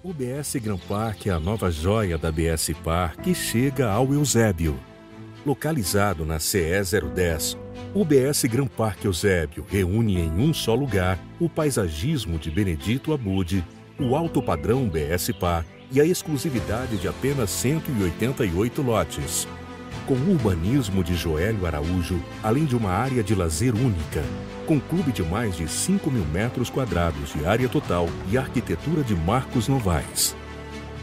O BS Gran Park é a nova joia da BS Park que chega ao Eusébio. Localizado na CE 010, o BS Gran Park Eusébio reúne em um só lugar o paisagismo de Benedito Abude, o alto padrão BS Par e a exclusividade de apenas 188 lotes. Com o urbanismo de Joélio Araújo, além de uma área de lazer única, com clube de mais de 5 mil metros quadrados de área total e arquitetura de Marcos Novaes.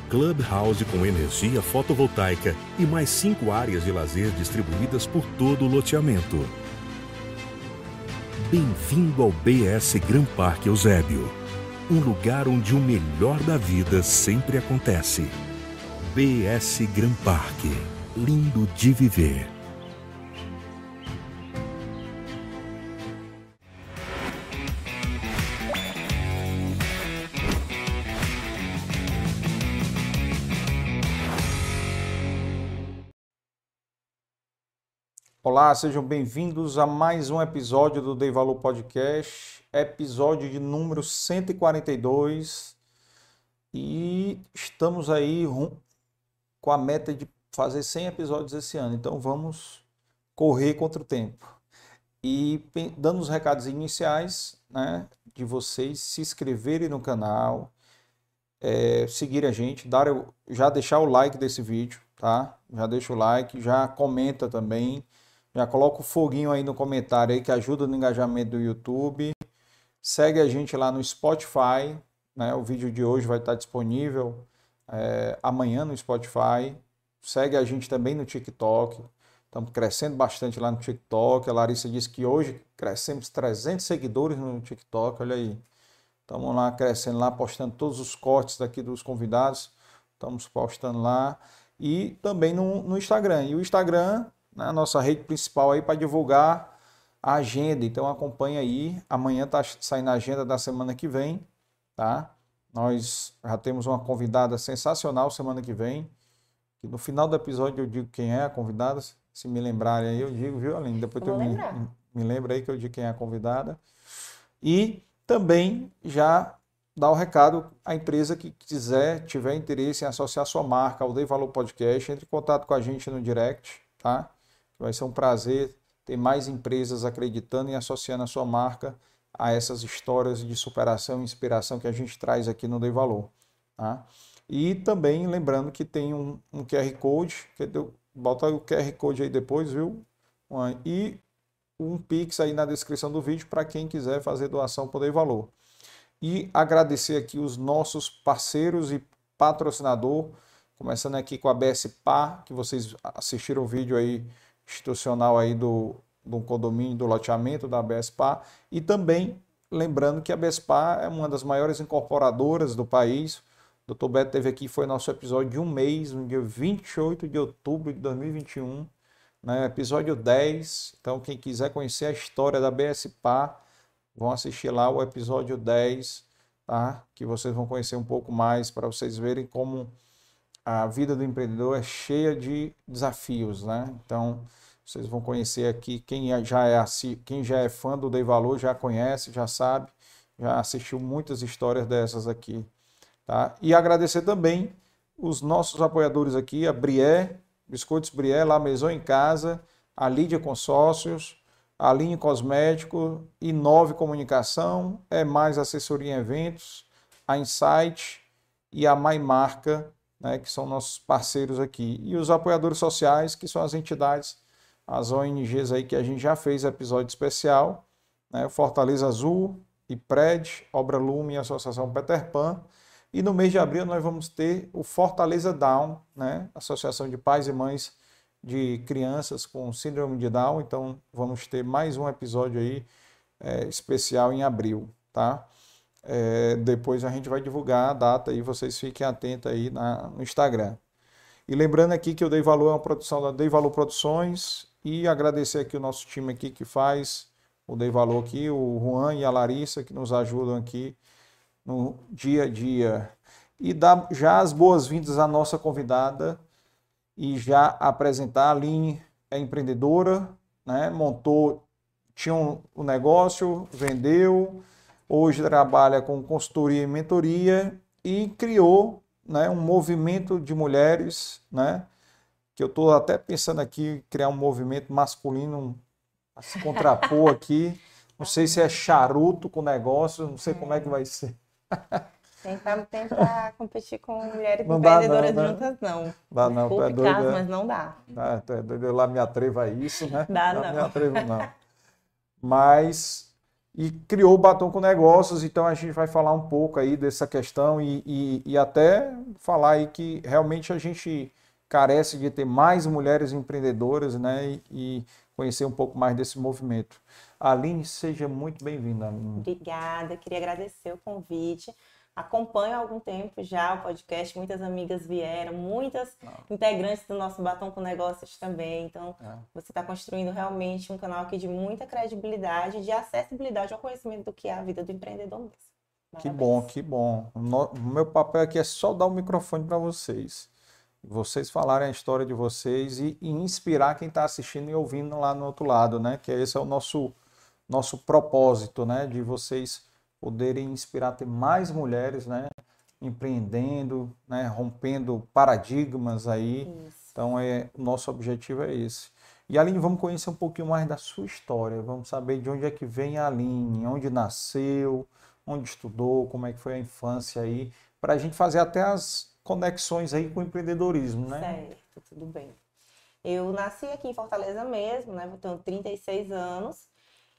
Clubhouse com energia fotovoltaica e mais cinco áreas de lazer distribuídas por todo o loteamento. Bem-vindo ao BS Gran Parque Eusébio, um lugar onde o melhor da vida sempre acontece. BS Gran Parque, lindo de viver. Olá, sejam bem-vindos a mais um episódio do Dei Valor Podcast, episódio de número 142. E estamos aí com a meta de fazer 100 episódios esse ano, então vamos correr contra o tempo. E dando os recados iniciais, né, de vocês se inscreverem no canal, é, seguir a gente, dar, já deixar o like desse vídeo, tá? Já deixa o like, já comenta também já coloca o foguinho aí no comentário aí que ajuda no engajamento do YouTube. Segue a gente lá no Spotify. Né? O vídeo de hoje vai estar disponível é, amanhã no Spotify. Segue a gente também no TikTok. Estamos crescendo bastante lá no TikTok. A Larissa disse que hoje crescemos 300 seguidores no TikTok. Olha aí. Estamos lá crescendo lá, postando todos os cortes daqui dos convidados. Estamos postando lá. E também no, no Instagram. E o Instagram na nossa rede principal aí para divulgar a agenda. Então acompanha aí. Amanhã tá saindo a agenda da semana que vem, tá? Nós já temos uma convidada sensacional semana que vem. Que no final do episódio eu digo quem é a convidada. Se me lembrarem aí, eu digo, viu, Aline? Depois tu me, me lembra aí que eu digo quem é a convidada. E também já dá o recado à empresa que quiser, tiver interesse em associar sua marca ao Dei Valor Podcast, entre em contato com a gente no direct, tá? Vai ser um prazer ter mais empresas acreditando e associando a sua marca a essas histórias de superação e inspiração que a gente traz aqui no Dei Valor. Tá? E também lembrando que tem um, um QR Code, que deu, bota o QR Code aí depois, viu? E um Pix aí na descrição do vídeo para quem quiser fazer doação por Dei Valor. E agradecer aqui os nossos parceiros e patrocinador, começando aqui com a BSPA, que vocês assistiram o vídeo aí institucional aí do, do condomínio, do loteamento da BESPA e também lembrando que a BESPA é uma das maiores incorporadoras do país. Dr. Beto teve aqui, foi nosso episódio de um mês, no dia 28 de outubro de 2021, né? episódio 10. Então, quem quiser conhecer a história da BSPA, vão assistir lá o episódio 10, tá? que vocês vão conhecer um pouco mais para vocês verem como a vida do empreendedor é cheia de desafios, né? Então, vocês vão conhecer aqui quem é, já é quem já é fã do Dei Valor já conhece, já sabe, já assistiu muitas histórias dessas aqui, tá? E agradecer também os nossos apoiadores aqui, a Brié, Biscoitos Brié, La Maison em Casa, a Lídia Consórcios, a Linha Cosmético, Inove Comunicação, é mais assessoria em eventos, a Insight e a Mai Marca né, que são nossos parceiros aqui, e os apoiadores sociais, que são as entidades, as ONGs aí que a gente já fez episódio especial, né, Fortaleza Azul, IPRED, Obra Lume e Associação Peter Pan. E no mês de abril nós vamos ter o Fortaleza Down, né, Associação de Pais e Mães de Crianças com Síndrome de Down. Então vamos ter mais um episódio aí é, especial em abril, tá? É, depois a gente vai divulgar a data e vocês fiquem atentos aí na, no Instagram. E lembrando aqui que o Dei Valor é uma produção da Dei Valor Produções e agradecer aqui o nosso time aqui que faz o Dei Valor aqui, o Juan e a Larissa que nos ajudam aqui no dia a dia. E dar já as boas-vindas à nossa convidada e já apresentar a Aline é empreendedora, né? montou, tinha um, um negócio, vendeu, Hoje trabalha com consultoria e mentoria e criou né, um movimento de mulheres, né, que eu estou até pensando aqui criar um movimento masculino a se contrapor aqui. Não sei se é charuto com negócio, não sei como é que vai ser. Tentar, tentar competir com mulheres não empreendedoras não, né? juntas, não. Dá não, tu é doido, né? mas não dá. Ah, tu é doido, eu lá me atrevo a isso, né? Dá não. Não me atrevo não. Mas, e criou o Batom com Negócios, então a gente vai falar um pouco aí dessa questão e, e, e até falar aí que realmente a gente carece de ter mais mulheres empreendedoras, né? E, e conhecer um pouco mais desse movimento. Aline, seja muito bem-vinda. Obrigada, queria agradecer o convite acompanho há algum tempo já o podcast, muitas amigas vieram, muitas integrantes do nosso Batom com Negócios também. Então, é. você está construindo realmente um canal aqui de muita credibilidade, de acessibilidade ao conhecimento do que é a vida do empreendedor mesmo. Que bom, que bom. O meu papel aqui é só dar o microfone para vocês. Vocês falarem a história de vocês e, e inspirar quem está assistindo e ouvindo lá no outro lado, né? Que esse é o nosso, nosso propósito, né? De vocês poderem inspirar ter mais mulheres, né, empreendendo, né, rompendo paradigmas aí. Isso. Então é o nosso objetivo é esse. E Aline, vamos conhecer um pouquinho mais da sua história. Vamos saber de onde é que vem a Aline, onde nasceu, onde estudou, como é que foi a infância aí, para a gente fazer até as conexões aí com o empreendedorismo, né? Certo, tudo bem. Eu nasci aqui em Fortaleza mesmo, né? Tenho 36 anos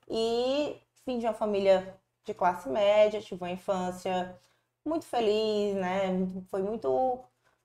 e vim de uma família de classe média, tive uma infância muito feliz, né? Foi muito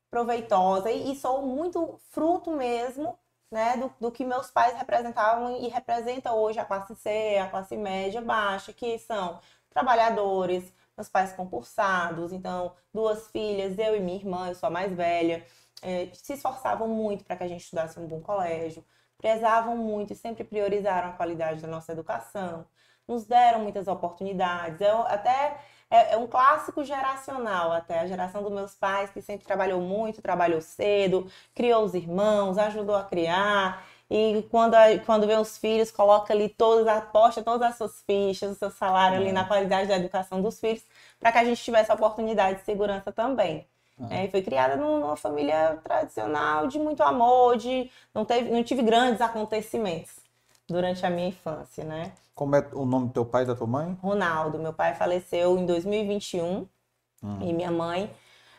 proveitosa e, e sou muito fruto mesmo, né, do, do, que meus pais representavam e representa hoje a classe C, a classe média baixa, que são trabalhadores, meus pais concursados, então duas filhas, eu e minha irmã, eu sou a mais velha, eh, se esforçavam muito para que a gente estudasse em um bom colégio, prezavam muito e sempre priorizaram a qualidade da nossa educação nos deram muitas oportunidades. Eu, até é, é, um clássico geracional, até a geração dos meus pais, que sempre trabalhou muito, trabalhou cedo, criou os irmãos, ajudou a criar. E quando, quando vê os filhos, coloca ali todas, aposta todas as suas fichas, o seu salário ali na qualidade da educação dos filhos, para que a gente tivesse a oportunidade de segurança também. É, foi criada numa família tradicional, de muito amor, de não, teve, não tive grandes acontecimentos durante a minha infância, né? Como é o nome do teu pai e da tua mãe? Ronaldo. Meu pai faleceu em 2021 hum. e minha mãe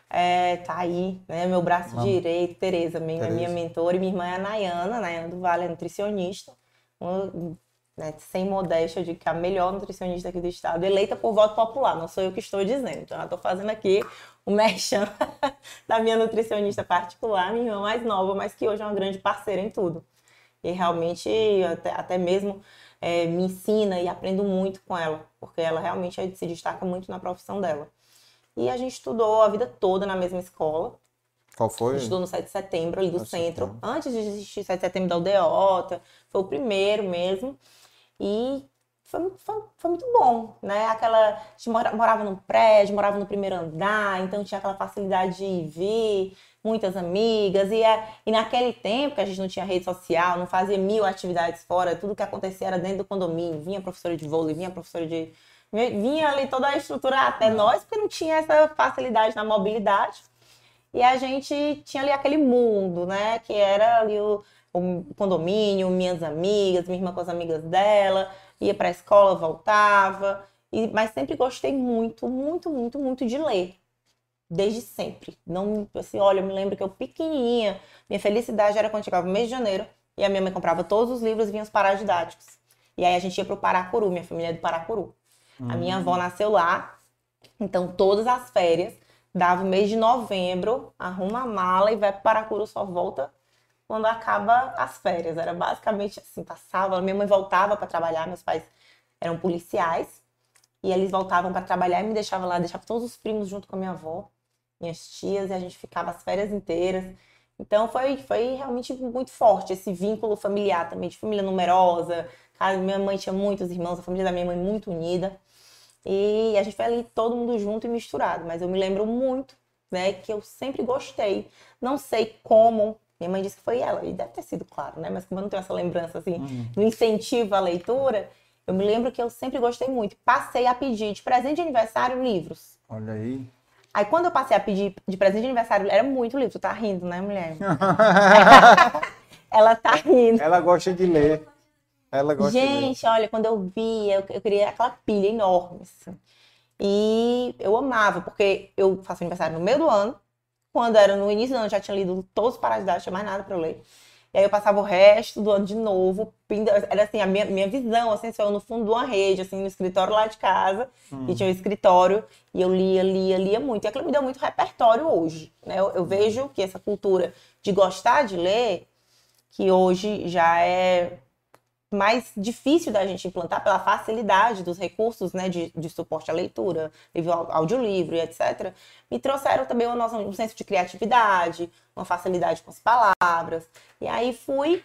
é, tá aí, né? Meu braço Não. direito, Tereza, minha, minha mentora, e minha irmã é a Nayana, Nayana do Vale, é nutricionista. Né, sem modéstia, de que a melhor nutricionista aqui do estado, eleita por voto popular, não sou eu que estou dizendo. Então, já estou fazendo aqui o merchan da minha nutricionista particular, minha irmã mais nova, mas que hoje é uma grande parceira em tudo. E realmente, até, até mesmo é, me ensina e aprendo muito com ela, porque ela realmente se destaca muito na profissão dela. E a gente estudou a vida toda na mesma escola. Qual foi? A gente estudou no 7 de setembro, ali do no centro. Setembro. Antes de existir 7 de setembro da Aldeota, foi o primeiro mesmo. E foi, foi, foi, muito bom, né? Aquela, a gente morava num prédio, morava no primeiro andar, então tinha aquela facilidade de ir vir muitas amigas, e, é, e naquele tempo que a gente não tinha rede social, não fazia mil atividades fora, tudo que acontecia era dentro do condomínio, vinha professora de vôlei, vinha professora de... Vinha ali toda a estrutura até nós, porque não tinha essa facilidade na mobilidade. E a gente tinha ali aquele mundo, né? Que era ali o, o condomínio, minhas amigas, minha irmã com as amigas dela, ia para a escola, voltava. E, mas sempre gostei muito, muito, muito, muito de ler desde sempre. Não, assim, olha, eu me lembro que eu pequenininha, minha felicidade era quando chegava o mês de janeiro e a minha mãe comprava todos os livros e vinha os paradidáticos. E aí a gente ia pro Paracuru, minha família é do Paracuru. Hum. A minha avó hum. nasceu lá, então todas as férias, dava o mês de novembro, arruma a mala e vai pro Paracuru, só volta quando acaba as férias. Era basicamente assim, passava, minha mãe voltava para trabalhar, meus pais eram policiais, e eles voltavam para trabalhar e me deixavam lá, deixava todos os primos junto com a minha avó minhas tias, e a gente ficava as férias inteiras. Então foi, foi realmente muito forte esse vínculo familiar também, de família numerosa. Cara, minha mãe tinha muitos irmãos, a família da minha mãe muito unida. E a gente foi ali todo mundo junto e misturado. Mas eu me lembro muito, né, que eu sempre gostei. Não sei como, minha mãe disse que foi ela, e deve ter sido claro, né? Mas como eu não tenho essa lembrança assim, uhum. do incentivo à leitura, eu me lembro que eu sempre gostei muito. Passei a pedir de presente de aniversário livros. Olha aí. Aí quando eu passei a pedir de presente de aniversário, era muito livro. Tu tá rindo, né, mulher? ela tá rindo. Ela gosta de ler. Ela gosta Gente, de ler. olha, quando eu vi, eu, eu queria aquela pilha enorme. Assim. E eu amava, porque eu faço aniversário no meio do ano. Quando era no início do ano, eu já tinha lido todos os parasitas, não tinha mais nada pra eu ler. E aí eu passava o resto do ano de novo. Era assim, a minha, minha visão, assim, eu no fundo de uma rede, assim, no escritório lá de casa. Hum. E tinha um escritório. E eu lia, lia, lia muito. E aquilo me deu muito repertório hoje. Né? Eu, eu vejo que essa cultura de gostar de ler, que hoje já é mais difícil da gente implantar pela facilidade dos recursos né, de, de suporte à leitura, livro, audiolivro e etc., me trouxeram também uma noção, um senso de criatividade, uma facilidade com as palavras. E aí fui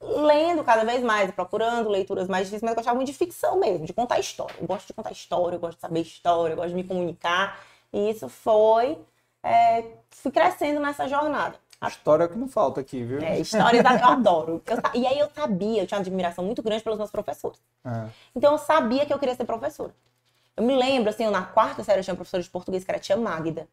lendo cada vez mais, procurando leituras mais difíceis, mas eu gostava muito de ficção mesmo, de contar história. Eu gosto de contar história, eu gosto de saber história, eu gosto de me comunicar. E isso foi. É, fui crescendo nessa jornada. A história é o que não falta aqui, viu? É, histórias eu adoro. Eu, e aí eu sabia, eu tinha uma admiração muito grande pelos meus professores. É. Então eu sabia que eu queria ser professora. Eu me lembro, assim, eu, na quarta série eu tinha uma professora de português que era a tia Magda.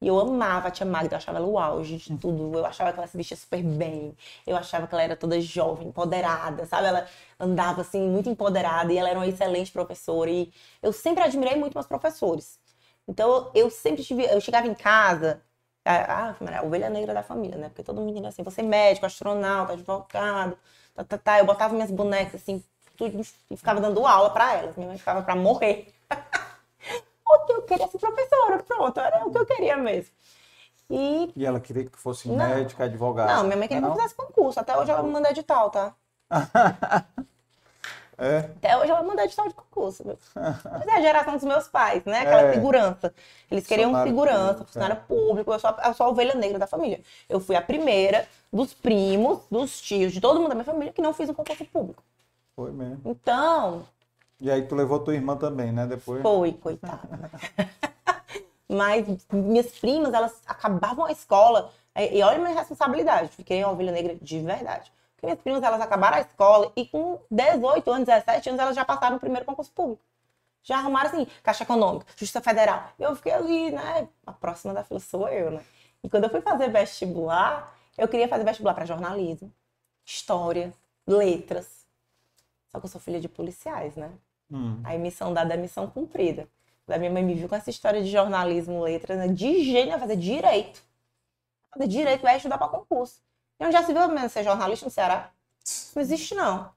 E eu amava a tia Magda, eu achava ela o auge de tudo. Eu achava que ela se vestia super bem. Eu achava que ela era toda jovem, empoderada, sabe? Ela andava, assim, muito empoderada e ela era uma excelente professora. E eu sempre admirei muito meus professores. Então eu sempre tive. Eu chegava em casa, ah, a ovelha negra da família, né? Porque todo menino assim, você é médico, astronauta, advogado, tá, tá, tá. Eu botava minhas bonecas assim, tudo, e ficava dando aula para elas. Minha mãe ficava para morrer. Porque eu queria ser professora, pronto, era o que eu queria mesmo. E, e ela queria que fosse não, médica, advogada? Não, minha mãe queria que eu fizesse concurso. Até hoje ela me manda edital, tá? É. Até hoje ela manda edital de concurso. Mas é a geração dos meus pais, né? Aquela é. segurança. Eles queriam segurança, público, funcionário é. público. Eu sou, a, eu sou a ovelha negra da família. Eu fui a primeira dos primos, dos tios, de todo mundo da minha família que não fiz um concurso público. Foi mesmo. Então. E aí tu levou tua irmã também, né? Depois. Foi, coitada. Mas minhas primas, elas acabavam a escola. E olha a minha responsabilidade. Fiquei uma ovelha negra de verdade minhas primas, elas acabaram a escola e com 18 anos, 17 anos, elas já passaram no primeiro concurso público. Já arrumaram, assim, Caixa Econômica, Justiça Federal. E eu fiquei ali, né? A próxima da fila sou eu, né? E quando eu fui fazer vestibular, eu queria fazer vestibular para jornalismo, história, letras. Só que eu sou filha de policiais, né? Hum. Aí missão dada é missão cumprida. Da minha mãe me viu com essa história de jornalismo, letras, né? De jeito, fazer direito. Fazer direito vai estudar para concurso. E onde já se viu menos ser jornalista no Ceará? Não existe, não.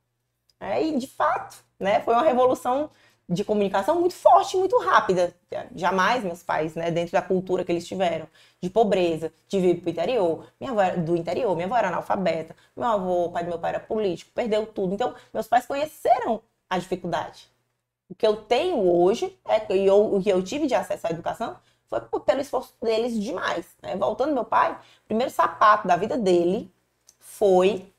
É, e, de fato, né, foi uma revolução de comunicação muito forte, muito rápida. Jamais meus pais, né, dentro da cultura que eles tiveram, de pobreza, de vir para o interior, minha avó era do interior, minha avó era analfabeta, meu avô, o pai do meu pai era político, perdeu tudo. Então, meus pais conheceram a dificuldade. O que eu tenho hoje, é, e eu, o que eu tive de acesso à educação, foi pelo esforço deles demais. Né? Voltando meu pai, primeiro sapato da vida dele foi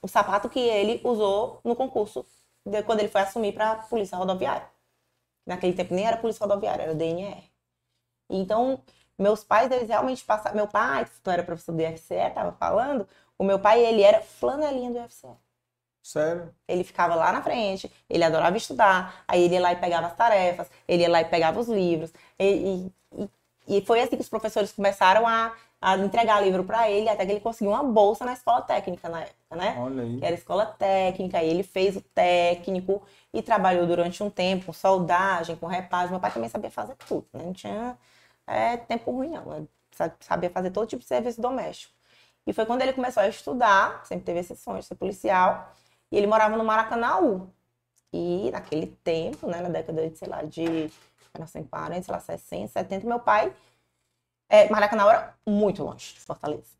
o sapato que ele usou no concurso de, quando ele foi assumir para a Polícia Rodoviária. Naquele tempo nem era Polícia Rodoviária, era o DNR. Então, meus pais, eles realmente passaram. Meu pai, tu era professor do IFCE, estava falando, o meu pai, ele era flanelinha do IFCE. Sério? Ele ficava lá na frente, ele adorava estudar, aí ele ia lá e pegava as tarefas, ele ia lá e pegava os livros. E, e, e foi assim que os professores começaram a a entregar livro para ele, até que ele conseguiu uma bolsa na escola técnica na época, né? Olha aí. Que era escola técnica, e ele fez o técnico e trabalhou durante um tempo com soldagem, com reparo. Meu pai também sabia fazer tudo, né? Não tinha é, tempo ruim, não. Sabia fazer todo tipo de serviço doméstico. E foi quando ele começou a estudar, sempre teve esse sonho de ser policial, e ele morava no Maracanãú. E naquele tempo, né, na década de, sei lá, de 1940, sei lá, 60, 70, meu pai é, Maracanã era muito longe de Fortaleza.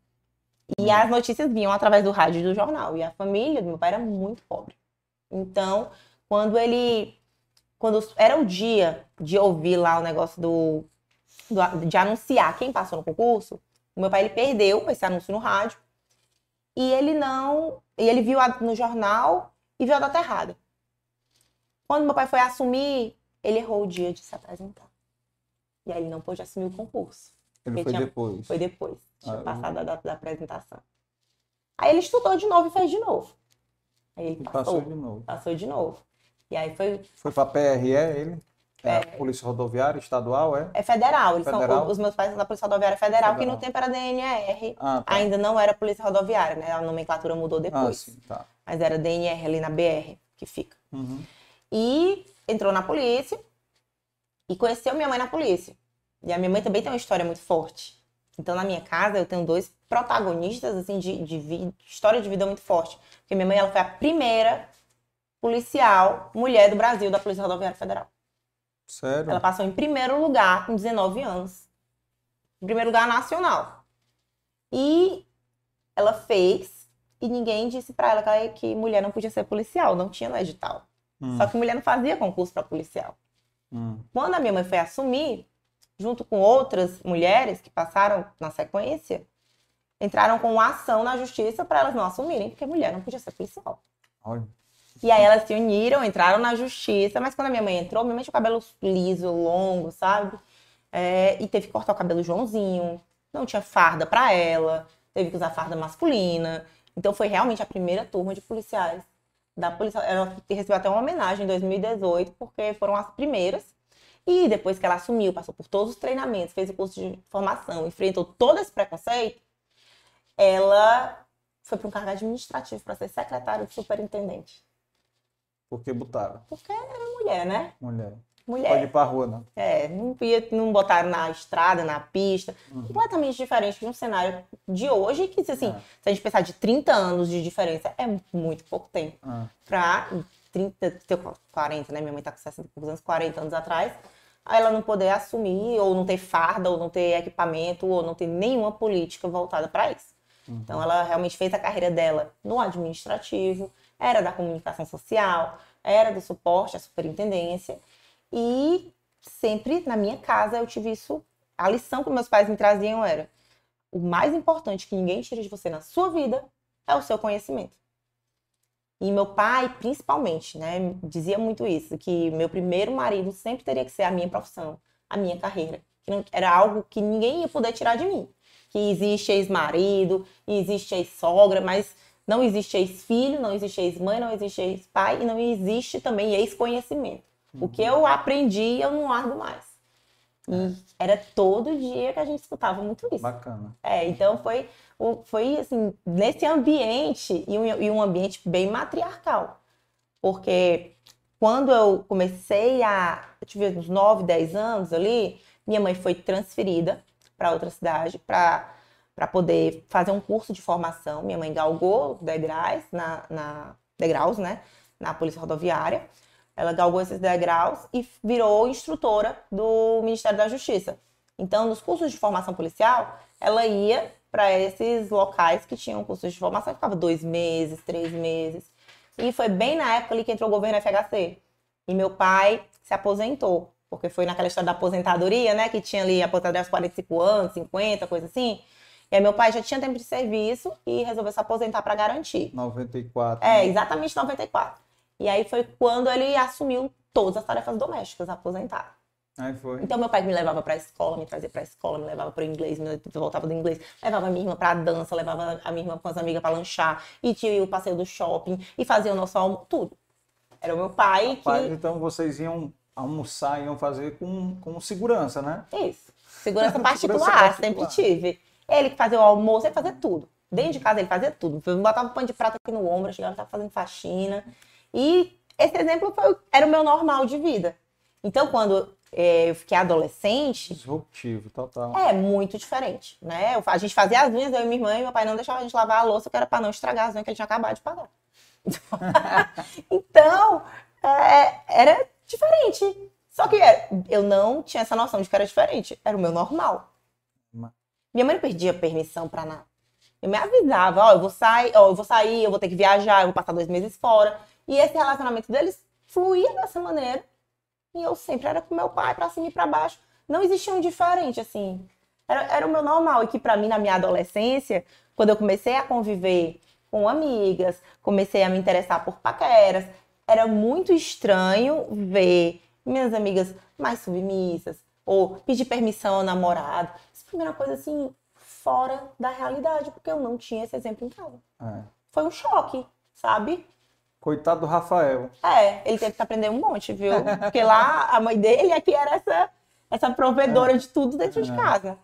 E as notícias vinham através do rádio e do jornal. E a família do meu pai era muito pobre. Então, quando ele. Quando era o dia de ouvir lá o negócio do, do de anunciar quem passou no concurso, o meu pai ele perdeu esse anúncio no rádio. E ele não. E ele viu no jornal e viu a data errada. Quando meu pai foi assumir, ele errou o dia de se apresentar. E aí ele não pôde assumir o concurso. Ele foi tinha, depois? Foi depois. Tinha ah, passado a data da apresentação. Aí ele estudou de novo e fez de novo. Aí ele passou, passou de novo. Passou de novo. E aí foi. Foi pra PRE ele? É, a Polícia Rodoviária Estadual, é? É federal. Eles Federal? São, os meus pais são da Polícia Rodoviária Federal, que Federal. no tempo era DNR. Ah, tá. Ainda não era Polícia Rodoviária, né? A nomenclatura mudou Ah, depois. sim, tá. Mas era DNR ali na BR que fica. Uhum. E entrou na polícia e conheceu minha mãe na polícia. E a minha mãe também tem uma história muito forte. Então, na minha casa, eu tenho dois protagonistas, assim, de, de vi- história de vida muito forte. Porque minha mãe, ela foi a primeira policial mulher do Brasil da Polícia Rodoviária Federal. Sério? Ela passou em primeiro lugar com 19 anos. Em primeiro lugar nacional. E ela fez e ninguém disse pra ela que, que mulher não podia ser policial, não tinha no edital. Hum, Só que mulher não fazia concurso para policial. hum. Quando a minha mãe foi assumir, junto com outras mulheres que passaram na sequência, entraram com ação na justiça para elas não assumirem, porque mulher não podia ser policial. Olha. E aí elas se uniram, entraram na justiça, mas quando a minha mãe entrou, minha mãe tinha o cabelo liso, longo, sabe? É, e teve que cortar o cabelo Joãozinho, não tinha farda pra ela, teve que usar farda masculina. Então foi realmente a primeira turma de policiais da polícia. Ela recebeu até uma homenagem em 2018, porque foram as primeiras. E depois que ela assumiu, passou por todos os treinamentos, fez o curso de formação, enfrentou todo esse preconceito, ela foi para um cargo administrativo para ser secretária de superintendente. Por que botaram? Porque era mulher, né? Mulher. Mulher. Pode ir pra rua, não. É, não, ia, não botaram na estrada, na pista. Uhum. Completamente diferente de um cenário de hoje, que, assim, É. se a gente pensar de 30 anos de diferença, é muito pouco tempo. Pra 30, ter 40, né? Minha mãe tá com 60 e poucos anos, 40 anos atrás. Aí ela não poder assumir, ou não ter farda, ou não ter equipamento, ou não ter nenhuma política voltada para isso. Então ela realmente fez a carreira dela no administrativo, era da comunicação social, era do suporte à superintendência. E sempre na minha casa eu tive isso. A lição que meus pais me traziam era: o mais importante que ninguém tira de você na sua vida é o seu conhecimento. E meu pai, principalmente, né, dizia muito isso, que meu primeiro marido sempre teria que ser a minha profissão, a minha carreira. Que não, era algo que ninguém ia poder tirar de mim. Que existe ex-marido, existe ex-sogra, mas não existe ex-filho, não existe ex-mãe, não existe ex-pai e não existe também ex-conhecimento. O que eu aprendi, eu não largo mais. E era todo dia que a gente escutava muito isso. bacana. É, então foi, foi assim, nesse ambiente, e um, e um ambiente bem matriarcal. Porque quando eu comecei a. Eu tive uns 9, 10 anos ali, minha mãe foi transferida para outra cidade para poder fazer um curso de formação. Minha mãe galgou degraus na, na, degraus, né, na Polícia Rodoviária. Ela galgou esses degraus e virou instrutora do Ministério da Justiça. Então, nos cursos de formação policial, ela ia para esses locais que tinham cursos de formação, ficava dois meses, três meses. E foi bem na época ali que entrou o governo FHC. E meu pai se aposentou, porque foi naquela história da aposentadoria, né? Que tinha ali aposentadoria aos 45 anos, 50, coisa assim. E aí meu pai já tinha tempo de serviço e resolveu se aposentar para garantir. 94. É, né? exatamente 94. E aí foi quando ele assumiu todas as tarefas domésticas, aposentado. Aí foi. Então meu pai me levava pra escola, me trazia pra escola, me levava pro inglês, me voltava do inglês, levava a minha irmã pra dança, levava a minha irmã com as amigas pra lanchar, e tinha o passeio do shopping, e fazia o nosso almoço, tudo. Era o meu pai Rapaz, que... então vocês iam almoçar, iam fazer com, com segurança, né? Isso. Segurança Segurança particular, particular. sempre tive. Ele que fazia o almoço, ele fazia tudo. Dentro de casa ele fazia tudo. Eu botava o pano de prata aqui no ombro, eu chegava, tava fazendo faxina. E esse exemplo foi- era o meu normal de vida. Então, quando eh, eu fiquei adolescente, Disruptivo, total. É muito diferente, né? Eu- A gente fazia as unhas, eu e minha irmã, e meu pai não deixava a gente lavar a louça, que era para não estragar as unhas que ele tinha acabado de pagar. Então, é, era diferente. Só que é, eu não tinha essa noção de que era diferente. Era o meu normal. Ma- Minha mãe não perdia permissão para nada. Eu me avisava, ó, eu vou sair, ó, eu vou sair, eu vou ter que viajar, eu vou passar dois meses fora. E esse relacionamento deles fluía dessa maneira. E eu sempre era com meu pai, pra cima e pra baixo. Não existia um diferente, assim. Era, era o meu normal. E que pra mim, na minha adolescência, quando eu comecei a conviver com amigas, comecei a me interessar por paqueras, era muito estranho ver minhas amigas mais submissas, ou pedir permissão ao namorado. Isso foi uma coisa, assim, fora da realidade, porque eu não tinha esse exemplo em casa. É. Foi um choque, sabe? Coitado do Rafael. É, ele teve que aprender um monte, viu? Porque lá a mãe dele é que era essa, essa provedora de tudo dentro de casa.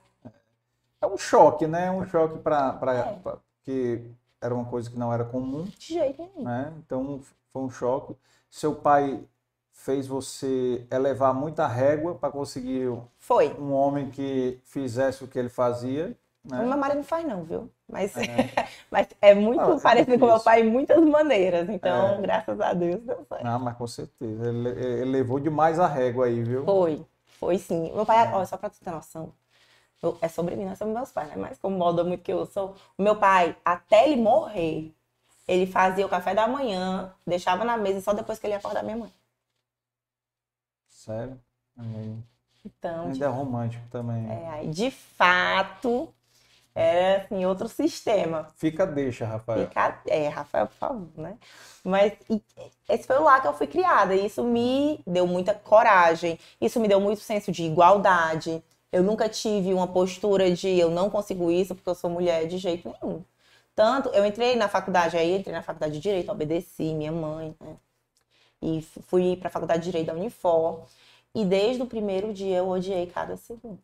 É um choque, né? Um choque para É. que era uma coisa que não era comum, De jeito nenhum. né? Então foi um choque. Seu pai fez você elevar muita régua para conseguir Foi. um homem que fizesse o que ele fazia, Né? meu marido não faz, não, viu? Mas é, mas é muito é parecido com meu pai em muitas maneiras. Então, É. graças a Deus, deu certo. Ah, mas com certeza. Ele, ele levou demais a régua aí, viu? Foi, foi sim. Meu pai, ó, só pra tu ter noção, eu- é sobre mim, não é sobre meus pais, né? Mas como molda muito que eu sou, o meu pai, até ele morrer, ele fazia o café da manhã, deixava na mesa só depois que ele ia acordar minha mãe. Sério. Aí, Então, Ainda é romântico também. é, aí, de fato, era assim, outro sistema. Fica deixa, Rafael. Fica- É, Rafael, por favor, né? Mas e- esse foi o lar que eu fui criada. E isso me deu muita coragem. Isso me deu muito senso de igualdade. Eu nunca tive uma postura de eu não consigo isso porque eu sou mulher de jeito nenhum. Tanto, eu entrei na faculdade aí, entrei na faculdade de Direito, obedeci minha mãe, né? E fui para a faculdade de Direito da Unifor. E desde o primeiro dia eu odiei cada segundo.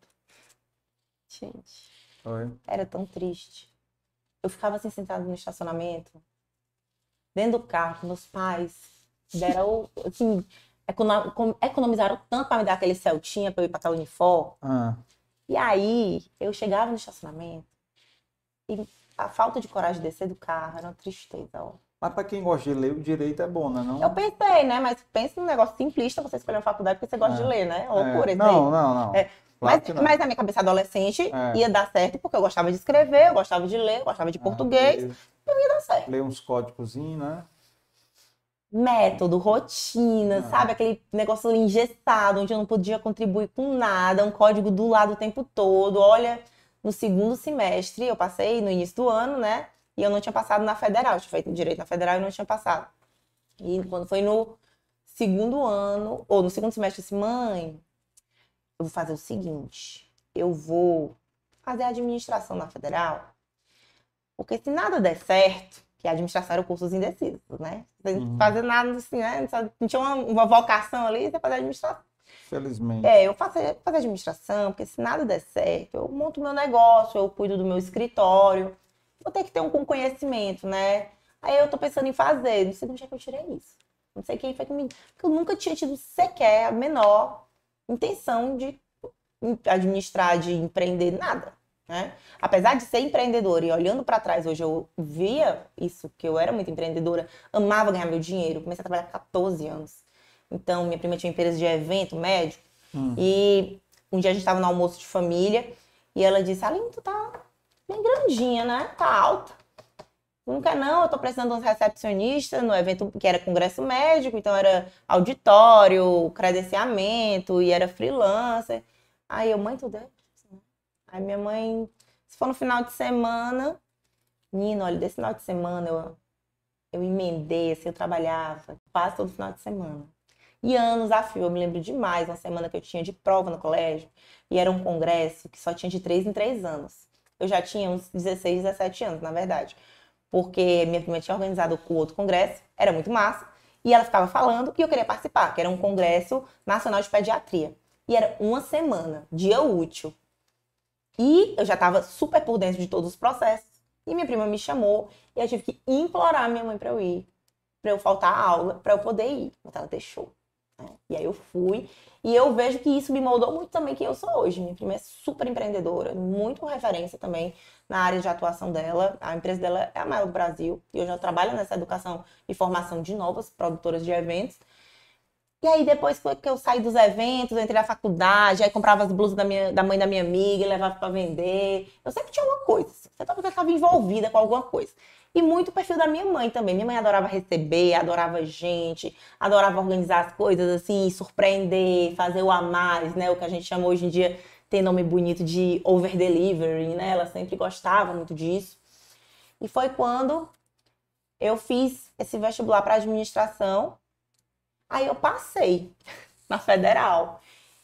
Gente. Foi. Era tão triste. Eu ficava assim sentada no estacionamento, dentro do carro, meus pais. Deram, assim, economizaram tanto para me dar aquele Celtinha para eu ir para aquela Unifor. Ah, E aí, eu chegava no estacionamento e a falta de coragem de descer do carro era uma tristeza. Ó. mas para quem gosta de ler, o direito é bom, né? Não? Eu pensei, né? Mas pensa num negócio simplista, você escolher uma faculdade porque você gosta É. de ler, né? É. Loucura isso Não, não, não. É, Claro mas, mas na minha cabeça adolescente É. ia dar certo porque eu gostava de escrever, eu gostava de ler, eu gostava de Ah, português, ler- ia dar certo. Ler uns códigozinhos, né? método, rotina, Ah. sabe? Aquele negócio engessado, onde eu não podia contribuir com nada, um código do lado o tempo todo. Olha, no segundo semestre, eu passei no início do ano, né? E eu não tinha passado na federal, eu tinha feito direito na federal e não tinha passado. E quando foi no segundo ano, ou no segundo semestre, eu disse, mãe, eu vou fazer o seguinte, eu vou fazer administração na federal, porque se nada der certo, que a administração era o cursos indecisos, né? Sem Uhum. fazer nada assim, né? Não tinha uma, uma vocação ali, você fazer administração. Felizmente. É, eu faço, faço administração, porque se nada der certo, eu monto meu negócio, eu cuido do meu escritório. Vou ter que ter um conhecimento, né? Aí eu tô pensando em fazer. Não sei de onde é que eu tirei isso. Não sei quem foi que me. Porque eu nunca tinha tido sequer a menor intenção de administrar, de empreender, nada. Né? Apesar de ser empreendedora e olhando para trás hoje, eu via isso, que eu era muito empreendedora, amava ganhar meu dinheiro. Comecei a trabalhar com 14 anos. Então, minha prima tinha uma empresa de evento médico. Hum. E um dia a gente estava no almoço de família e ela disse: Aline, tu tá bem grandinha, né? Tá alta. Tu Não eu tô precisando de uns recepcionistas no evento que era congresso médico, então era auditório, credenciamento e era freelancer. Aí eu, mãe, tudo é? Aí minha mãe, se for no final de semana, menina, olha, desse final de semana eu, eu emendei, assim, eu trabalhava quase todo final de semana. E anos a fio, eu me lembro demais, uma semana que eu tinha de prova no colégio, e era um congresso que só tinha de três em três anos. Eu já tinha uns 16, 17 anos, na verdade. Porque minha prima tinha organizado o outro congresso, era muito massa, e ela ficava falando e eu queria participar, que era um congresso nacional de pediatria. E era uma semana, dia útil. E eu já estava super por dentro de todos os processos. E minha prima me chamou e eu tive que implorar minha mãe para eu ir, para eu faltar a aula, para eu poder ir. Mas ela deixou. E aí eu fui. E eu vejo que isso me moldou muito também quem eu sou hoje. Minha prima é super empreendedora, muito referência também na área de atuação dela. A empresa dela é a maior do Brasil. E eu já trabalho nessa educação e formação de novas produtoras de eventos. E aí, depois que eu saí dos eventos, eu entrei na faculdade, aí comprava as blusas da, minha, da mãe da minha amiga e levava para vender. Eu sempre tinha alguma coisa. Eu estava envolvida com alguma coisa. E muito o perfil da minha mãe também. Minha mãe adorava receber, adorava gente, adorava organizar as coisas assim, surpreender, fazer o a mais, né? O que a gente chama hoje em dia, tem nome bonito de over delivery, né? Ela sempre gostava muito disso. E foi quando eu fiz esse vestibular para administração. Aí eu passei na federal.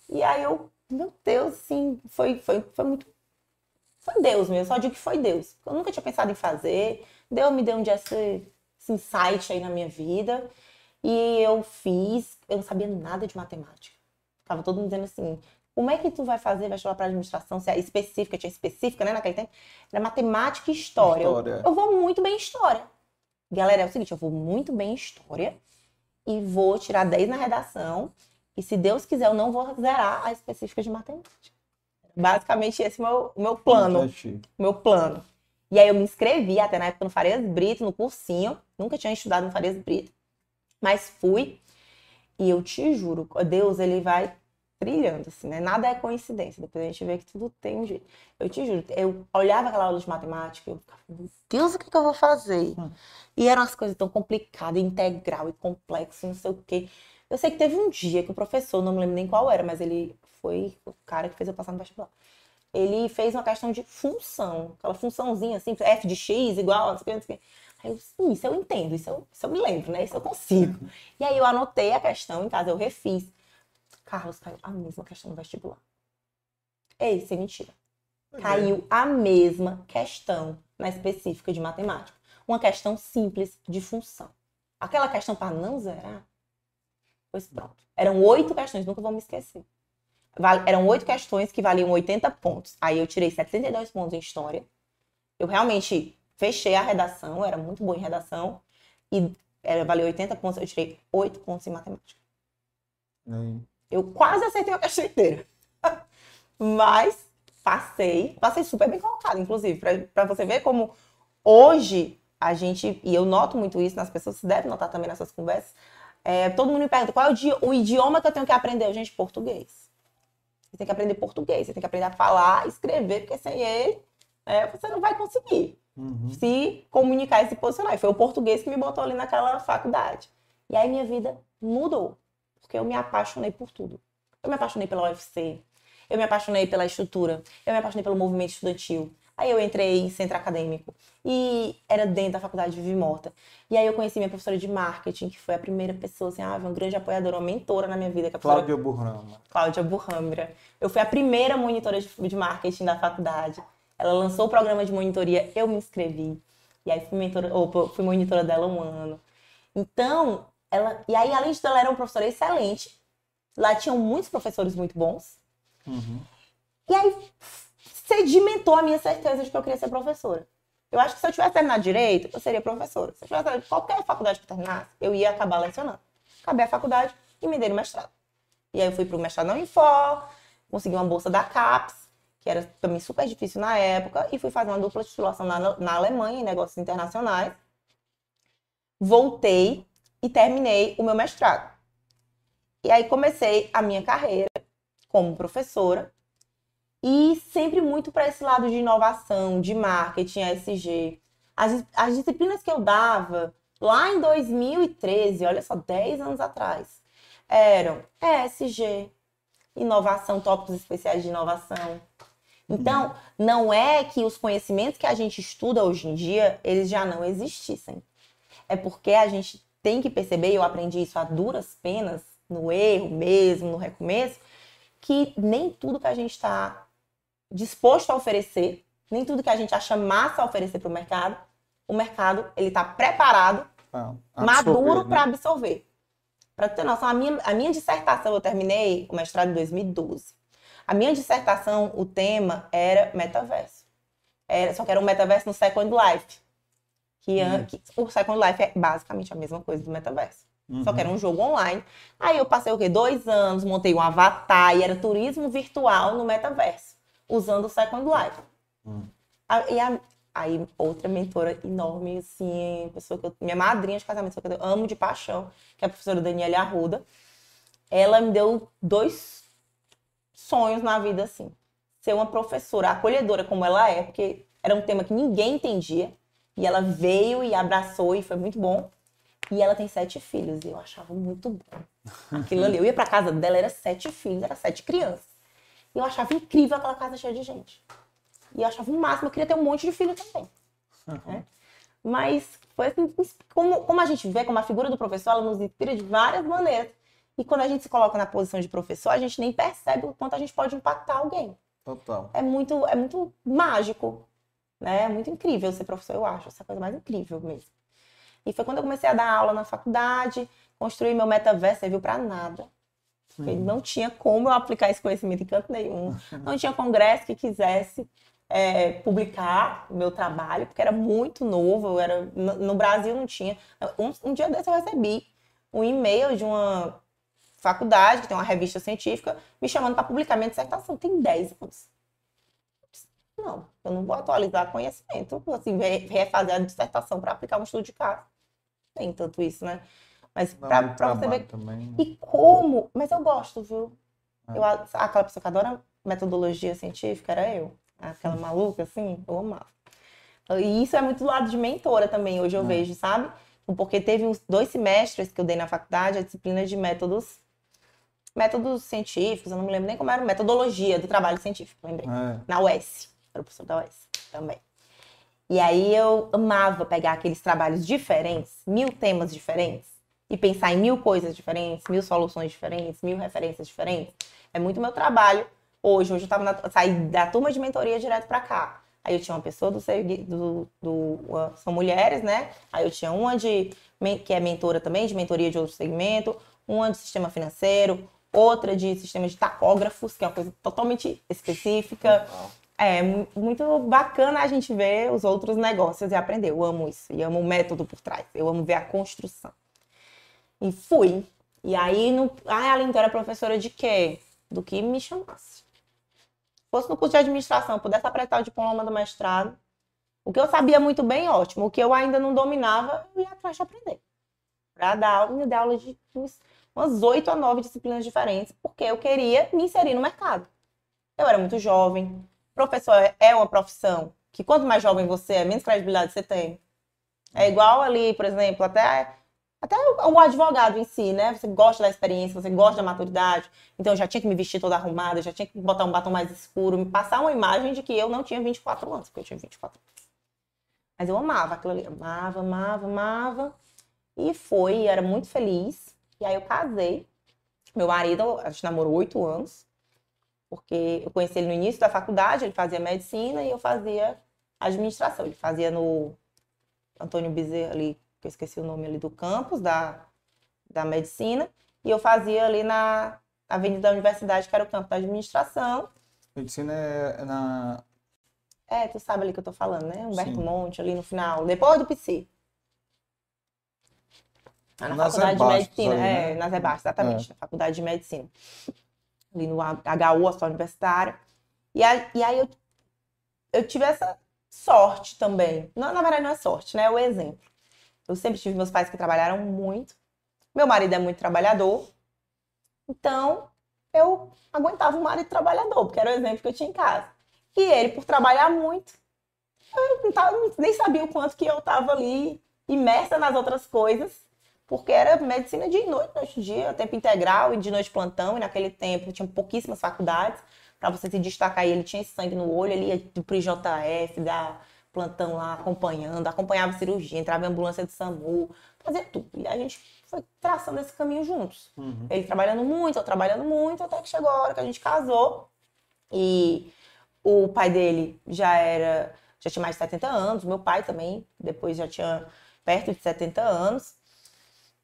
E aí eu, meu Deus, assim, foi, foi, foi muito. Foi Deus mesmo, só digo que foi Deus. Eu nunca tinha pensado em fazer. Deus me deu um dia esse, esse insight aí na minha vida. E eu fiz, eu não sabia nada de matemática. Ficava todo mundo dizendo assim, como é que tu vai fazer vestibular para administração? Se é específica, tinha específica, né, naquele tempo. Era matemática e história. história. Eu, eu vou muito bem em história. Galera, é o seguinte, eu vou muito bem em história e vou tirar 10 na redação. E se Deus quiser, eu não vou zerar a específica de matemática. Basicamente, esse é o meu, meu plano. Meu plano. E aí eu me inscrevi até na época no Farias Brito, no cursinho. Nunca tinha estudado no Farias Brito. Mas fui. E eu te juro, Deus, ele vai brilhando, assim, né? Nada é coincidência. Depois a gente vê que tudo tem um jeito. Eu te juro, eu olhava aquela aula de matemática, eu ficava, meu Deus, o que, que eu vou fazer? Hum. E eram as coisas tão complicadas, integral e complexo, não sei o quê. Eu sei que teve um dia que o professor, não me lembro nem qual era, mas ele foi o cara que fez eu passar no vestibular. Ele fez uma questão de função, aquela funçãozinha assim, f de x igual, não sei o que, não sei o que. Aí eu, isso eu entendo, isso eu, isso eu me lembro, né? Isso eu consigo. E aí eu anotei a questão em casa, eu refiz. Carlos, caiu a mesma questão no vestibular. Ei, sem mentira. É. Caiu a mesma questão na específica de matemática. Uma questão simples de função. Aquela questão para não zerar, pois pronto. Eram oito questões, nunca vou me esquecer. Eram oito questões que valiam 80 pontos. Aí eu tirei 72 pontos em história. Eu realmente fechei a redação, era muito boa em redação. E era, valeu 80 pontos, eu tirei 8 pontos em matemática. Eu quase acertei a questão inteira. Mas passei, passei super bem colocado, inclusive, para você ver como hoje a gente, e eu noto muito isso nas pessoas, você deve notar também nessas conversas, é, todo mundo me pergunta qual é o, o, idioma que eu tenho que aprender. Gente, português. Você tem que aprender português, você tem que aprender a falar, escrever, porque sem ele é, você não vai conseguir uhum. se comunicar e se posicionar. E foi o português que me botou ali naquela faculdade. E aí minha vida mudou, porque eu me apaixonei por tudo. Eu me apaixonei pela UFC, eu me apaixonei pela estrutura, eu me apaixonei pelo movimento estudantil. Aí eu entrei em centro acadêmico e era dentro da faculdade de Vivi Morta. E aí eu conheci minha professora de marketing, que foi a primeira pessoa, assim, ah, uma grande apoiadora, uma mentora na minha vida. Que é Cláudia Burrama. Cláudia Burrambra. Eu fui a primeira monitora de marketing da faculdade. Ela lançou o programa de monitoria, eu me inscrevi. E aí fui, mentora, ou, fui monitora dela um ano. Então, ela. E aí, além de ela era uma professora excelente. Lá tinham muitos professores muito bons. Uhum. E aí sedimentou a minha certeza de que eu queria ser professora. Eu acho que se eu tivesse terminado direito, eu seria professora. Se eu tivesse qualquer faculdade que eu terminasse, eu ia acabar lecionando. Acabei a faculdade e me dei no mestrado. E aí eu fui para o mestrado na Unifor, consegui uma bolsa da CAPES, que era também super difícil na época, e fui fazer uma dupla titulação na, na Alemanha, em negócios internacionais. Voltei e terminei o meu mestrado. E aí comecei a minha carreira como professora, e sempre muito para esse lado de inovação, de marketing, ASG. As, as disciplinas que eu dava lá em 2013, olha só, 10 anos atrás, eram ESG, inovação, tópicos especiais de inovação, então, não é que os conhecimentos que a gente estuda hoje em dia, eles já não existissem. É porque a gente tem que perceber, eu aprendi isso a duras penas, no erro mesmo, no recomeço, que nem tudo que a gente está disposto a oferecer, nem tudo que a gente acha massa a oferecer para o mercado, o mercado ele está preparado, ah, maduro né? para absorver. Para ter noção, a minha, a minha dissertação eu terminei o mestrado em 2012. A minha dissertação, o tema era metaverso. Era, só que era um metaverso no Second Life. Que, uhum. que, o Second Life é basicamente a mesma coisa do metaverso. Uhum. Só que era um jogo online. Aí eu passei o quê? Dois anos, montei um avatar e era turismo virtual no metaverso, usando o Second Life. Uhum. e a, aí outra mentora enorme, assim, pessoa que eu, minha madrinha de casamento, que eu amo de paixão, que é a professora Daniela Arruda. Ela me deu dois sonhos na vida, assim. Ser uma professora acolhedora como ela é, porque era um tema que ninguém entendia. E ela veio e abraçou e foi muito bom. E ela tem sete filhos e eu achava muito bom. Aquilo ali. Eu ia pra casa dela, era sete filhos, era sete crianças. E eu achava incrível aquela casa cheia de gente. E eu achava o máximo, eu queria ter um monte de filho também. Né? Mas foi assim, como, como a gente vê, como a figura do professor, ela nos inspira de várias maneiras. E quando a gente se coloca na posição de professor, a gente nem percebe o quanto a gente pode impactar alguém. Total. É muito, é muito mágico, né? É muito incrível ser professor, eu acho. Essa coisa mais incrível mesmo. E foi quando eu comecei a dar aula na faculdade, construir meu metaverso, serviu para nada. Porque não tinha como eu aplicar esse conhecimento em canto nenhum. Não tinha congresso que quisesse é, publicar o meu trabalho, porque era muito novo. Eu era, no, no Brasil não tinha. Um, um dia desse eu recebi um e-mail de uma faculdade, que tem uma revista científica, me chamando para publicar minha dissertação. Tem 10 anos. Não, eu não vou atualizar conhecimento, assim, refazer a dissertação para aplicar um estudo de caso. Tem tanto isso, né? Mas para você ver. Também? E como. Mas eu gosto, viu? É. Eu, aquela pessoa que adora metodologia científica era eu. Aquela maluca, assim, eu amava. E isso é muito do lado de mentora também, hoje eu é. vejo, sabe? Porque teve uns dois semestres que eu dei na faculdade a disciplina de métodos métodos científicos, eu não me lembro nem como era, metodologia do trabalho científico, lembrei. É. Na UES, era o professor da UES também. E aí eu amava pegar aqueles trabalhos diferentes, mil temas diferentes, e pensar em mil coisas diferentes, mil soluções diferentes, mil referências diferentes. É muito meu trabalho hoje. Hoje eu tava na, saí da turma de mentoria direto para cá. Aí eu tinha uma pessoa do, do, do, são mulheres, né? Aí eu tinha uma de que é mentora também de mentoria de outro segmento, uma de sistema financeiro, outra de sistema de tacógrafos, que é uma coisa totalmente específica. É muito bacana a gente ver os outros negócios e aprender. Eu amo isso. E amo o método por trás. Eu amo ver a construção. E fui. E aí, no... ah, a Linda era professora de quê? Do que me chamasse. Se fosse no curso de administração, pudesse apretar o diploma do mestrado, o que eu sabia muito bem, ótimo. O que eu ainda não dominava, eu ia atrás de aprender. Para dar aula, eu dar aula de umas oito a nove disciplinas diferentes, porque eu queria me inserir no mercado. Eu era muito jovem. Professor é uma profissão que quanto mais jovem você é, menos credibilidade você tem. É igual ali, por exemplo, até até o advogado em si, né? Você gosta da experiência, você gosta da maturidade. Então eu já tinha que me vestir toda arrumada, já tinha que botar um batom mais escuro, me passar uma imagem de que eu não tinha 24 anos, porque eu tinha 24 anos. Mas eu amava aquilo ali, amava, amava, amava. E foi, era muito feliz. E aí eu casei. Meu marido, a gente namorou oito anos, porque eu conheci ele no início da faculdade, ele fazia medicina e eu fazia administração. Ele fazia no Antônio Bezerra ali que eu esqueci o nome ali do campus da, da medicina, e eu fazia ali na Avenida da Universidade, que era o campo da administração. Medicina é, na. É, tu sabe ali que eu tô falando, né? Humberto Sim. Monte, ali no final, depois do PC. Ah, na nas faculdade de medicina, ali, né? é, na Zé exatamente, é. na faculdade de medicina. Ali no HU, a sua universitária. E aí, e aí eu, eu tive essa sorte também. Não, na verdade, não é sorte, né? É o exemplo. Eu sempre tive meus pais que trabalharam muito. Meu marido é muito trabalhador. Então, eu aguentava o marido trabalhador, porque era o exemplo que eu tinha em casa. E ele, por trabalhar muito, eu não tava, nem sabia o quanto que eu estava ali imersa nas outras coisas, porque era medicina de noite, noite dia, tempo integral e de noite plantão, e naquele tempo tinha pouquíssimas faculdades para você se destacar. E ele tinha sangue no olho, ele ia pro IJF, da plantão lá acompanhando, acompanhava cirurgia, entrava em ambulância de SAMU, fazia tudo. E a gente foi traçando esse caminho juntos. Uhum. Ele trabalhando muito, eu trabalhando muito, até que chegou a hora que a gente casou. E o pai dele já era, já tinha mais de 70 anos, meu pai também, depois já tinha perto de 70 anos.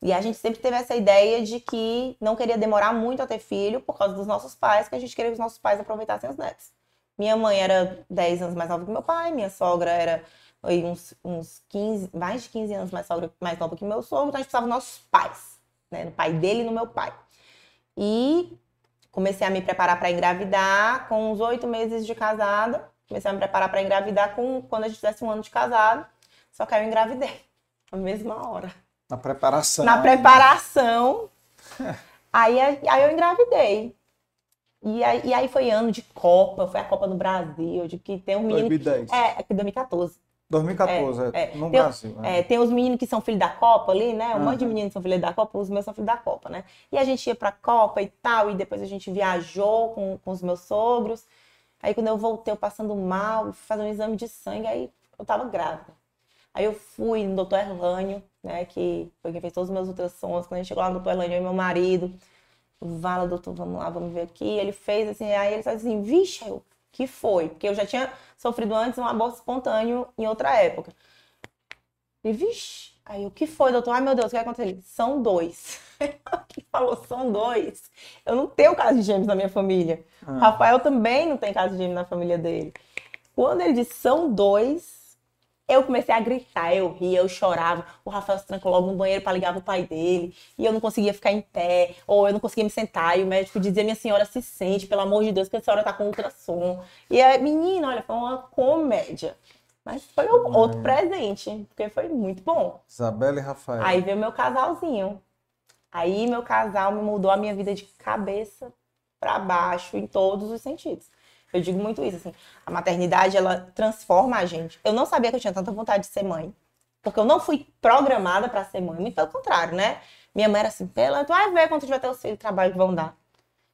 E a gente sempre teve essa ideia de que não queria demorar muito a ter filho por causa dos nossos pais, que a gente queria que os nossos pais aproveitassem os netos. Minha mãe era 10 anos mais nova que meu pai, minha sogra era aí, uns, uns 15, mais de 15 anos mais, sogra, mais nova que meu sogro, então a gente precisava dos nossos pais, né? No pai dele e no meu pai. E comecei a me preparar para engravidar com uns oito meses de casada. Comecei a me preparar para engravidar com, quando a gente tivesse um ano de casado. Só que aí eu engravidei, na mesma hora. Na preparação. Na preparação. aí, aí eu engravidei. E aí, e aí, foi ano de Copa, foi a Copa no Brasil, de que tem um menino. 2010. É, é 2014. 2014, é, é, no tem, Brasil. Né? É, tem os meninos que são filhos da Copa ali, né? Um uhum. monte de meninos são filhos da Copa, os meus são filhos da Copa, né? E a gente ia pra Copa e tal, e depois a gente viajou com, com os meus sogros. Aí quando eu voltei, eu passando mal, fui fazer um exame de sangue, aí eu tava grávida. Aí eu fui no doutor Erlânio, né? Que foi quem fez todos os meus ultrassons. Quando a gente chegou lá no doutor Erlânio, eu e meu marido. Vala, doutor, vamos lá, vamos ver aqui. Ele fez assim, aí ele falou assim, vixe, eu, que foi? Porque eu já tinha sofrido antes um aborto espontâneo em outra época. E vixe, Aí, o que foi, doutor? Ai, meu Deus, o que aconteceu? São dois. que falou, são dois. Eu não tenho caso de gêmeos na minha família. Ah. Rafael também não tem caso de gêmeos na família dele. Quando ele disse são dois, eu comecei a gritar, eu ria, eu chorava. O Rafael se trancou logo no banheiro para ligar pro pai dele. E eu não conseguia ficar em pé, ou eu não conseguia me sentar. E o médico dizia: Minha senhora se sente, pelo amor de Deus, que a senhora tá com ultrassom. E a menina, olha, foi uma comédia. Mas foi um outro presente, porque foi muito bom. Isabela e Rafael. Aí veio meu casalzinho. Aí meu casal me mudou a minha vida de cabeça para baixo, em todos os sentidos. Eu digo muito isso, assim. A maternidade, ela transforma a gente. Eu não sabia que eu tinha tanta vontade de ser mãe. Porque eu não fui programada para ser mãe. Muito pelo contrário, né? Minha mãe era assim, pela, tu vai ver quando tiver teus filhos, o trabalho que vão dar.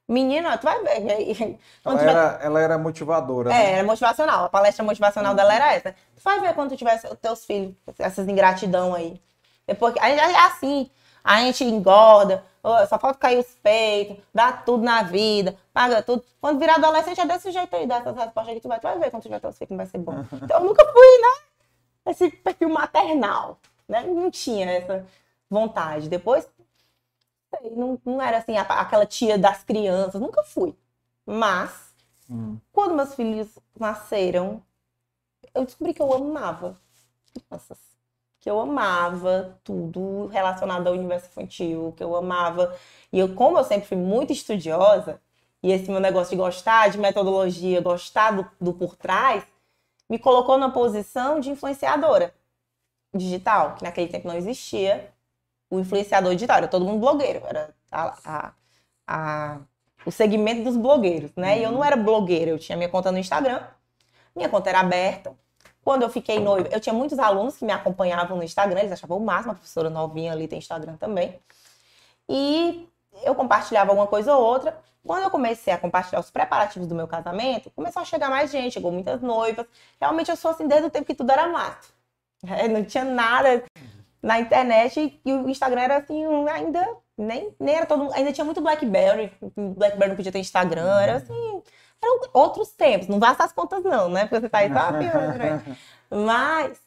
Menina, tu vai ver. Ela, tiver... era, ela era motivadora. É, né? era motivacional. A palestra motivacional dela era essa. Tu vai ver quando tu tiver teus filhos, essas ingratidão aí. Depois, é assim a gente engorda, só falta cair os peitos, dá tudo na vida, paga tudo. Quando virar adolescente é desse jeito aí, dessas respostas que tu vai, tu vai ver quando tiver teus filhos, vai ser bom. Então eu nunca fui, né? Esse perfil maternal, né? Não tinha essa vontade. Depois, não, não era assim, aquela tia das crianças, nunca fui. Mas, hum. quando meus filhos nasceram, eu descobri que eu amava crianças que eu amava tudo relacionado ao universo infantil, que eu amava. E eu, como eu sempre fui muito estudiosa, e esse meu negócio de gostar de metodologia, gostar do, do por trás, me colocou na posição de influenciadora digital, que naquele tempo não existia o influenciador digital, era todo mundo blogueiro, era a, a, a, o segmento dos blogueiros, né? E eu não uhum. era blogueira, eu tinha minha conta no Instagram, minha conta era aberta, quando eu fiquei noiva, eu tinha muitos alunos que me acompanhavam no Instagram, eles achavam o máximo, a professora novinha ali tem Instagram também. E eu compartilhava alguma coisa ou outra. Quando eu comecei a compartilhar os preparativos do meu casamento, começou a chegar mais gente, chegou muitas noivas. Realmente eu sou assim desde o tempo que tudo era mato. É, não tinha nada na internet e o Instagram era assim, ainda nem, nem era todo ainda tinha muito Blackberry, Blackberry não podia ter Instagram, era assim, eram outros tempos, não vá essas contas não, né? Porque você tá aí só né? Mas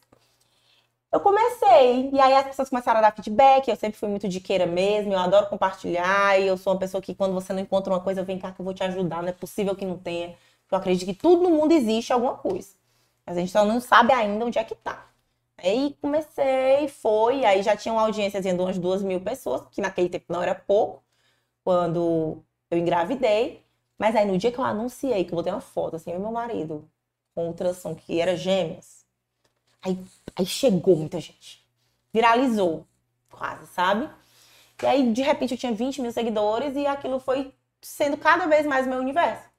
eu comecei, e aí as pessoas começaram a dar feedback, eu sempre fui muito diqueira mesmo, eu adoro compartilhar, e eu sou uma pessoa que quando você não encontra uma coisa, vem cá que eu vou te ajudar, não é possível que não tenha. Eu acredito que tudo no mundo existe alguma coisa. Mas a gente só não sabe ainda onde é que tá. Aí comecei, foi, aí já tinha uma audiência de umas duas mil pessoas, que naquele tempo não era pouco, quando eu engravidei. Mas aí no dia que eu anunciei, que eu botei uma foto, assim, eu e meu marido, com ultrassom, que era gêmeos, aí, aí chegou muita gente. Viralizou, quase, sabe? E aí, de repente, eu tinha 20 mil seguidores e aquilo foi sendo cada vez mais meu universo.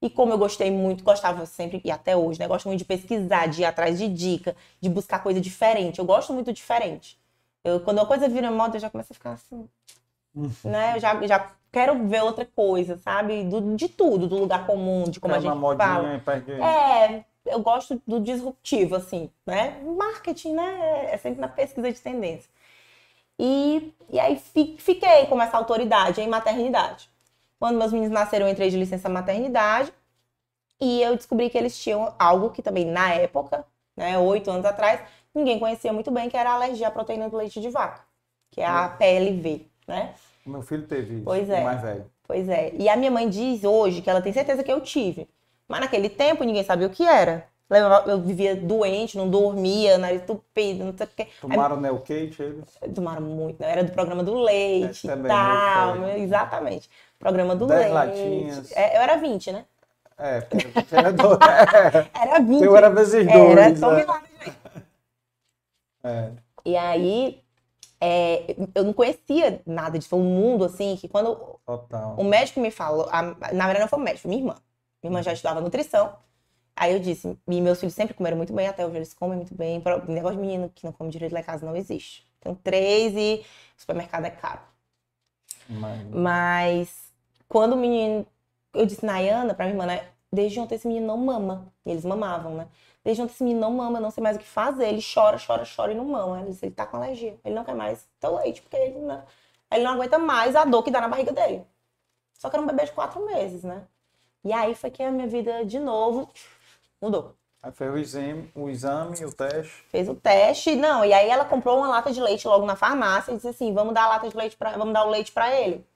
E como eu gostei muito, gostava sempre, e até hoje, né? Gosto muito de pesquisar, de ir atrás de dica, de buscar coisa diferente. Eu gosto muito diferente. Eu, quando a coisa vira moda, eu já começo a ficar assim. Uhum. né? Eu já, já quero ver outra coisa, sabe? Do, de tudo, do lugar comum, de como é a gente fala. É, eu gosto do disruptivo, assim, né? Marketing, né? É sempre na pesquisa de tendência. E, e aí fiquei com essa autoridade em maternidade. Quando meus meninos nasceram, eu entrei de licença maternidade e eu descobri que eles tinham algo que também, na época, né, oito anos atrás, ninguém conhecia muito bem, que era a alergia à proteína do leite de vaca, que é a PLV, né? Meu filho teve pois é. mais velho. Pois é. E a minha mãe diz hoje que ela tem certeza que eu tive. Mas naquele tempo ninguém sabia o que era. Eu vivia doente, não dormia, nariz tupido, não sei o quê. Tomaram Neocate eles? Tomaram muito, né? Era do programa do leite é, e tal. Exatamente. Programa do leite. latinhas. É, eu era 20, né? É, era, do... era 20. Eu era vezes dois. Era, só né? é. E aí, é, eu não conhecia nada disso. Foi um mundo assim que quando Total. o médico me falou, a, na verdade não foi o médico, minha irmã. Minha irmã já estudava nutrição. Aí eu disse, e meus filhos sempre comeram muito bem, até hoje eles comem muito bem. O negócio de menino que não come direito lá em casa não existe. Tem três e o supermercado é caro. Mas, Mas quando o menino. Eu disse, Nayana, pra minha irmã, né? Desde ontem esse menino não mama. E eles mamavam, né? Desde ontem esse menino não mama, não sei mais o que fazer. Ele chora, chora, chora e não mama. Ele, ele tá com alergia. Ele não quer mais teu leite, porque ele não, ele não aguenta mais a dor que dá na barriga dele. Só que era um bebê de quatro meses, né? E aí foi que a minha vida, de novo, mudou. Aí fez o exame, o exame, o teste. Fez o teste, não, e aí ela comprou uma lata de leite logo na farmácia e disse assim: vamos dar a lata de leite para, vamos dar o leite para ele,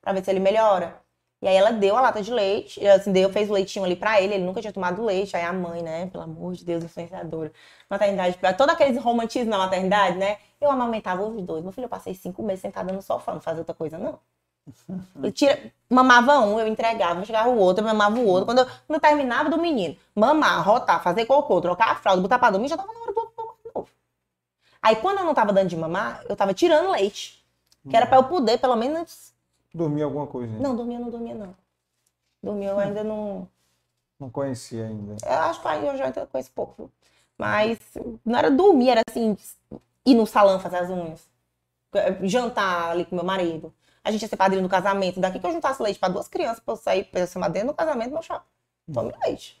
para ver se ele melhora. E aí ela deu a lata de leite, assim, deu, fez o leitinho ali pra ele, ele nunca tinha tomado leite, aí a mãe, né, pelo amor de Deus, influenciadora. Maternidade, todo aqueles romantismo na maternidade, né? Eu amamentava os dois. Meu filho, eu passei cinco meses sentada no sofá, não fazia outra coisa, não. Eu tira, mamava um, eu entregava, chegava o outro, eu mamava o outro. Quando eu, quando eu terminava do menino, mamar, rotar, fazer cocô, trocar a fralda, botar pra dormir, já tava na hora do outro mamar de novo. Aí quando eu não tava dando de mamar, eu tava tirando leite. Que era pra eu poder, pelo menos. Dormir alguma coisa? Não, dormia, não dormia, não. Dormia, eu ainda não. Não conhecia ainda. Eu acho que eu já conheço pouco. Mas não era dormir, era assim, ir no salão fazer as unhas. Jantar ali com meu marido a gente ia ser padrinho do casamento. Daqui que eu juntasse leite para duas crianças para eu sair, para ser madrinha no casamento, meu chapa. Tome leite.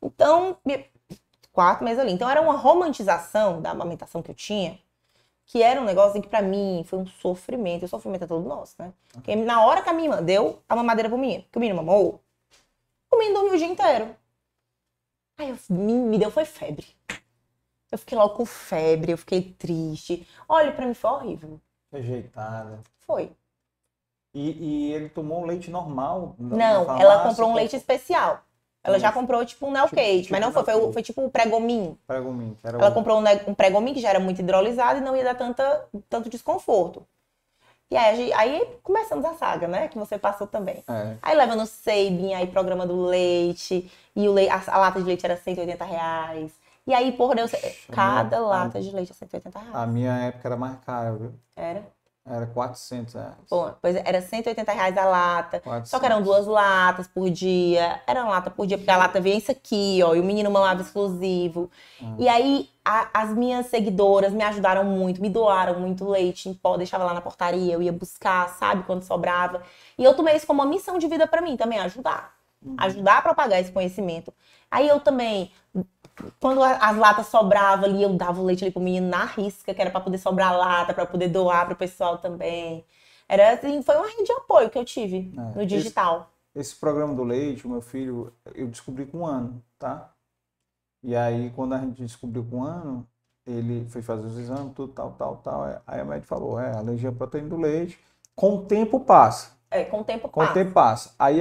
Então, quatro meses ali. Então, era uma romantização da amamentação que eu tinha, que era um negócio que para mim foi um sofrimento. O sofrimento é todo nosso, né? Porque na hora que a minha irmã deu a mamadeira pro menino, que o menino mamou, o menino dormiu o dia inteiro. Aí, eu, me, me deu foi febre. Eu fiquei logo com febre, eu fiquei triste. Olha, para mim foi horrível. Rejeitada. Foi. E, e ele tomou um leite normal? Não, ela comprou um leite especial. Ela já comprou tipo um Neocate, tipo, mas não tipo foi, foi, foi tipo o Pregomin. Pregomin. ela o... comprou um, um Pregomin que já era muito hidrolisado e não ia dar tanta, tanto desconforto. E aí, aí começamos a saga, né? Que você passou também. É. Aí leva no Sabin, aí programa do leite, e o leite, a, a, lata de leite era 180 reais. E aí, por Deus, cada lata de leite é 180 reais. A minha época era mais cara, viu? Era? Era 400 reais. Bom, pois era 180 reais a lata. 400. Só que eram duas latas por dia. Era uma lata por dia, porque a lata vinha isso aqui, ó. E o menino mamava exclusivo. Hum. E aí, a, as minhas seguidoras me ajudaram muito, me doaram muito leite em pó. Deixava lá na portaria, eu ia buscar, sabe, quando sobrava. E eu tomei isso como uma missão de vida para mim também, ajudar. Uhum. Ajudar a propagar esse conhecimento. Aí eu também quando as latas sobravam ali, eu dava o leite ali pro menino na risca, que era para poder sobrar lata, para poder doar pro pessoal também. Era assim, foi uma rede de apoio que eu tive é, no digital. Esse, esse, programa do leite, o meu filho, eu descobri com um ano, tá? E aí, quando a gente descobriu com um ano, ele foi fazer os exames, tudo, tal, tal, tal. Aí a médica falou, é, alergia à proteína do leite. Com o tempo passa. É, com o tempo com passa. Com o tempo passa. Aí,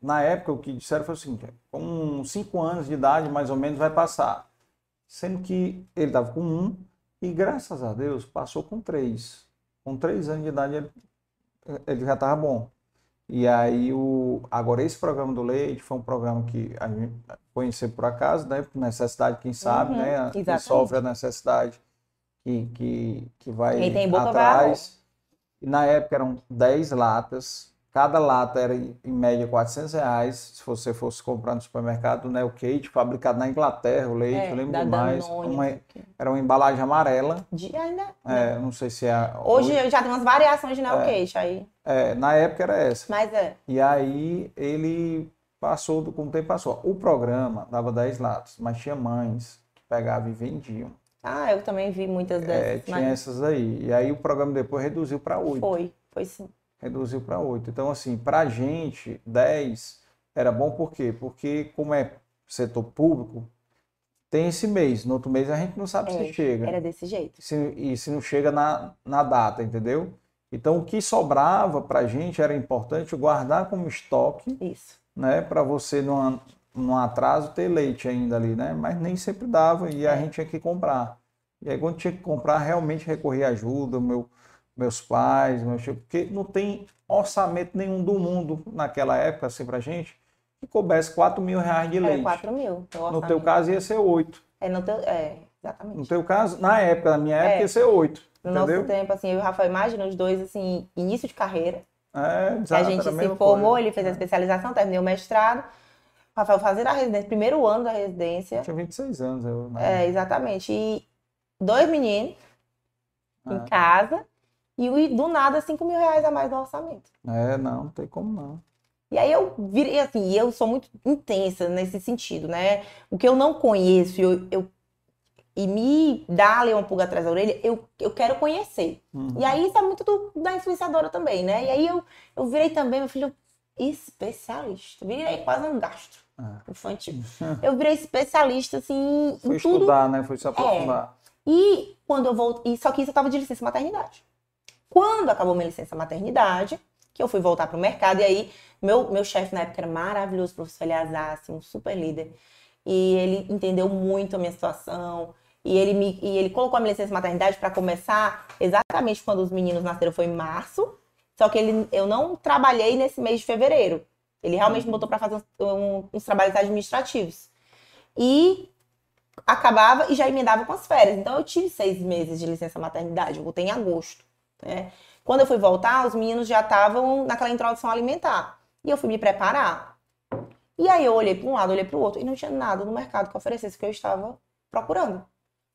na época, o que disseram foi o seguinte: com 5 anos de idade, mais ou menos, vai passar. Sendo que ele estava com um, e graças a Deus, passou com três. Com três anos de idade, ele, ele já estava bom. E aí, o, agora, esse programa do leite foi um programa que a gente conheceu por acaso, né? Por necessidade, quem sabe, uhum, né? Quem sofre a necessidade que, que, que vai quem tem boca atrás. E na época eram 10 latas. Cada lata era em média 400 reais. Se você fosse comprar no supermercado, né? O Kate, fabricado na Inglaterra, o leite, é, eu lembro demais. Uma, era uma embalagem amarela. De, ainda? É, não sei se é. Hoje, hoje já tem umas variações de Neo é, aí. É, na época era essa. Mas é. E aí ele passou, com o tempo passou. O programa dava 10 latas, mas tinha mães que pegavam e vendiam. Ah, eu também vi muitas é, dessas. É, tinha mas... essas aí. E aí o programa depois reduziu para oito. Foi, foi sim. Reduziu para oito. Então, assim, para a gente, 10 era bom por quê? Porque, como é setor público, tem esse mês. No outro mês a gente não sabe é, se chega. Era desse jeito. Se, e se não chega na, na data, entendeu? Então, o que sobrava para a gente era importante guardar como estoque. Isso. Né, para você não, num atraso ter leite ainda ali, né? Mas nem sempre dava e a é. gente tinha que comprar. E aí quando tinha que comprar, realmente recorria ajuda, meu, meus pais, meus tios, porque não tem orçamento nenhum do mundo naquela época, assim, pra gente, que coubesse 4 mil reais de leite. É, 4 mil. No teu caso ia ser 8. É, no teu, é, exatamente. No teu caso, na época, na minha época, é. ia ser 8. No entendeu? nosso tempo, assim, eu e o Rafael, imagina os dois, assim, início de carreira. É, exato, A gente se formou, coisa. ele fez a é. especialização, terminou o mestrado. Rafael fazendo a residência, primeiro ano da residência. Eu tinha 26 anos. Eu? É, exatamente. E dois meninos ah. em casa e do nada 5 mil reais a mais no orçamento. É, não, não tem como não. E aí eu virei assim, eu sou muito intensa nesse sentido, né? O que eu não conheço, eu, eu e me dá ali uma pulga atrás da orelha, eu, eu quero conhecer. Uhum. E aí isso é muito do, da influenciadora também, né? E aí eu, eu virei também, meu filho, especialista. Virei quase um gastro. É. Infantil. Eu virei especialista, assim, Foi em tudo. estudar, né? Foi se aprofundar. E quando eu voltei, só que isso eu tava de licença maternidade. Quando acabou minha licença maternidade, que eu fui voltar pro mercado, e aí meu, meu chefe na época era maravilhoso, o professor Eleazar, assim, um super líder. E ele entendeu muito a minha situação. E ele, me, e ele colocou a minha licença maternidade para começar exatamente quando os meninos nasceram, foi em março. Só que ele, eu não trabalhei nesse mês de fevereiro. Ele realmente me botou para fazer uns, um, uns trabalhos administrativos. E acabava e já emendava com as férias. Então eu tive seis meses de licença maternidade, eu voltei em agosto. Né? Quando eu fui voltar, os meninos já estavam naquela introdução alimentar. E eu fui me preparar. E aí eu olhei para um lado, olhei para o outro e não tinha nada no mercado que oferecesse que eu estava procurando.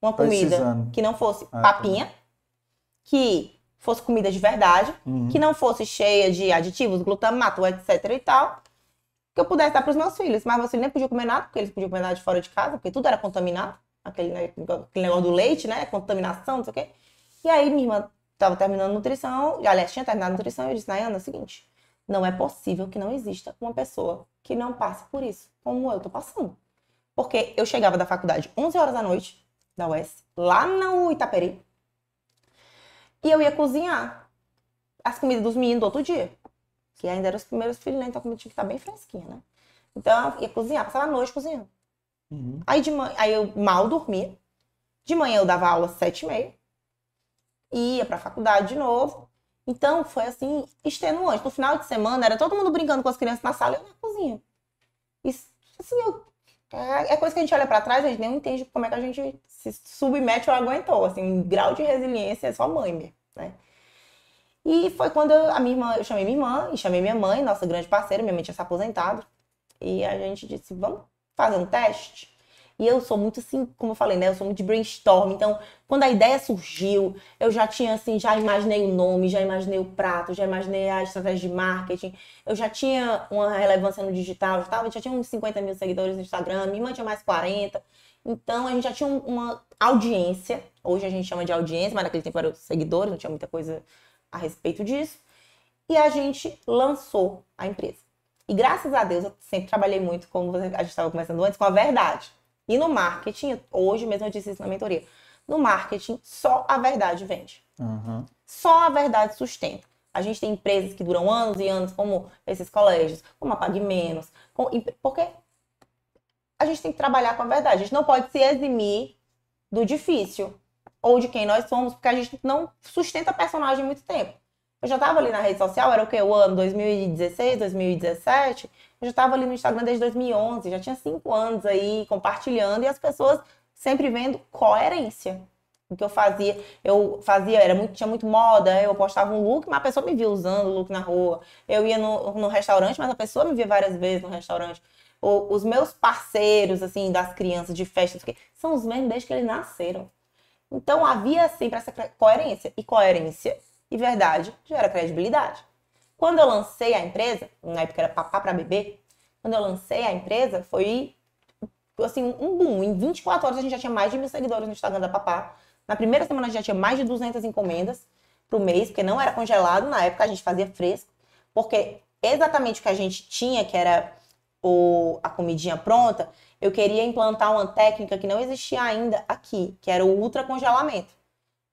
Uma comida Precisando. que não fosse Ah, papinha, que fosse comida de verdade, Uhum. que não fosse cheia de aditivos, glutamato, etc e tal, que eu pudesse dar para os meus filhos. Mas meus filhos nem podiam comer nada, porque eles podiam comer nada de fora de casa, porque tudo era contaminado. Aquele, ne- aquele negócio do leite, né? Contaminação, não sei o quê. E aí minha irmã estava terminando nutrição, aliás, tinha terminado nutrição, e eu disse, Nayana, é o seguinte, não é possível que não exista uma pessoa que não passe por isso, como eu tô passando. Porque eu chegava da faculdade 11 horas da noite, da UES, lá no Itaperi, e eu ia cozinhar as comidas dos meninos do outro dia. Que ainda eram os primeiros filhos, né? Então a comida tinha que estar bem fresquinha, né? Então eu ia cozinhar, passava a noite cozinhando. Uhum. Aí, de manhã, aí eu mal dormia. De manhã eu dava aula às sete e meia. Ia pra faculdade de novo. Então foi assim, extenuante. No final de semana era todo mundo brincando com as crianças na sala e eu na cozinha. Isso, assim, eu, é, é coisa que a gente olha pra trás, a gente nem entende como é que a gente se submete ou aguentou. Assim, um grau de resiliência é só mãe mesmo, né? E foi quando a minha irmã, eu chamei minha irmã e chamei minha mãe, nossa grande parceira, minha mãe tinha se aposentado. E a gente disse, vamos fazer um teste? E eu sou muito assim, como eu falei, né? Eu sou muito de brainstorm. Então, quando a ideia surgiu, eu já tinha assim, já imaginei o nome, já imaginei o prato, já imaginei a estratégia de marketing. Eu já tinha uma relevância no digital, já, tava, já tinha uns 50 mil seguidores no Instagram, minha irmã tinha mais 40. Então, a gente já tinha um- uma audiência. Hoje a gente chama de audiência, mas naquele tempo eram seguidores, não tinha muita coisa a respeito disso. E a gente lançou a empresa. E graças a Deus, eu sempre trabalhei muito, como a gente estava conversando antes, com a verdade. E no marketing, hoje mesmo eu disse isso na mentoria, no marketing, só a verdade vende. Uhum. Só a verdade sustenta. A gente tem empresas que duram anos e anos, como esses colégios, como a Pague Menos, com- porque a gente tem que trabalhar com a verdade. A gente não pode se eximir do difícil ou de quem nós somos, porque a gente não sustenta personagem muito tempo. Eu já estava ali na rede social, era o que? O ano 2016, 2017. Eu já estava ali no Instagram desde 2011, já tinha cinco anos aí compartilhando e as pessoas sempre vendo coerência. O que eu fazia, eu fazia, era muito, tinha muito moda, eu postava um look, mas a pessoa me via usando o look na rua. Eu ia no, no restaurante, mas a pessoa me via várias vezes no restaurante. O- os meus parceiros, assim, das crianças de festa, não sei o quê, são os mesmos desde que eles nasceram. Então havia sempre essa cre- coerência. E coerência e verdade gera credibilidade. Quando eu lancei a empresa, na época era papá para bebê, quando eu lancei a empresa, foi assim, um boom. Em 24 horas a gente já tinha mais de mil seguidores no Instagram da papá. Na primeira semana a gente já tinha mais de 200 encomendas pro mês, porque não era congelado, na época a gente fazia fresco. Porque exatamente o que a gente tinha, que era o, a comidinha pronta, eu queria implantar uma técnica que não existia ainda aqui, que era o ultracongelamento.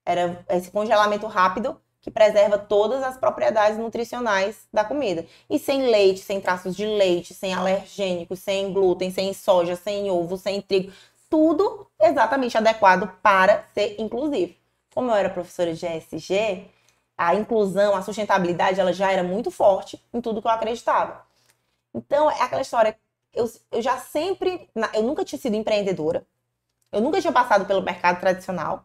Era esse congelamento rápido que preserva todas as propriedades nutricionais da comida. E sem leite, sem traços de leite, sem alergênicos, sem glúten, sem soja, sem ovo, sem trigo. Tudo exatamente adequado para ser inclusivo. Como eu era professora de ESG, a inclusão, a sustentabilidade, ela já era muito forte em tudo que eu acreditava. Então, é aquela história. Eu, eu já sempre. Eu nunca tinha sido empreendedora. Eu nunca tinha passado pelo mercado tradicional.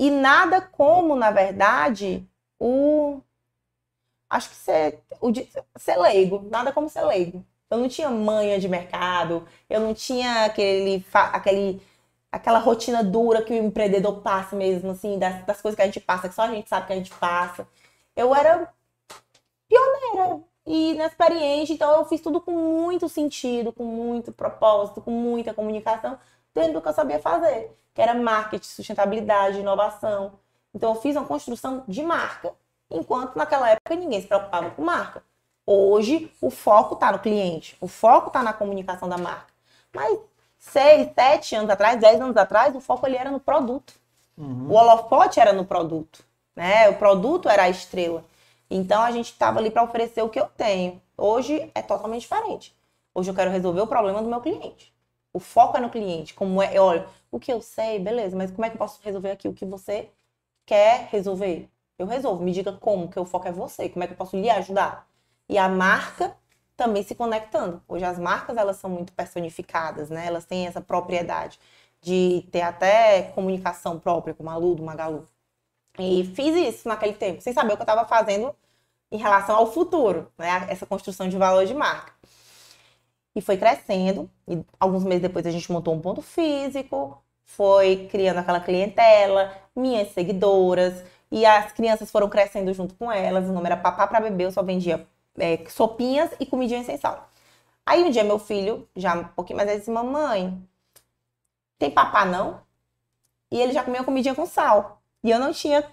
E nada como, na verdade, o. Acho que ser, o ser leigo. Nada como ser leigo. Eu não tinha manha de mercado. Eu não tinha aquele, aquele, aquela rotina dura que o empreendedor passa mesmo, assim, das, das coisas que a gente passa, que só a gente sabe que a gente passa. Eu era pioneira e inexperiente, então eu fiz tudo com muito sentido, com muito propósito, com muita comunicação, dentro do que eu sabia fazer, que era marketing, sustentabilidade, inovação. Então eu fiz uma construção de marca, enquanto naquela época ninguém se preocupava com marca. Hoje, o foco está no cliente, o foco está na comunicação da marca. Mas seis, sete anos atrás, dez anos atrás, o foco ali era no produto. Uhum. O holofote era no produto, né? O produto era a estrela. Então a gente estava ali para oferecer o que eu tenho. Hoje é totalmente diferente. Hoje eu quero resolver o problema do meu cliente. O foco é no cliente. Como é, olha, o que eu sei, beleza, mas como é que eu posso resolver aqui o que você quer resolver? Eu resolvo. Me diga como, que o foco é você. Como é que eu posso lhe ajudar? E a marca também se conectando. Hoje as marcas elas são muito personificadas, né? Elas têm essa propriedade de ter até comunicação própria, como a Lu do Magalu. E fiz isso naquele tempo, sem saber o que eu estava fazendo em relação ao futuro, né? Essa construção de valor de marca. E foi crescendo, e alguns meses depois a gente montou um ponto físico, foi criando aquela clientela, minhas seguidoras, e as crianças foram crescendo junto com elas. O nome era Papá para Bebê, eu só vendia é, sopinhas e comidinhas sem sal. Aí um dia meu filho, já um pouquinho mais, disse, mamãe, tem papá não? E ele já comia comidinha com sal. E eu não tinha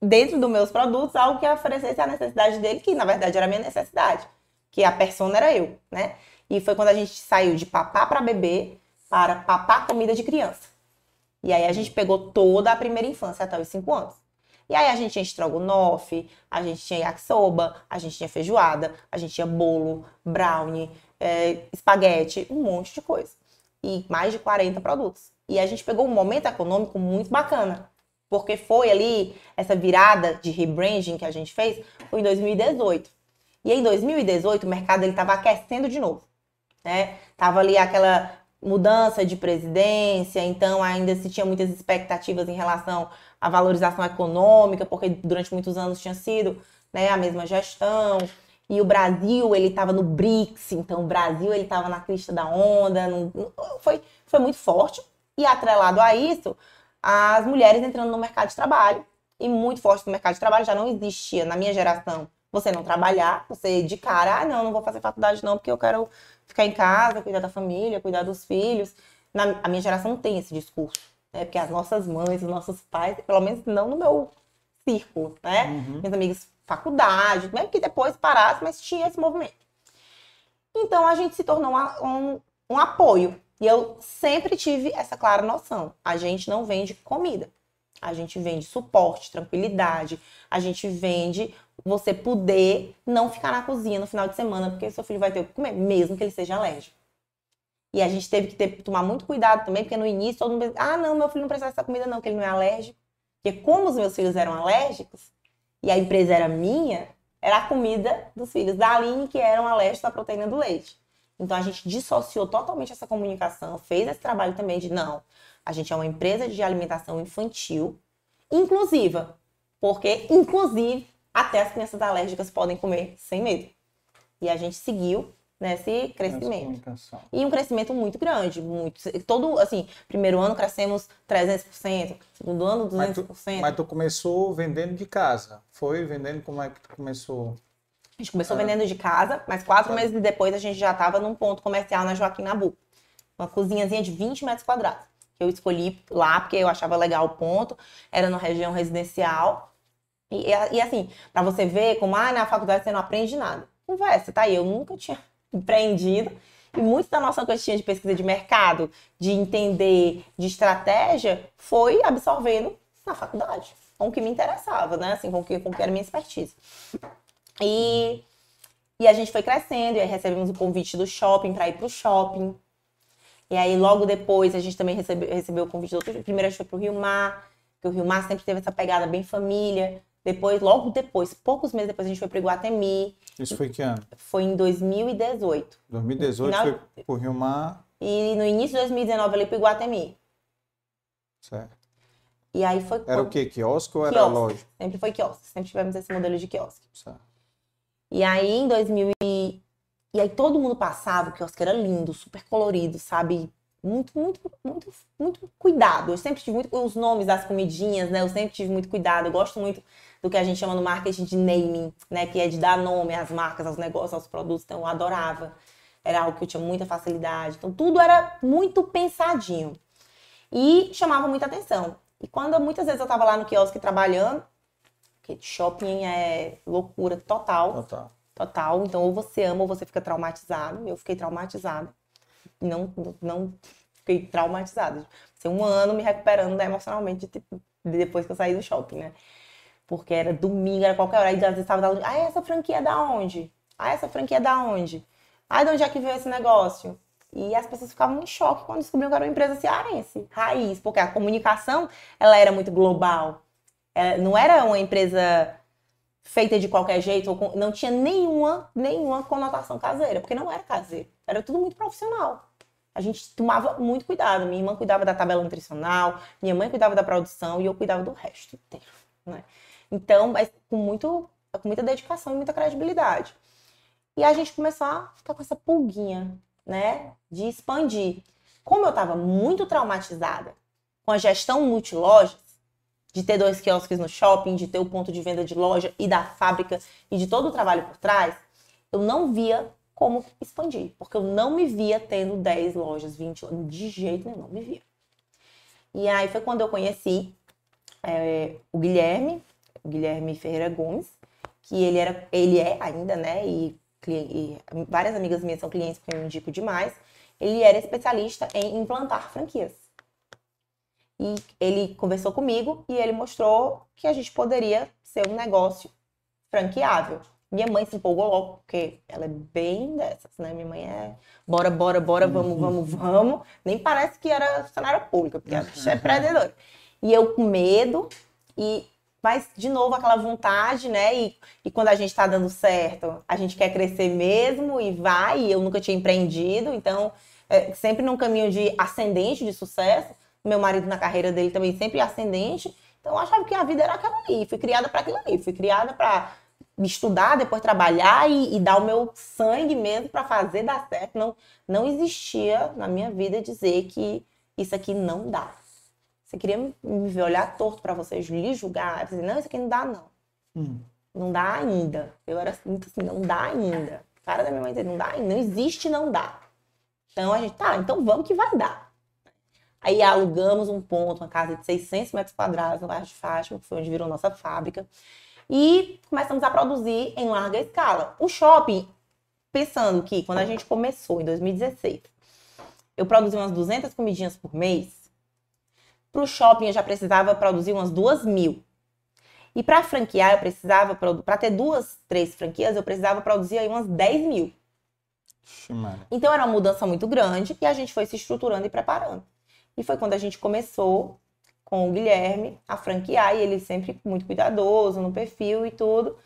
dentro dos meus produtos algo que oferecesse a necessidade dele, que na verdade era a minha necessidade, que a persona era eu, né? E foi quando a gente saiu de papá para bebê para papá comida de criança. E aí a gente pegou toda a primeira infância até os 5 anos. E aí a gente tinha estrogonofe, a gente tinha yakisoba, a gente tinha feijoada, a gente tinha bolo, brownie, é, espaguete, um monte de coisa. E mais de 40 produtos. E a gente pegou um momento econômico muito bacana. Porque foi ali, essa virada de rebranding que a gente fez, foi em 2018. E em 2018 o mercado estava aquecendo de novo. Né? Tava ali aquela mudança de presidência, então ainda se tinha muitas expectativas em relação à valorização econômica, porque durante muitos anos tinha sido né, a mesma gestão. E o Brasil, ele estava no BRICS, então o Brasil ele estava na crista da onda, no, foi, foi muito forte. E atrelado a isso, as mulheres entrando no mercado de trabalho, e muito forte no mercado de trabalho, já não existia na minha geração você não trabalhar, você de cara, ah, não, não vou fazer faculdade não, porque eu quero ficar em casa, cuidar da família, cuidar dos filhos. Na, a minha geração tem esse discurso, né? Porque as nossas mães, os nossos pais, pelo menos não no meu círculo, né? Uhum. Meus amigos, faculdade, mesmo que depois parasse, mas tinha esse movimento. Então a gente se tornou um, um apoio. E eu sempre tive essa clara noção. A gente não vende comida. A gente vende suporte, tranquilidade. A gente vende você poder não ficar na cozinha no final de semana, porque seu filho vai ter que comer, mesmo que ele seja alérgico. E a gente teve que ter, tomar muito cuidado também, porque no início todo mundo ah, não, meu filho não precisa dessa comida não, que ele não é alérgico. Porque como os meus filhos eram alérgicos, e a empresa era minha, era a comida dos filhos da Aline que eram alérgicos à proteína do leite. Então a gente dissociou totalmente essa comunicação, fez esse trabalho também de não, a gente é uma empresa de alimentação infantil inclusiva, porque inclusive até as crianças alérgicas podem comer sem medo. E a gente seguiu nesse crescimento. E um crescimento muito grande, muito. Todo, assim, primeiro ano crescemos 300%, segundo ano 200%. Mas tu, mas tu começou vendendo de casa, foi vendendo como é que tu começou? A gente começou é. vendendo de casa, mas quatro é. meses depois a gente já estava num ponto comercial na Joaquim Nabu. Uma cozinhazinha de 20 metros quadrados. Que eu escolhi lá porque eu achava legal o ponto. Era numa região residencial. E, e assim, para você ver como, ah, na faculdade você não aprende nada. Conversa, tá aí. Eu nunca tinha empreendido. E muito da nossa coisa de pesquisa de mercado, de entender, de estratégia, foi absorvendo na faculdade, com o que me interessava, né? Assim, com o que, com o que era minha expertise. E, e a gente foi crescendo, e aí recebemos o convite do shopping para ir para o shopping. E aí, logo depois, a gente também recebeu, recebeu o convite do outro. Primeiro, a gente foi para o Rio Mar, que o Rio Mar sempre teve essa pegada bem família. Depois, logo depois, poucos meses depois, a gente foi para Iguatemi. Isso foi que ano? Foi em 2018. 2018 Final... foi para o Rio Mar. E no início de 2019 ali para Iguatemi. Certo. E aí foi. Era o quê? Quiosque ou era quiosque. loja? Sempre foi quiosque. Sempre tivemos esse modelo de quiosque. Certo. E aí em 2000 e... aí todo mundo passava, o quiosque era lindo, super colorido, sabe? muito, muito, muito, muito cuidado. Eu sempre tive muito os nomes das comidinhas, né? Eu sempre tive muito cuidado. Eu gosto muito do que a gente chama no marketing de naming, né? Que é de dar nome às marcas, aos negócios, aos produtos. Então eu adorava. Era algo que eu tinha muita facilidade. Então tudo era muito pensadinho. E chamava muita atenção. E quando muitas vezes eu estava lá no quiosque trabalhando, porque shopping é loucura total. Total. Total. Então, ou você ama ou você fica traumatizado. Eu fiquei traumatizada. Não, não fiquei traumatizada. Passei um ano me recuperando né, emocionalmente depois que eu saí do shopping, né? Porque era domingo, era qualquer hora. Aí às vezes estava da Ah, essa franquia é da onde? Ah, essa franquia é da onde? Ah, de onde é que veio esse negócio? E as pessoas ficavam em choque quando descobriam que era uma empresa cearense, raiz, porque a comunicação ela era muito global. Ela não era uma empresa feita de qualquer jeito, não tinha nenhuma, nenhuma conotação caseira, porque não era caseiro, era tudo muito profissional. A gente tomava muito cuidado. Minha irmã cuidava da tabela nutricional, minha mãe cuidava da produção e eu cuidava do resto inteiro. Né? Então, mas com, muito, com muita dedicação e muita credibilidade. E a gente começou a ficar com essa pulguinha, né, de expandir. Como eu estava muito traumatizada com a gestão multilojas, de ter dois quiosques no shopping, de ter o ponto de venda de loja e da fábrica e de todo o trabalho por trás, eu não via como expandir, porque eu não me via tendo 10 lojas, 20 lojas, de jeito nenhum, não me via. E aí foi quando eu conheci é, o Guilherme, o Guilherme Ferreira Gomes, que ele era, ele é ainda, né, e, e várias amigas minhas são clientes porque eu indico demais, ele era especialista em implantar franquias. E ele conversou comigo e ele mostrou que a gente poderia ser um negócio franqueável. Minha mãe se empolgou logo, porque ela é bem dessas, né? Minha mãe é bora, bora, bora, vamos, vamos, vamos. Nem parece que era funcionária pública, porque a bicha é empreendedora. E eu com medo, e mas, de novo, aquela vontade, né? E, e quando a gente está dando certo, a gente quer crescer mesmo e vai. E eu nunca tinha empreendido, então, é, sempre num caminho de ascendente, de sucesso. Meu marido, na carreira dele, também sempre ascendente. Então, eu achava que a vida era aquela ali. Fui criada para aquilo ali. Fui criada para estudar, depois trabalhar e, e, dar o meu sangue mesmo para fazer dar certo. Não, não existia na minha vida dizer que isso aqui não dá. Você queria me ver olhar torto para vocês, lhe julgar. Disse, não, isso aqui não dá, não. Hum. Não dá ainda. Eu era muito assim, não dá ainda. Cara da minha mãe dizia, não dá ainda. Não existe, não dá. Então a gente, tá, então vamos que vai dar. Aí alugamos um ponto, uma casa de 600 metros quadrados no bairro de Fátima, que foi onde virou nossa fábrica e começamos a produzir em larga escala. O shopping, pensando que quando a gente começou em 2016, eu produzia umas 200 comidinhas por mês, para o shopping eu já precisava produzir umas duas mil. E para franquear, eu precisava, para ter duas, três franquias, eu precisava produzir aí umas 10 mil. Então era uma mudança muito grande e a gente foi se estruturando e preparando. E foi quando a gente começou com o Guilherme a franquear, e ele sempre muito cuidadoso no perfil e tudo.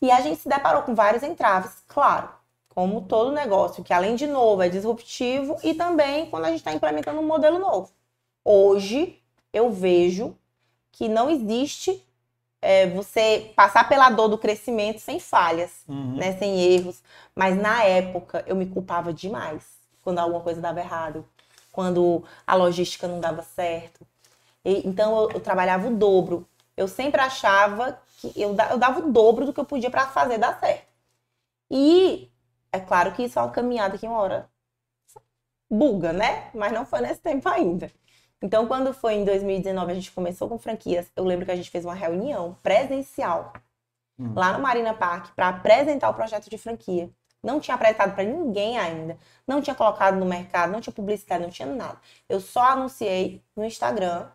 E a gente se deparou com vários entraves, claro, como todo negócio, que além de novo é disruptivo, e também quando a gente está implementando um modelo novo. Hoje eu vejo que não existe é, você passar pela dor do crescimento sem falhas, uhum. né, sem erros. Mas na época eu me culpava demais quando alguma coisa dava errado, quando a logística não dava certo, e, então eu, eu, trabalhava o dobro. Eu sempre achava que eu, eu dava o dobro do que eu podia para fazer dar certo. E é claro que isso é uma caminhada que uma hora buga, né? Mas não foi nesse tempo ainda. Então, quando foi em 2019, a gente começou com franquias. Eu lembro que a gente fez uma reunião presencial hum. lá no Marina Park para apresentar o projeto de franquia. Não tinha apresentado para ninguém ainda. Não tinha colocado no mercado, não tinha publicidade, não tinha nada. Eu só anunciei no Instagram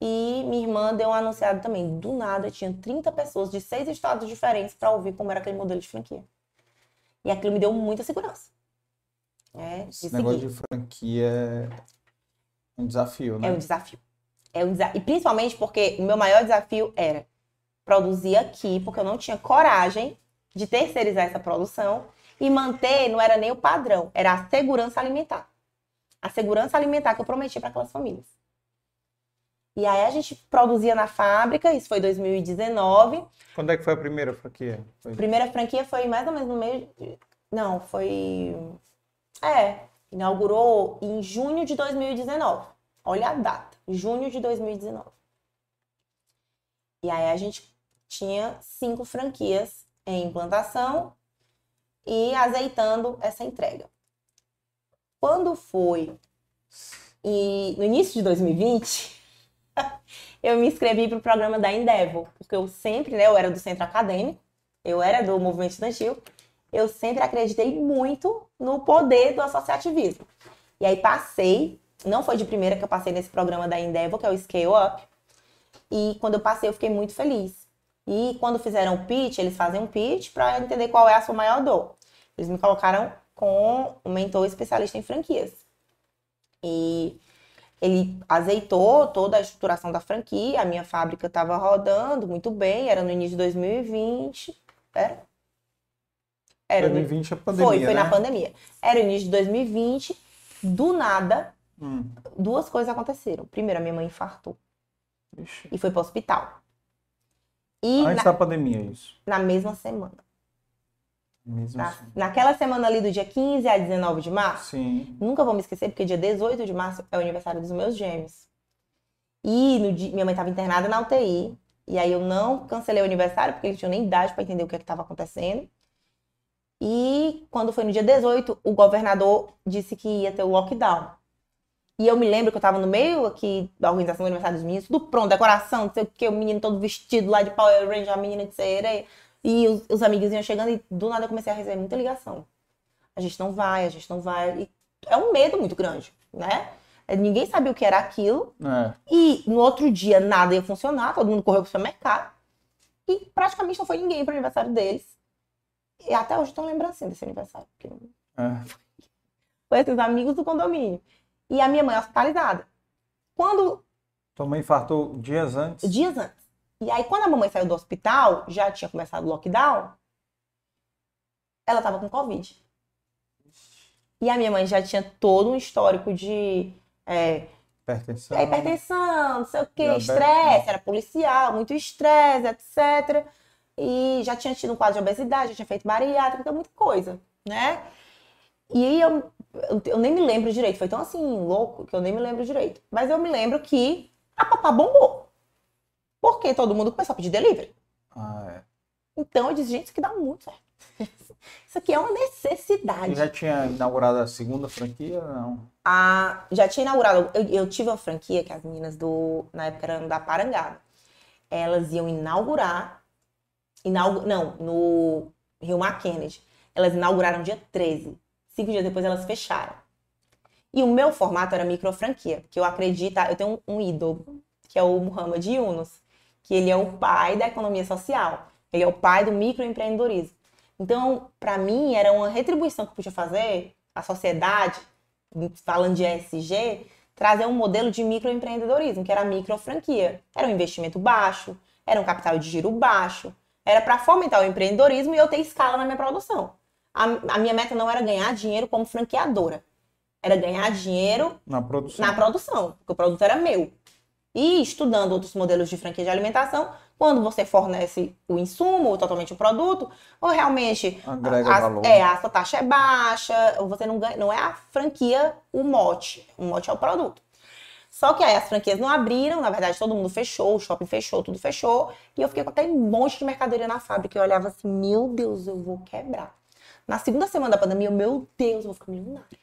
e minha irmã deu um anunciado também. Do nada, tinha 30 pessoas de seis estados diferentes para ouvir como era aquele modelo de franquia. E aquilo me deu muita segurança. É, Esse negócio de franquia é um desafio, né? É um desafio. É um desafio. E principalmente porque o meu maior desafio era produzir aqui, porque eu não tinha coragem de terceirizar essa produção e manter, não era nem o padrão, era a segurança alimentar. A segurança alimentar que eu prometi para aquelas famílias. E aí a gente produzia na fábrica, isso foi 2019. Quando é que foi a primeira franquia? Foi... A primeira franquia foi mais ou menos no mês. De... Não, foi. É, inaugurou em junho de 2019. Olha a data, junho de 2019. E aí a gente tinha cinco franquias em implantação e azeitando essa entrega. Quando foi e no início de 2020, eu me inscrevi para o programa da Endeavor, porque eu sempre, né, eu era do centro acadêmico, eu era do movimento estudantil, eu sempre acreditei muito no poder do associativismo. E aí passei, não foi de primeira que eu passei nesse programa da Endeavor, que é o Scale Up. E quando eu passei, eu fiquei muito feliz. E quando fizeram o pitch, eles fazem um pitch para entender qual é a sua maior dor. Eles me colocaram com um mentor especialista em franquias. E ele azeitou toda a estruturação da franquia, a minha fábrica estava rodando muito bem, era no início de 2020. Era? Era 2020 a pandemia. Foi, foi né? na pandemia. Era o início de 2020, do nada, hum. duas coisas aconteceram. Primeiro, a minha mãe infartou. Ixi. E foi para o hospital. E Antes na, da pandemia, isso? Na mesma semana. Mesmo na, assim. Naquela semana ali do dia 15 a 19 de março. Sim. Nunca vou me esquecer, porque dia 18 de março é o aniversário dos meus gêmeos. E no dia, minha mãe estava internada na UTI. E aí eu não cancelei o aniversário, porque eles tinham nem idade para entender o que é estava acontecendo. E quando foi no dia 18, o governador disse que ia ter o lockdown. E eu me lembro que eu estava no meio aqui da organização do aniversário dos meninos, tudo pronto, decoração, não sei o que, o menino todo vestido lá de Power Ranger, a menina de sereia. E os, os amigos iam chegando e do nada eu comecei a receber muita ligação. A gente não vai, a gente não vai. E é um medo muito grande, né? Ninguém sabia o que era aquilo. É. E no outro dia nada ia funcionar, todo mundo correu pro supermercado. E praticamente não foi ninguém pro aniversário deles. E até hoje estou lembrando assim desse aniversário. Porque... É. Foi esses amigos do condomínio. E a minha mãe hospitalizada. Quando. Tua mãe infartou dias antes? Dias antes. E aí, quando a mamãe saiu do hospital, já tinha começado o lockdown, ela tava com Covid. E a minha mãe já tinha todo um histórico de. É, hipertensão. É, hipertensão, não sei o quê, estresse, era policial, muito estresse, etc. E já tinha tido um quadro de obesidade, já tinha feito bariátrica, muita coisa, né? E aí eu, eu nem me lembro direito, foi tão assim, louco, que eu nem me lembro direito. Mas eu me lembro que a papá bombou. Porque todo mundo começou a pedir delivery. Ah, é. Então eu disse, gente, isso aqui dá muito certo. Isso aqui é uma necessidade. Você já tinha inaugurado a segunda franquia não? Ah, já tinha inaugurado. Eu, eu, tive uma franquia que as meninas do. Na época eram da Parangaba. Elas iam inaugurar. Inaug, não, no Rio Mar Kennedy. Elas inauguraram dia 13. Cinco dias depois elas fecharam. E o meu formato era micro franquia, que eu acredito. Eu tenho um, um ídolo, que é o Muhammad Yunus que ele é o pai da economia social, ele é o pai do microempreendedorismo. Então, para mim, era uma retribuição que eu podia fazer à sociedade, falando de ESG, trazer um modelo de microempreendedorismo, que era a microfranquia. Era um investimento baixo, era um capital de giro baixo, era para fomentar o empreendedorismo e eu ter escala na minha produção. A, a, minha meta não era ganhar dinheiro como franqueadora, era ganhar dinheiro na produção. na produção, porque o produto era meu e estudando outros modelos de franquia de alimentação, quando você fornece o insumo, ou totalmente o produto, ou realmente Agrega a, valor. É, a sua taxa é baixa, ou você não ganha, não é a franquia o mote, o mote é o produto. Só que aí as franquias não abriram, na verdade todo mundo fechou, o shopping fechou, tudo fechou, e eu fiquei com aquele monte de mercadoria na fábrica, e eu olhava assim, meu Deus, eu vou quebrar. Na segunda semana da pandemia, meu Deus, eu vou ficar milionária.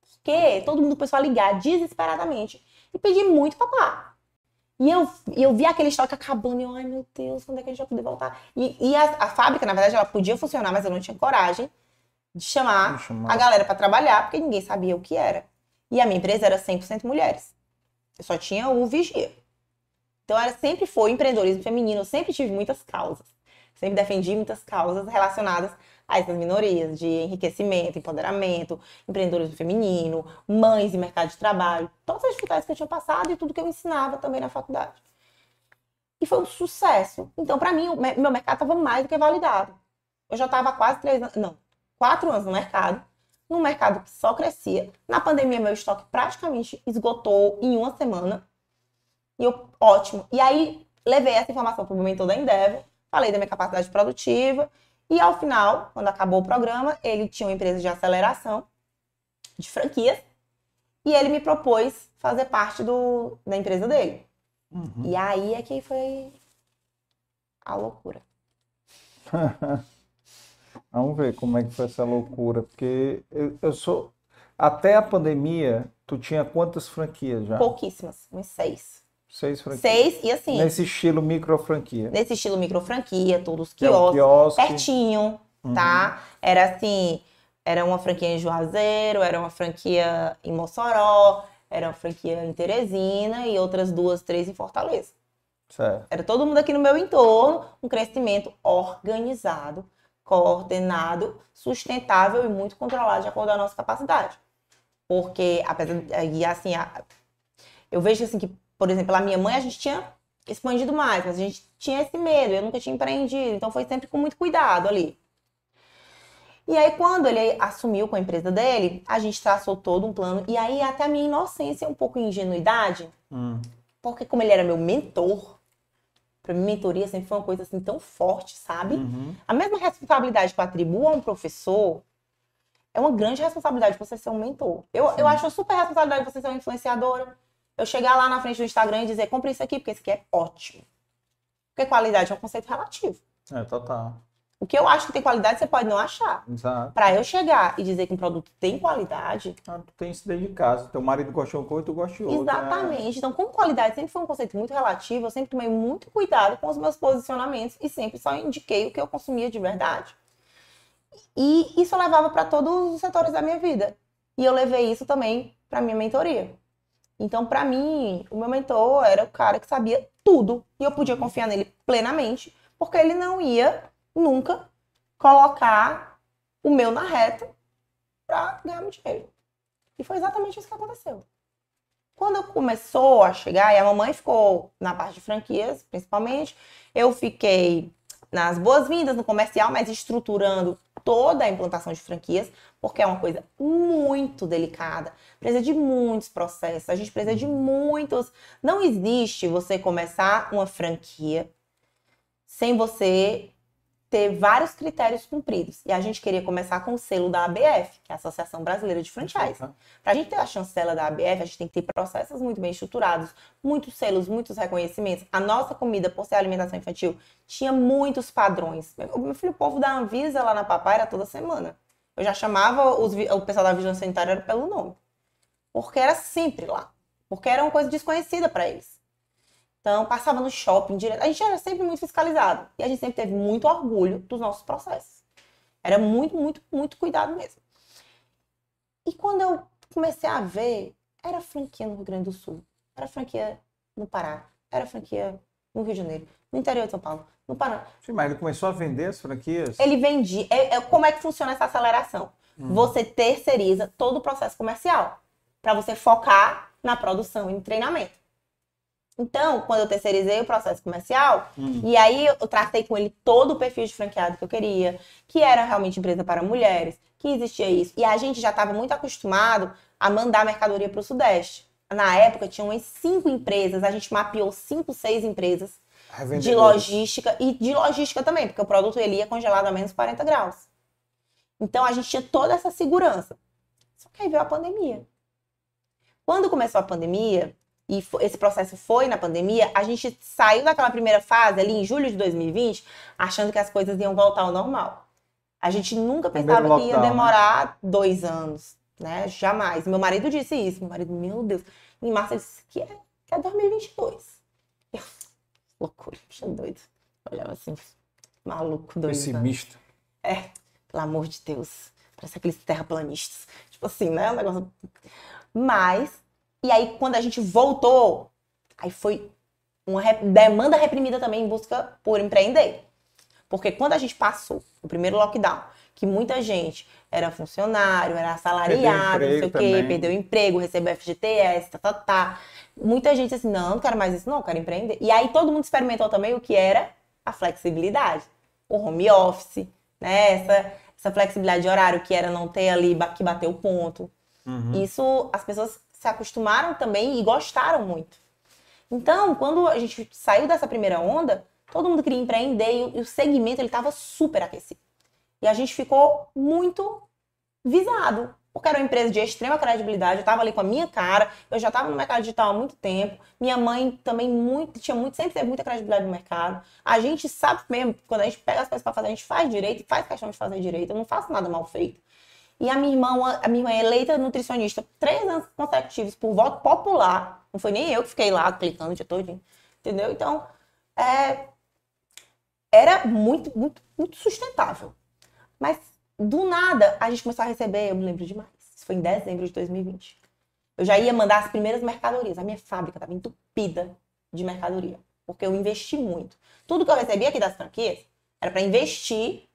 Porque todo mundo começou a ligar desesperadamente e pedir muito papá. E eu, eu vi aquele estoque acabando e eu, ai meu Deus, quando é que a gente vai poder voltar? E, e a, a, fábrica, na verdade, ela podia funcionar, mas eu não tinha coragem de chamar, chamar. a galera para trabalhar, porque ninguém sabia o que era. E a minha empresa era 100% mulheres. Eu só tinha o vigia. Então, era, sempre foi empreendedorismo feminino, eu sempre tive muitas causas. Sempre defendi muitas causas relacionadas a essas minorias de enriquecimento, empoderamento, empreendedorismo feminino, mães e mercado de trabalho, todas as dificuldades que eu tinha passado e tudo que eu ensinava também na faculdade. E foi um sucesso. Então, para mim, meu mercado estava mais do que validado. Eu já estava quase três anos, não, quatro anos no mercado, num mercado que só crescia. Na pandemia, meu estoque praticamente esgotou em uma semana. E eu, ótimo. E aí, levei essa informação para o mentor da Endeavor, falei da minha capacidade produtiva e ao final, quando acabou o programa, ele tinha uma empresa de aceleração de franquias e ele me propôs fazer parte do, da empresa dele. Uhum. E aí é que foi a loucura. Vamos ver como é que foi essa loucura, porque eu, eu, sou até a pandemia, tu tinha quantas franquias já? Pouquíssimas, uns seis. Seis franquias. Seis, e assim, Nesse estilo micro franquia. nesse estilo micro franquia, todos os é quiosques, quiosque. pertinho, Uhum. tá? Era assim, era uma franquia em Juazeiro, era uma franquia em Mossoró, era uma franquia em Teresina e outras duas, três em Fortaleza. Certo. Era todo mundo aqui no meu entorno, um crescimento organizado, coordenado, sustentável e muito controlado de acordo com a nossa capacidade. Porque, apesar de, e assim, eu vejo assim que, por exemplo, a minha mãe a gente tinha expandido mais, mas a gente tinha esse medo, eu nunca tinha empreendido, então foi sempre com muito cuidado ali. E aí, quando ele assumiu com a empresa dele, a gente traçou todo um plano, e aí até a minha inocência e um pouco ingenuidade, Hum. porque como ele era meu mentor, pra mim mentoria sempre foi uma coisa assim tão forte, sabe? Uhum. A mesma responsabilidade que eu atribuo a um professor é uma grande responsabilidade você ser um mentor. Eu, eu acho uma super responsabilidade você ser uma influenciadora. Eu chegar lá na frente do Instagram e dizer, compre isso aqui, porque isso aqui é ótimo. Porque qualidade é um conceito relativo. É, total. O que eu acho que tem qualidade, você pode não achar. Exato. Pra eu chegar e dizer que um produto tem qualidade, Ah, tu tem isso dentro de casa. Teu marido gosta de uma coisa, tu gosta de outra. Exatamente. Então, como qualidade sempre foi um conceito muito relativo, eu sempre tomei muito cuidado com os meus posicionamentos e sempre só indiquei o que eu consumia de verdade. E isso eu levava para todos os setores da minha vida. E eu levei isso também para minha mentoria. Então, para mim, o meu mentor era o cara que sabia tudo e eu podia confiar nele plenamente, porque ele não ia nunca colocar o meu na reta para ganhar meu dinheiro. E foi exatamente isso que aconteceu. Quando começou a chegar, e a mamãe ficou na parte de franquias, principalmente, eu fiquei nas boas-vindas no comercial, mas estruturando toda a implantação de franquias, porque é uma coisa muito delicada, precisa de muitos processos, a gente precisa de muitos. Não existe você começar uma franquia sem você ter vários critérios cumpridos. E a gente queria começar com o selo da ABF, que é a Associação Brasileira de Franchise. Para a gente ter a chancela da ABF, a gente tem que ter processos muito bem estruturados, muitos selos, muitos reconhecimentos. A nossa comida, por ser alimentação infantil, tinha muitos padrões. Meu meu filho, o povo da Anvisa lá na Papai era toda semana. Eu já chamava os o pessoal da Vigilância Sanitária pelo nome. Porque era sempre lá. Porque era uma coisa desconhecida para eles. Então, passava no shopping direto. A gente era sempre muito fiscalizado. E a gente sempre teve muito orgulho dos nossos processos. Era muito, muito, muito cuidado mesmo. E quando eu comecei a ver, era franquia no Rio Grande do Sul, era franquia no Pará, era franquia no Rio de Janeiro, no interior de São Paulo, no Paraná. Sim, mas ele começou a vender as franquias? Ele vendia. É, é- como é que funciona essa aceleração? Você terceiriza todo o processo comercial para você focar na produção e no treinamento. Então, quando eu terceirizei o processo comercial, e aí eu tratei com ele todo o perfil de franqueado que eu queria, que era realmente empresa para mulheres, que existia isso. E a gente já estava muito acostumado a mandar mercadoria para o Sudeste. Na época, tinham umas cinco empresas, a gente mapeou cinco, seis empresas de logística e de logística também, porque o produto ele ia congelado a menos 40 graus. Então a gente tinha toda essa segurança. Só que aí veio a pandemia. Quando começou a pandemia, e esse processo foi na pandemia, a gente saiu daquela primeira fase ali em julho de 2020, achando que as coisas iam voltar ao normal. A gente nunca Primeiro pensava que ia lockdown, né? demorar dois anos, né? Jamais. Meu marido disse isso. Meu marido, meu Deus. Em março ele disse que é, que é 2022. Loucura, bicho doido. Olhava assim, maluco, doido. Pessimista. Pelo amor de Deus. Parece aqueles terraplanistas. Tipo assim, né? Um negócio. Mas, e aí quando a gente voltou, aí foi uma re- demanda reprimida também em busca por empreender. Porque quando a gente passou o primeiro lockdown, que muita gente era funcionário, era assalariado, não sei o quê, também. perdeu o emprego, recebeu FGTS, tá, tá, tá. Muita gente assim, não, não quero mais isso, não, quero empreender. E aí todo mundo experimentou também o que era a flexibilidade. O home office, né? Essa, essa flexibilidade de horário que era não ter ali que bater o ponto. Uhum. Isso as pessoas se acostumaram também e gostaram muito. Então, quando a gente saiu dessa primeira onda, todo mundo queria empreender e o- e o segmento ele estava super aquecido. E a gente ficou muito visado, porque era uma empresa de extrema credibilidade, eu estava ali com a minha cara, eu já estava no mercado digital há muito tempo, minha mãe também muito, tinha muito, sempre teve muita credibilidade no mercado. A gente sabe mesmo, quando a gente pega as coisas para fazer, a gente faz direito faz questão de fazer direito, eu não faço nada mal feito. E a minha irmã, a minha irmã é eleita nutricionista três anos consecutivos por voto popular. Não foi nem eu que fiquei lá clicando o dia todo. Entendeu? Então, é, era muito, muito, muito sustentável. Mas, do nada, a gente começou a receber, eu me lembro demais. Isso foi em dezembro de 2020. Eu já ia mandar as primeiras mercadorias. A minha fábrica estava entupida de mercadoria. Porque eu investi muito. Tudo que eu recebia aqui das franquias era para investir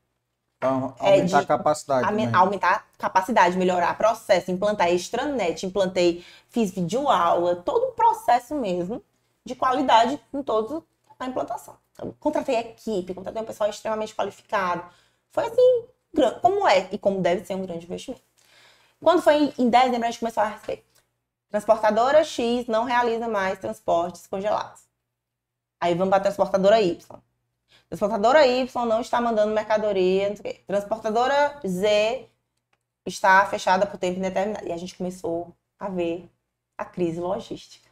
então, aumentar é, a capacidade. aumentar a capacidade, melhorar processo, implantar extranet, implantei, fiz videoaula, todo um processo mesmo de qualidade em toda a implantação. Então, contratei equipe, contratei um pessoal extremamente qualificado. Foi assim, como é e como deve ser um grande investimento. Quando foi em dezembro, a gente começou a receber. Transportadora X não realiza mais transportes congelados. Aí vamos para a transportadora Y. Transportadora Y não está mandando mercadoria. Transportadora Z está fechada por tempo indeterminado. E a gente começou a ver a crise logística.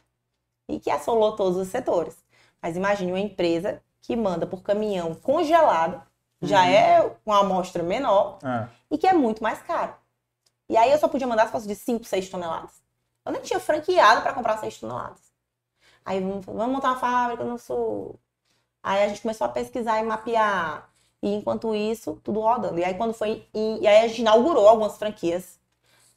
E que assolou todos os setores. Mas imagine uma empresa que manda por caminhão congelado, já uhum. é uma amostra menor, é. e que é muito mais caro. E aí eu só podia mandar se fosse de 5, 6 toneladas. Eu nem tinha franqueado para comprar 6 toneladas. Aí vamos, vamos montar uma fábrica no sul. Aí a gente começou a pesquisar e mapear. E enquanto isso, tudo rodando. E aí quando foi. E aí a gente inaugurou algumas franquias.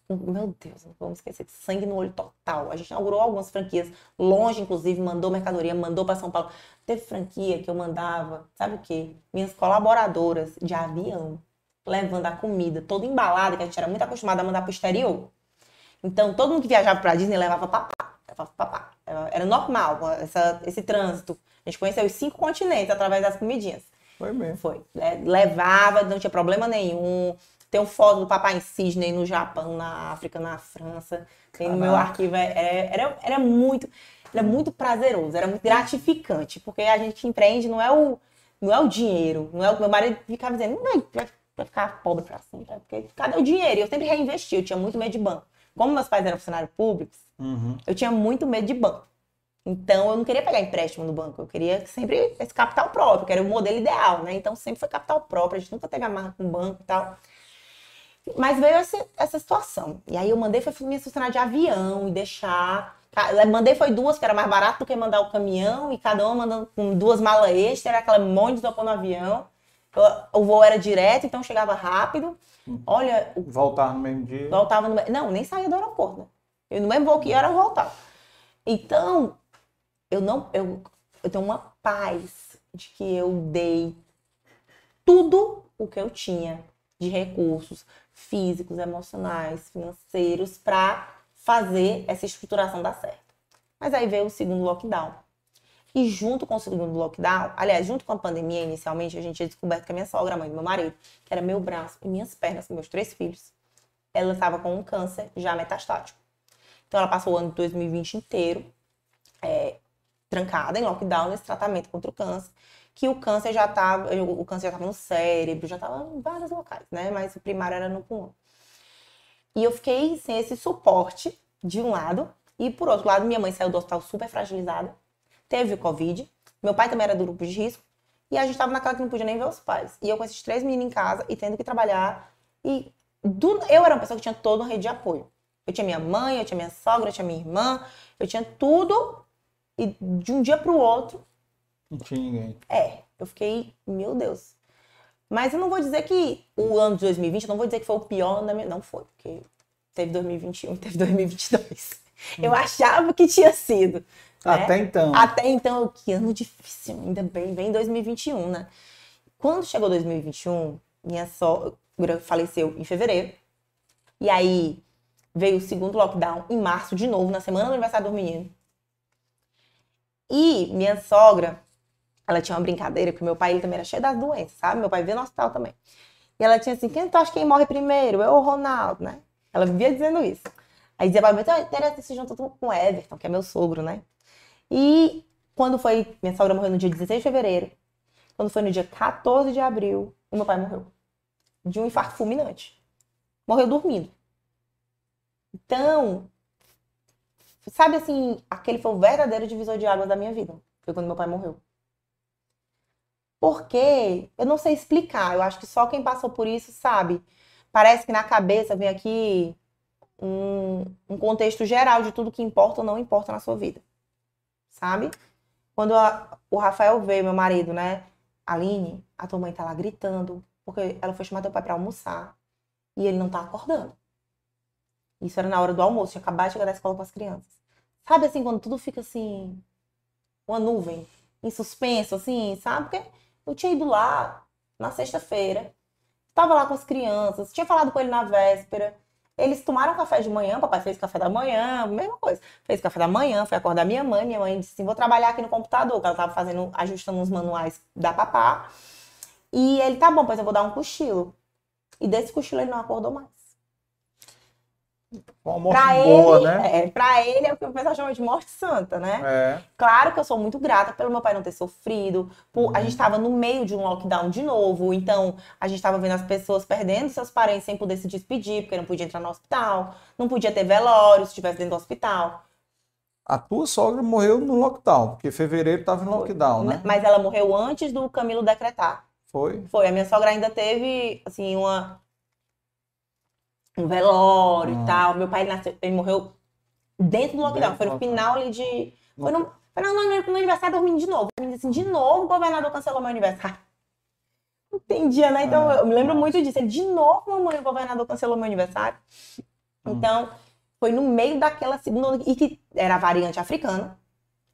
Meu Deus, não vamos esquecer sangue no olho total. A gente inaugurou algumas franquias, longe, inclusive, mandou mercadoria, mandou para São Paulo. Teve franquia que eu mandava, sabe o quê? Minhas colaboradoras de avião, levando a comida toda embalada, que a gente era muito acostumado a mandar para o exterior. Então, todo mundo que viajava para Disney levava papá, levava papá. Era normal essa, esse trânsito. A gente conheceu os cinco continentes através das comidinhas. Foi mesmo. Foi. Levava, não tinha problema nenhum. Tem um foto do papai em Sydney, no Japão, na África, na França. Tem no meu arquivo. É, é, era, era muito era muito prazeroso, era muito gratificante, porque a gente empreende não é o não é o dinheiro, não é o meu marido ficava dizendo, não vai, vai ficar pobre para sempre, porque cadê o dinheiro? E eu sempre reinvesti, eu tinha muito medo de banco. Como meus pais eram funcionários públicos, uhum. eu tinha muito medo de banco. Então, eu não queria pegar empréstimo no banco, eu queria sempre esse capital próprio, que era o modelo ideal, né? Então, sempre foi capital próprio, a gente nunca teve amarra com banco e tal. Mas veio essa, essa situação. E aí, eu mandei, foi minha funcionária de avião e deixar. Mandei foi duas, que era mais barato do que mandar o caminhão, e cada uma mandando com duas malas extras, era aquela monte de isopor no avião. O voo era direto, então chegava rápido. Olha. Voltava no mesmo dia? Voltava no Não, nem saía do aeroporto, né? Eu no mesmo voo que era, eu voltava. Então, eu não. Eu, eu tenho uma paz de que eu dei tudo o que eu tinha de recursos físicos, emocionais, financeiros para fazer essa estruturação dar certo. Mas aí veio o segundo lockdown. E junto com o segundo lockdown, aliás, junto com a pandemia inicialmente, a gente tinha descoberto que a minha sogra, a mãe do meu marido, que era meu braço e minhas pernas, meus três filhos, ela estava com um câncer já metastático. Então ela passou o ano de 2020 inteiro é, trancada em lockdown nesse tratamento contra o câncer, que o câncer já estava, o câncer já estava no cérebro, já estava em vários locais, né? Mas o primário era no pulmão. E eu fiquei sem esse suporte de um lado, e por outro lado, minha mãe saiu do hospital super fragilizada, teve o Covid. Meu pai também era do grupo de risco. E a gente tava naquela que não podia nem ver os pais. E eu com esses três meninos em casa e tendo que trabalhar. E do, eu era uma pessoa que tinha toda uma rede de apoio. Eu tinha minha mãe, eu tinha minha sogra, eu tinha minha irmã, eu tinha tudo. E de um dia pro outro. Não tinha ninguém. É, eu fiquei, meu Deus. Mas eu não vou dizer que o ano de 2020, eu não vou dizer que foi o pior ano da minha. Não foi, porque teve 2021, teve 2022. Hum. Eu achava que tinha sido. Até né? então. Até então, que ano difícil, ainda bem, bem 2021, né? Quando chegou 2021, minha sogra faleceu em fevereiro. E aí veio o segundo lockdown em março, de novo, na semana do aniversário do menino. E minha sogra, ela tinha uma brincadeira, porque meu pai ele também era cheio das doenças, sabe? Meu pai veio no hospital também. E ela tinha assim: quem tu acha quem morre primeiro? Eu ou Ronaldo, né? Ela vivia dizendo isso. Aí dizia pra mim: então, interessa se junto com o Everton, que é meu sogro, né? E quando foi, minha sogra morreu no dia 16 de fevereiro. Quando foi no dia 14 de abril, o meu pai morreu. De um infarto fulminante. Morreu dormindo. Então, sabe assim, aquele foi o verdadeiro divisor de águas da minha vida. Foi quando meu pai morreu. Porque eu não sei explicar, eu acho que só quem passou por isso sabe. parece que na cabeça vem aqui um, um contexto geral de tudo que importa ou não importa na sua vida. Sabe? Quando a, o Rafael veio, meu marido, né? Aline, a tua mãe tá lá gritando, porque ela foi chamar teu pai pra almoçar e ele não tá acordando. Isso era na hora do almoço, tinha acabado de chegar da escola com as crianças. Sabe assim, quando tudo fica assim, uma nuvem, em suspenso, assim, sabe? Porque eu tinha ido lá na sexta-feira, estava lá com as crianças, tinha falado com ele na véspera. Eles tomaram café de manhã, papai fez café da manhã, mesma coisa. Fez café da manhã, foi acordar minha mãe. Minha mãe disse assim: vou trabalhar aqui no computador, que ela estava fazendo, ajustando os manuais da papá. E ele, tá bom, pois eu vou dar um cochilo. E desse cochilo ele não acordou mais. Uma morte Pra boa, ele, né? é, pra ele é o que o pessoal chama de morte santa, né? É. Claro que eu sou muito grata pelo meu pai não ter sofrido. Por, A Uhum. gente estava no meio de um lockdown de novo, então a gente estava vendo as pessoas perdendo seus parentes sem poder se despedir, porque não podia entrar no hospital, não podia ter velório se estivesse dentro do hospital. A tua sogra morreu no lockdown, porque fevereiro estava em lockdown, né? Mas ela morreu antes do Camilo decretar. Foi? Foi, a minha sogra ainda teve, assim, uma um velório Hum. e tal. Meu pai ele nasceu, ele morreu dentro do lockdown. Dentro Foi no final ali de. Foi no, foi no, no- no aniversário dormindo de novo. Disse assim, de novo o governador cancelou meu aniversário. Entendia, né? Então Ah, eu me lembro muito disso. Ele, de novo, mamãe, o governador cancelou meu aniversário. Hum. Então, foi no meio daquela segunda e que era a variante africana,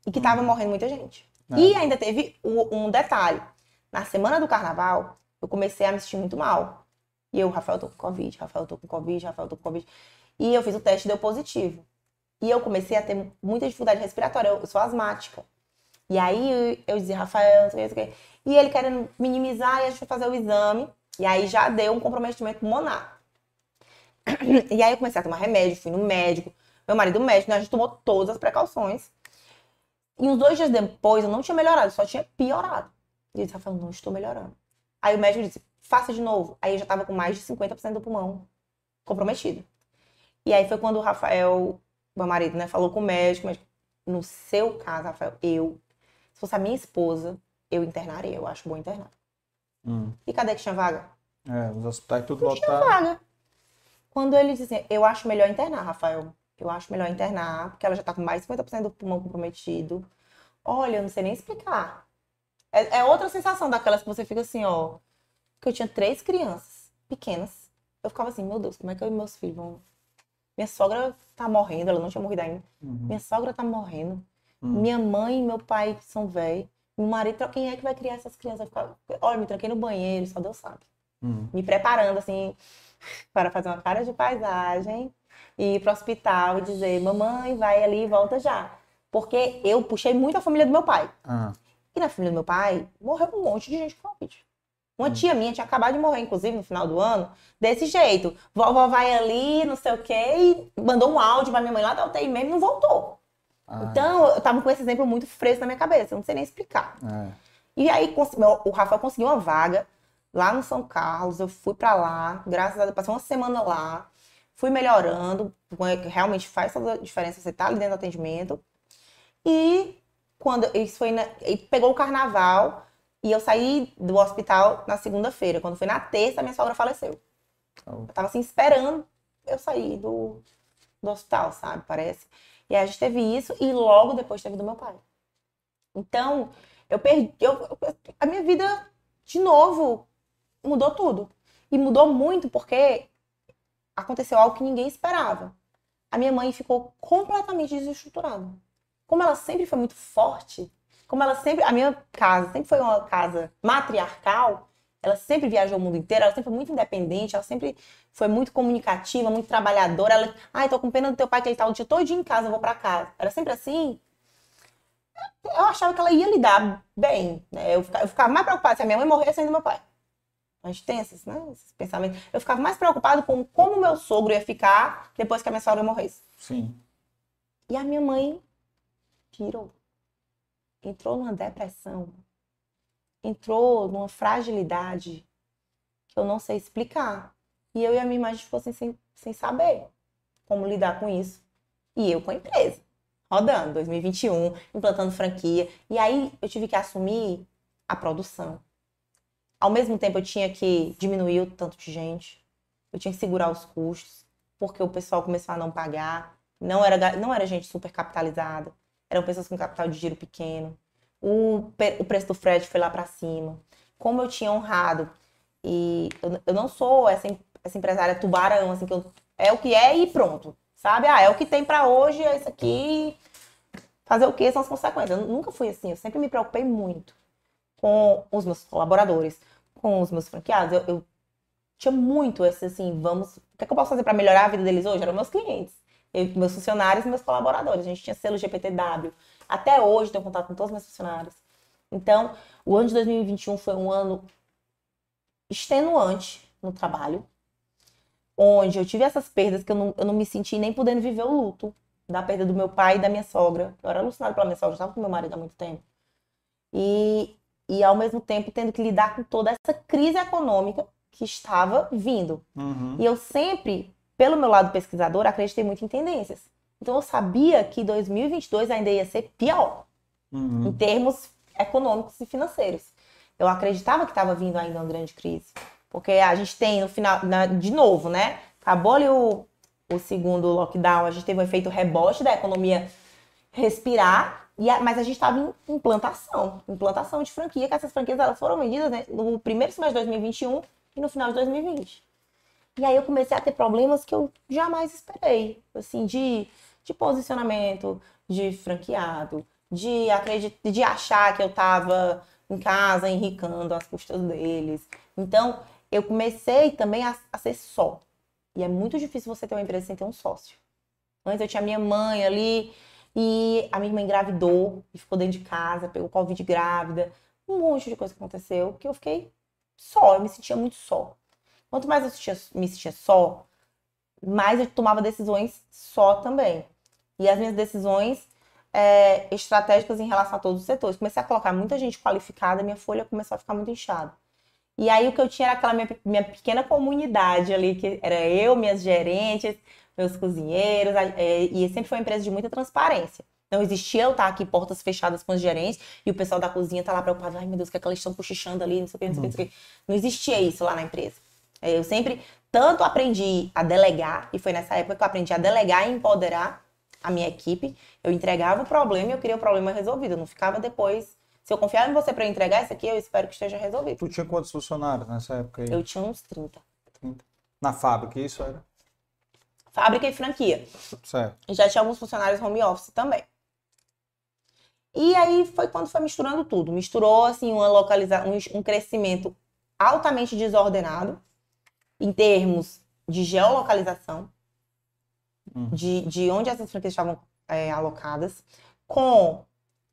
e que tava morrendo muita gente. É. E ainda teve um detalhe. Na semana do carnaval, eu comecei a me sentir muito mal. E eu, Rafael, tô com Covid, Rafael, tô com Covid, Rafael, tô com Covid. E eu fiz o teste e deu positivo. E eu comecei a ter muita dificuldade respiratória, eu, sou asmática. E aí eu dizia, Rafael, não sei o que. E ele querendo minimizar, e a gente foi fazer o exame. E aí já deu um comprometimento pulmonar. E aí eu comecei a tomar remédio, fui no médico. Meu marido médico, né? A gente tomou todas as precauções. E uns dois dias depois eu não tinha melhorado, só tinha piorado. E ele estava falando, não estou melhorando. Aí o médico disse, faça de novo. Aí eu já estava com mais de 50% do pulmão comprometido. E aí foi quando o Rafael, meu marido, né, falou com o médico, médico, no seu caso, Rafael, eu, se fosse a minha esposa, eu internaria, eu acho bom internar. Hum. E cadê que tinha vaga? É, os hospitais tudo Não tinha vaga. Quando ele disse assim, eu acho melhor internar, Rafael. Eu acho melhor internar, porque ela já tá com mais de 50% do pulmão comprometido. Olha, eu não sei nem explicar. É, é outra sensação daquelas que você fica assim, ó. Que eu tinha três crianças pequenas. Eu ficava assim, meu Deus, como é que eu e meus filhos vão. Minha sogra tá morrendo, ela não tinha morrido ainda. Uhum. Minha sogra tá morrendo. Hum. Minha mãe e meu pai são velhos. Meu marido, quem é que vai criar essas crianças? Eu ficava- Olha, me tranquei no banheiro, só Deus sabe Hum. me preparando assim para fazer uma cara de paisagem e ir pro hospital e dizer, mamãe, vai ali e volta já. Porque eu puxei muito a família do meu pai. E na família do meu pai, morreu um monte de gente com Covid. Uma tia minha tinha acabado de morrer, inclusive, no final do ano, desse jeito. Vovó vai ali, não sei o quê, e mandou um áudio pra minha mãe lá da UTI mesmo e não voltou. ah, Então, eu tava com esse exemplo muito fresco na minha cabeça, eu não sei nem explicar. é. E aí o Rafael conseguiu uma vaga lá no São Carlos. Eu fui pra lá, graças a Deus, passei uma semana lá, fui melhorando. Realmente faz toda a diferença você tá ali dentro do atendimento. E quando isso foi na, pegou o carnaval e eu saí do hospital na segunda-feira. Quando foi na terça, minha sogra faleceu. Oh. Eu tava assim esperando eu sair do, do hospital, sabe? Parece. E aí a gente teve isso e logo depois teve do meu pai. Então, eu perdi. Eu- a minha vida, de novo, mudou tudo. E mudou muito porque aconteceu algo que ninguém esperava. A minha mãe ficou completamente desestruturada. Como ela sempre foi muito forte, como ela sempre. A minha casa sempre foi uma casa matriarcal, ela sempre viajou o mundo inteiro, ela sempre foi muito independente, ela sempre foi muito comunicativa, muito trabalhadora. Ela, ai, tô com pena do teu pai que ele tá o dia todo em casa, eu vou pra casa. Era sempre assim eu achava que ela ia lidar bem. Né? Eu, ficava, eu ficava mais preocupada se a minha mãe morresse ainda do meu pai. A gente tem esses, né, esses pensamentos. Eu ficava mais preocupada com como meu sogro ia ficar depois que a minha sogra morresse. Sim. E a minha mãe pirou. Entrou numa depressão. Entrou numa fragilidade que eu não sei explicar. E eu e a minha ficou assim, sem, sem saber como lidar com isso. E eu com a empresa, rodando, 2021, implantando franquia. E aí eu tive que assumir a produção. Ao mesmo tempo, eu tinha que diminuir o tanto de gente. eu tinha que segurar os custos, porque o pessoal começou a não pagar. Não era, não era gente super capitalizada, eram pessoas com capital de giro pequeno. O, o preço do frete foi lá para cima. Como eu tinha honrado, e eu, eu não sou essa, essa empresária tubarão, assim, que eu, é o que é e pronto. Sabe? Ah, é o que tem para hoje, é isso aqui. Fazer o que são as consequências. Eu nunca fui assim, eu sempre me preocupei muito com os meus colaboradores, com os meus franqueados. Eu, eu tinha muito esse assim, vamos, o que, é que eu posso fazer para melhorar a vida deles hoje? Eram meus clientes, eu, meus funcionários e meus colaboradores. A gente tinha selo GPTW. Até hoje tenho contato com todos os meus funcionários. Então, o ano de 2021 foi um ano extenuante no trabalho, onde eu tive essas perdas que eu não, eu não me senti nem podendo viver o luto da perda do meu pai e da minha sogra. Eu era alucinada pela minha sogra, eu estava com meu marido há muito tempo. E, e ao mesmo tempo tendo que lidar com toda essa crise econômica que estava vindo. Uhum. E eu sempre, pelo meu lado pesquisador, acreditei muito em tendências. Então eu sabia que 2022 ainda ia ser pior Uhum. em termos econômicos e financeiros. Eu acreditava que estava vindo ainda uma grande crise. Porque a gente tem no final, na- de novo, né? Acabou ali o, o segundo lockdown, a gente teve um efeito rebote da economia respirar, e a- mas a gente estava em implantação, implantação de franquia, que essas franquias elas foram vendidas né, no primeiro semestre de 2021 e no final de 2020. E aí eu comecei a ter problemas que eu jamais esperei, assim, de, de posicionamento, de franqueado, de, acredit... de achar que eu estava em casa enricando às custas deles. Então, eu comecei também a, a ser só. E é muito difícil você ter uma empresa sem ter um sócio. Antes eu tinha minha mãe ali e a minha irmã engravidou e ficou dentro de casa, pegou Covid grávida. Um monte de coisa que aconteceu que eu fiquei só, eu me sentia muito só. Quanto mais eu me sentia só, mais eu tomava decisões só também. E as minhas decisões é, estratégicas em relação a todos os setores. Comecei a colocar muita gente qualificada, minha folha começou a ficar muito inchada. E aí o que eu tinha era aquela minha, minha pequena comunidade ali, que era eu, minhas gerentes, meus cozinheiros, é, e sempre foi uma empresa de muita transparência. Não existia eu estar aqui, portas fechadas com os gerentes, e o pessoal da cozinha tá lá preocupado, ai meu Deus, o que é que elas estão cochichando ali, não sei o que, não sei o que, não sei o que. Não existia isso lá na empresa. É, Eu sempre tanto aprendi a delegar, e foi nessa época que eu aprendi a delegar e empoderar a minha equipe. Eu entregava o problema e eu queria o problema resolvido. Eu não ficava depois. Se eu confiar em você para entregar isso aqui, eu espero que esteja resolvido. Tu tinha quantos funcionários nessa época aí? Eu tinha uns 30. Na fábrica, isso era? Fábrica e franquia. Certo. E já tinha alguns funcionários home office também. E aí foi quando foi misturando tudo. Misturou assim uma localiza um, um crescimento altamente desordenado em termos de geolocalização, Hum. de, de onde essas franquias estavam é, alocadas, com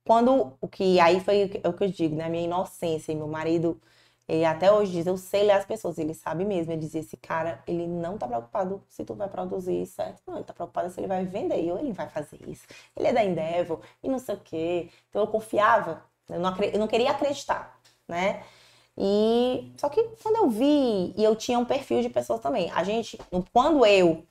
quando o que aí foi o que, é o que eu digo, né? A minha inocência e meu marido ele até hoje diz, eu sei ler as pessoas, ele sabe mesmo. Ele dizia, esse cara, ele não tá preocupado se tu vai produzir certo. Não, ele tá preocupado se ele vai vender ou ele vai fazer isso. Ele é da Endeavor e não sei o quê. Então eu confiava, eu não, eu não queria acreditar, né? E só que quando eu vi, e eu tinha um perfil de pessoas também. A gente, quando eu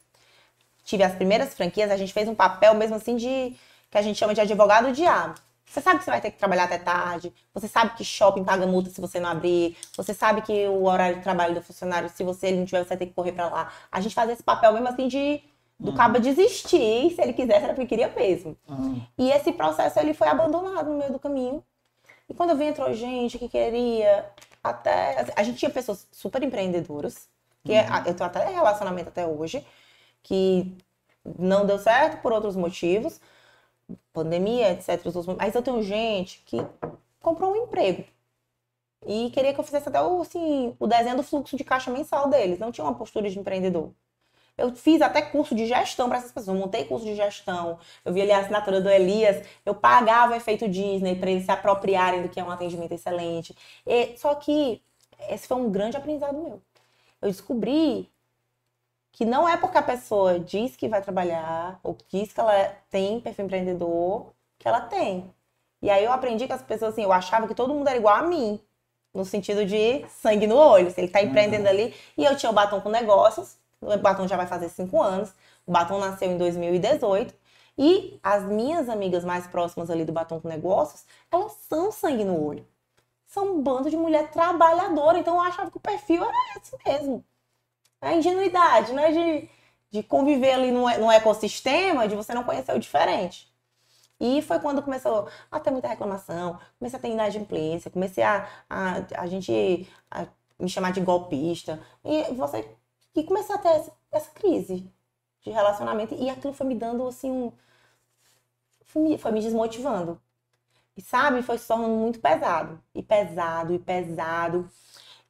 tive as primeiras franquias, a gente fez um papel mesmo assim de que a gente chama de advogado diabo. Você sabe que você vai ter que trabalhar até tarde, você sabe que shopping paga multa se você não abrir, você sabe que o horário de trabalho do funcionário, se você ele não tiver, você vai ter que correr pra lá. A gente fazia esse papel mesmo assim de do cabo desistir, se ele quisesse, era porque queria mesmo. Uhum. E esse processo ele foi abandonado no meio do caminho. E quando eu vi entrou gente que queria até a gente tinha pessoas super empreendedoras, que é- eu tenho até relacionamento até hoje, que não deu certo por outros motivos, pandemia, etc. Mas eu tenho gente que comprou um emprego e queria que eu fizesse até o, assim, o desenho do fluxo de caixa mensal deles. Não tinha uma postura de empreendedor. Eu fiz até curso de gestão para essas pessoas. Eu montei curso de gestão. Eu vi ali a assinatura do Elias. Eu pagava o efeito Disney para eles se apropriarem do que é um atendimento excelente. E- só que esse foi um grande aprendizado meu. Eu descobri que não é porque a pessoa diz que vai trabalhar ou diz que ela tem perfil empreendedor que ela tem. E aí eu aprendi que as pessoas, assim, eu achava que todo mundo era igual a mim. No sentido de sangue no olho. Se ele tá empreendendo ali. E eu tinha o Batom com Negócios. O Batom já vai fazer cinco anos. O Batom nasceu em 2018. E as minhas amigas mais próximas ali do Batom com Negócios, elas são sangue no olho. São um bando de mulher trabalhadora. Então eu achava que o perfil era esse mesmo. É ingenuidade, né? De, de conviver ali no, no ecossistema, de você não conhecer o diferente. E foi quando começou a ter muita reclamação, comecei a ter inadimplência, comecei a, a, a gente a me chamar de golpista. E você e comecei a ter essa, essa crise de relacionamento. E aquilo foi me dando assim um. Foi me, foi me desmotivando. E sabe, foi se tornando muito pesado. E pesado, e pesado.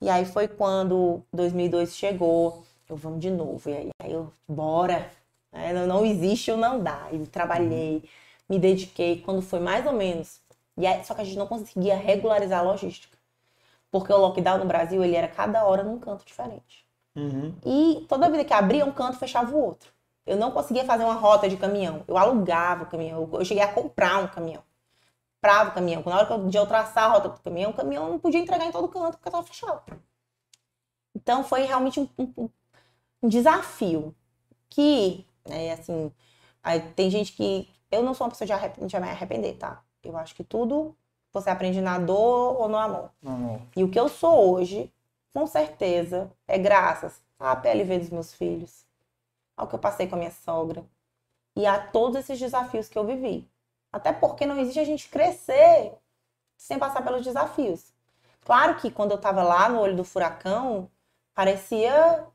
E aí foi quando 2002 chegou. Eu vamos de novo. E aí, aí eu, bora. É, não existe ou não dá. E trabalhei, me dediquei. Quando foi mais ou menos. E aí, só que a gente não conseguia regularizar a logística. Porque o lockdown no Brasil, ele era cada hora num canto diferente. Uhum. E toda vida que abria um canto, fechava o outro. Eu não conseguia fazer uma rota de caminhão. Eu alugava o caminhão. Eu cheguei a comprar um caminhão. Comprava o caminhão. Na hora de eu traçar a rota do caminhão, o caminhão não podia entregar em todo canto porque estava fechado. Então foi realmente um, um, um desafio. Que, né, assim, tem gente que. Eu não sou uma pessoa de, arrep... de me arrepender, tá? Eu acho que tudo você aprende na dor ou no amor. Não. E o que eu sou hoje, com certeza, é graças à PLV dos meus filhos, ao que eu passei com a minha sogra e a todos esses desafios que eu vivi. Até porque não existe a gente crescer sem passar pelos desafios. Claro que quando eu estava lá no olho do furacão, parecia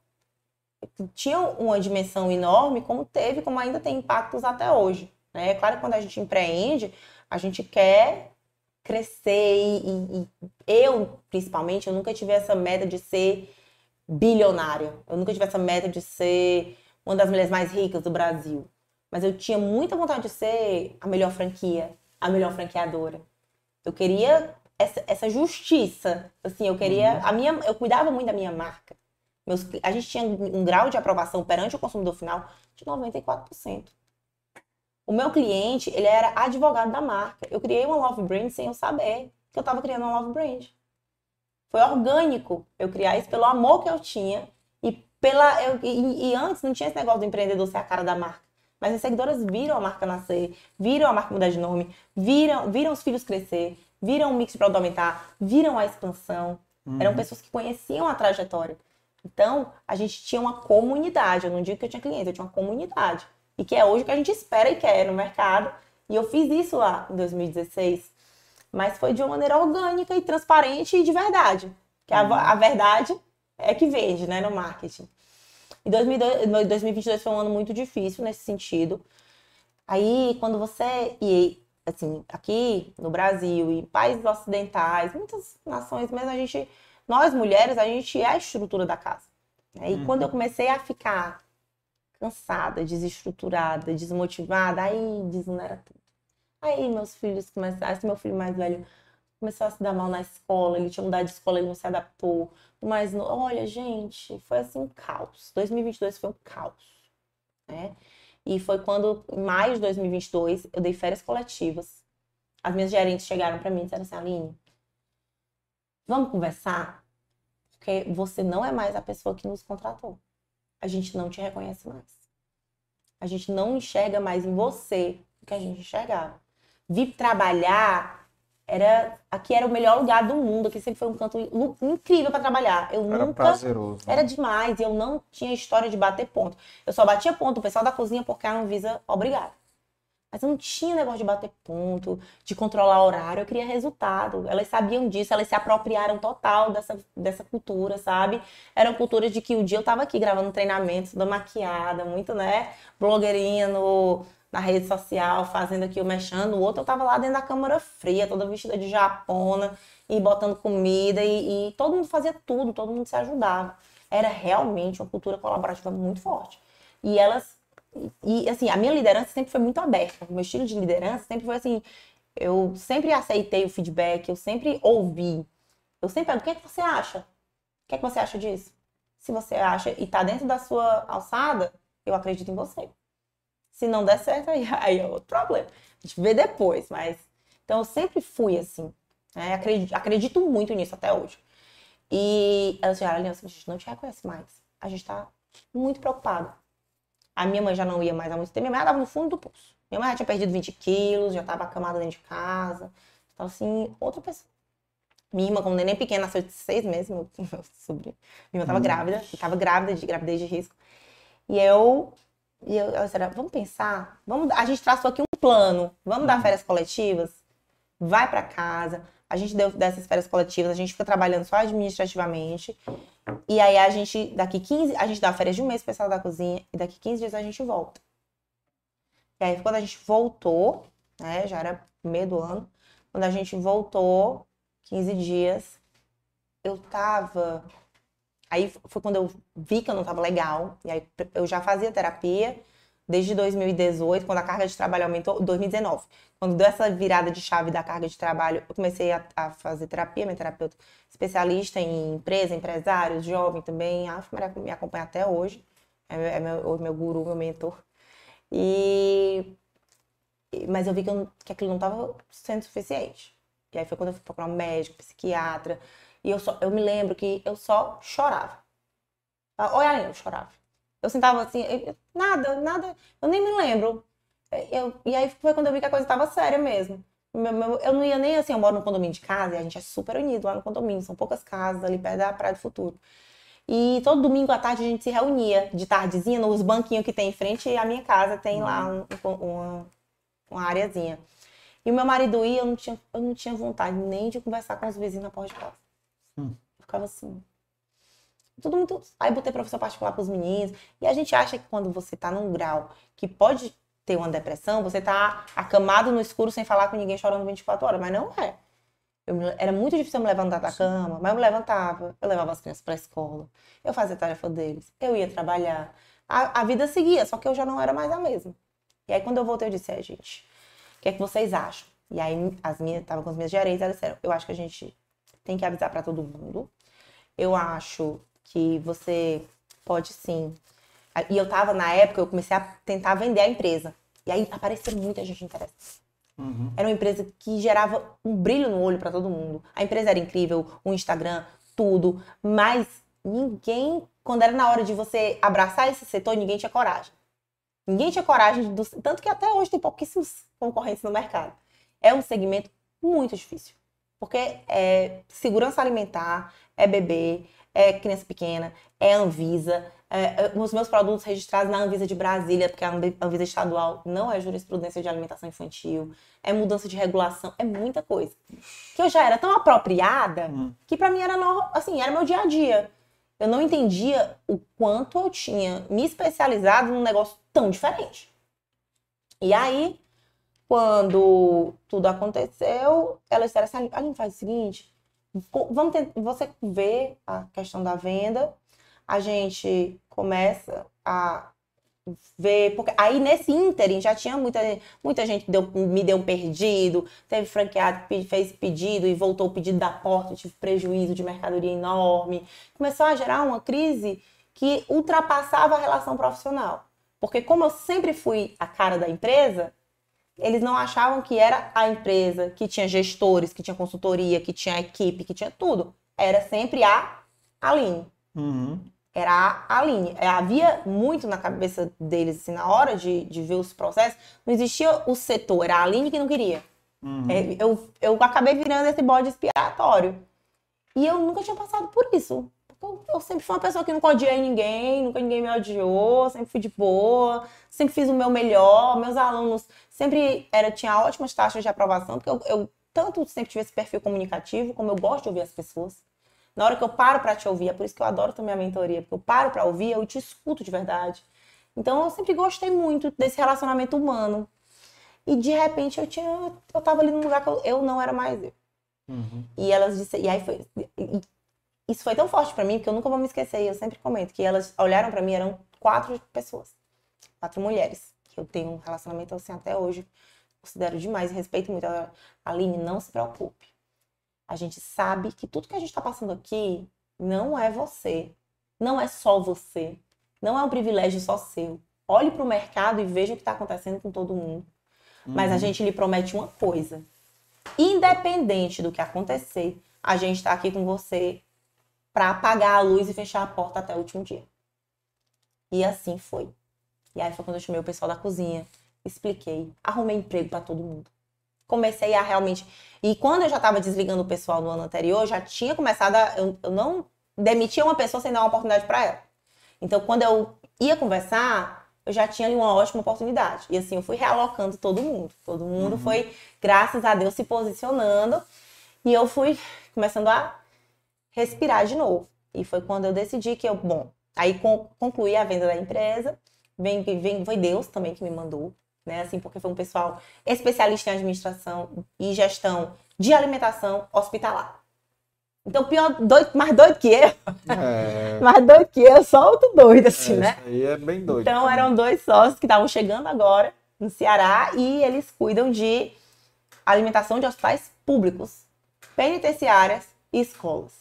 tinha uma dimensão enorme, como teve, como ainda tem impactos até hoje. Né? É claro que quando a gente empreende, a gente quer crescer e, e, eu, principalmente, eu nunca tive essa meta de ser bilionária. Eu nunca tive essa meta de ser uma das mulheres mais ricas do Brasil. Mas eu tinha muita vontade de ser a melhor franquia, a melhor franqueadora. Eu queria essa, essa justiça. Assim, eu queria. Uhum. A minha, eu cuidava muito da minha marca. Meus, a gente tinha um grau de aprovação perante o consumidor final de 94%. O meu cliente, ele era advogado da marca. Eu criei uma love brand sem eu saber que eu estava criando uma love brand. Foi orgânico eu criar isso pelo amor que eu tinha e pela eu, e, e, antes não tinha esse negócio do empreendedor ser a cara da marca. Mas as seguidoras viram a marca nascer, viram a marca mudar de nome, viram, viram os filhos crescer, viram o mix produto aumentar, viram a expansão. Uhum. Eram pessoas que conheciam a trajetória. Então, a gente tinha uma comunidade. Eu não digo que eu tinha cliente, eu tinha uma comunidade e que é hoje o que a gente espera e quer no mercado. E eu fiz isso lá em 2016, mas foi de uma maneira orgânica e transparente e de verdade. Que a, uhum. a verdade é que vende, né, no marketing. E 2022 foi um ano muito difícil nesse sentido. Aí, quando você e assim, aqui no Brasil e países ocidentais, muitas nações mesmo, a gente, nós mulheres, a gente é a estrutura da casa. Né? E uhum. quando eu comecei a ficar cansada, desestruturada, desmotivada, aí desonera tudo. Aí meus filhos começaram, esse meu filho mais velho começou a se dar mal na escola, ele tinha mudado de escola, ele não se adaptou. Mas, olha, gente, foi assim um caos. 2022 foi um caos, né? E foi quando, em maio de 2022, eu dei férias coletivas. As minhas gerentes chegaram para mim e disseram assim, Aline, vamos conversar? Porque você não é mais a pessoa que nos contratou a gente não te reconhece mais. A gente não enxerga mais em você o que a gente enxergava. Vir trabalhar era aqui era o melhor lugar do mundo, aqui sempre foi um canto incrível para trabalhar. Eu era nunca prazeroso. Era demais, e eu não tinha história de bater ponto. Eu só batia ponto o pessoal da cozinha porque a Anvisa obrigada. Mas eu não tinha negócio de bater ponto, de controlar horário, eu queria resultado. Elas sabiam disso, elas se apropriaram total dessa, dessa cultura, sabe? Eram culturas de que o dia eu tava aqui gravando um treinamento, toda maquiada, muito, né? Blogueirinha no, na rede social, fazendo aqui o mexendo. O outro eu tava lá dentro da câmara fria, toda vestida de japona, e botando comida, e, e todo mundo fazia tudo, todo mundo se ajudava. Era realmente uma cultura colaborativa muito forte. E elas e assim, a minha liderança sempre foi muito aberta. O meu estilo de liderança sempre foi assim, eu sempre aceitei o feedback, eu sempre ouvi. Eu sempre pergunto, o que é que você acha? O que é que você acha disso? Se você acha e tá dentro da sua alçada, eu acredito em você. Se não der certo, aí, aí é outro problema. A gente vê depois, mas... Então, eu sempre fui assim. Né? Acredito, acredito muito nisso até hoje. E ela disse, Aliança, a gente não te reconhece mais. A gente tá muito preocupado. A minha mãe já não ia mais há muito tempo. Minha mãe estava no fundo do poço. Minha mãe já tinha perdido 20 quilos, já estava acamada dentro de casa. Então, assim, outra pessoa. Minha irmã, como neném pequena, nasceu de seis meses, meu, meu sobrinho. Minha irmã tava Hum. grávida, tava grávida de gravidez de risco. E eu, e eu, eu disse, vamos pensar, vamos, a gente traçou aqui um plano, vamos dar férias coletivas, vai pra casa. A gente deu dessas férias coletivas, a gente fica trabalhando só administrativamente. E aí a gente, daqui 15, a gente dá férias de um mês pessoal da cozinha, e daqui 15 dias a gente volta. E aí quando a gente voltou, né, já era meio do ano, quando a gente voltou, 15 dias, eu tava. Aí foi quando eu vi que eu não tava legal. E aí eu já fazia terapia desde 2018, quando a carga de trabalho aumentou. 2019. Quando deu essa virada de chave da carga de trabalho, eu comecei a, a fazer terapia, minha terapeuta especialista em empresa, empresários, jovem também. A Maria me acompanha até hoje. É meu, é meu, guru, meu mentor. E. Mas eu vi que, eu, que aquilo não estava sendo suficiente. E aí foi quando eu fui procurar um médico, psiquiatra. E eu, só, eu me lembro que eu só chorava. Olha, eu chorava. Eu sentava assim, eu, nada, nada, eu nem me lembro. Eu, e aí foi quando eu vi que a coisa estava séria mesmo. Eu não ia nem assim, eu moro no condomínio de casa e a gente é super unido lá no condomínio, são poucas casas ali perto da Praia do Futuro. E todo domingo à tarde a gente se reunia de tardezinha nos banquinhos que tem em frente à minha casa, tem lá um, um, uma, uma areazinha. E o meu marido ia, eu não tinha, eu não tinha vontade nem de conversar com os vizinhos na porta de casa. Hum. Eu ficava assim. Tudo muito. Aí botei professor particular para os meninos. E a gente acha que quando você tá num grau que pode ter uma depressão, você tá acamado no escuro sem falar com ninguém chorando 24 horas. Mas não é. Eu era muito difícil eu me levantar da cama, mas eu me levantava. Eu levava as crianças para a escola. Eu fazia a tarefa deles. Eu ia trabalhar. A, a vida seguia, só que eu já não era mais a mesma. E aí, quando eu voltei, eu disse: é, gente, o que é que vocês acham? E aí, as minhas, tava com as minhas gerentes, elas disseram: eu acho que a gente tem que avisar para todo mundo. Eu acho que você pode sim. E eu tava, na época, eu comecei a tentar vender a empresa. E aí apareceu muita gente interessada. Uhum. Era uma empresa que gerava um brilho no olho para todo mundo. A empresa era incrível, o Instagram, tudo, mas ninguém, quando era na hora de você abraçar esse setor, ninguém tinha coragem. Ninguém tinha coragem, do, tanto que até hoje tem pouquíssimos concorrentes no mercado. É um segmento muito difícil, porque é segurança alimentar, é bebê, é criança pequena, é Anvisa, é, é, os meus produtos registrados na Anvisa de Brasília, porque a Anvi- Anvisa estadual não é jurisprudência de alimentação infantil, é mudança de regulação, é muita coisa. Que eu já era tão apropriada Hum. que pra mim era no- assim, era meu dia a dia. Eu não entendia o quanto eu tinha me especializado num negócio tão diferente. E aí, quando tudo aconteceu, elas disseram assim, a gente faz o seguinte, vamos ter, você vê a questão da venda, a gente começa a ver, porque aí nesse ínterim já tinha muita, muita gente deu, me deu um perdido, teve franqueado que fez pedido e voltou o pedido da porta, tive prejuízo de mercadoria enorme. Começou a gerar uma crise que ultrapassava a relação profissional. Porque como eu sempre fui a cara da empresa, eles não achavam que era a empresa que tinha gestores, que tinha consultoria, que tinha equipe, que tinha tudo. Era sempre a Aline Uhum. era a Aline. É, Havia muito na cabeça deles, assim, na hora de, de ver os processos, não existia o setor, era a Aline que não queria. Uhum. É, eu, eu acabei virando esse bode expiatório. E eu nunca tinha passado por isso. Eu, eu sempre fui uma pessoa que nunca odiei ninguém, nunca ninguém me odiou, sempre fui de boa, sempre fiz o meu melhor. Meus alunos sempre era, tinha ótimas taxas de aprovação, porque eu, eu tanto sempre tive esse perfil comunicativo, como eu gosto de ouvir as pessoas. Na hora que eu paro para te ouvir, é por isso que eu adoro também a mentoria, porque eu paro para ouvir, eu te escuto de verdade. Então eu sempre gostei muito desse relacionamento humano. E de repente eu tinha, eu tava ali num lugar que eu, eu não era mais eu. Uhum. E elas disseram, e aí foi, e- isso foi tão forte para mim que eu nunca vou me esquecer. E eu sempre comento que elas olharam para mim, eram quatro pessoas, quatro mulheres que eu tenho um relacionamento assim até hoje, considero demais e respeito muito. Ela, Aline, não se preocupe. A gente sabe que tudo que a gente está passando aqui não é você, não é só você, não é um privilégio só seu. Olhe para o mercado e veja o que está acontecendo com todo mundo. Mas a Uhum. gente lhe promete uma coisa: independente do que acontecer, a gente está aqui com você para apagar a luz e fechar a porta até o último dia. E assim foi. E aí foi quando eu chamei o pessoal da cozinha, expliquei, arrumei emprego para todo mundo. comecei a realmente. E quando eu já estava desligando o pessoal no ano anterior, já tinha começado a. Eu, eu não demitia uma pessoa sem dar uma oportunidade para ela. Então, quando eu ia conversar, eu já tinha ali uma ótima oportunidade. E assim, eu fui realocando todo mundo. Todo mundo uhum. foi, graças a Deus, se posicionando. E eu fui começando a respirar de novo. E foi quando eu decidi que eu, bom, aí concluí a venda da empresa. Vem, vem, foi Deus também que me mandou, né? Assim, porque foi um pessoal especialista em administração e gestão de alimentação hospitalar. Então, pior, doido, mais doido que eu. É... mais doido que eu, só outro doido, assim, é, né? Isso aí é bem doido. Então, eram dois sócios que estavam chegando agora no Ceará e eles cuidam de alimentação de hospitais públicos, penitenciárias e escolas.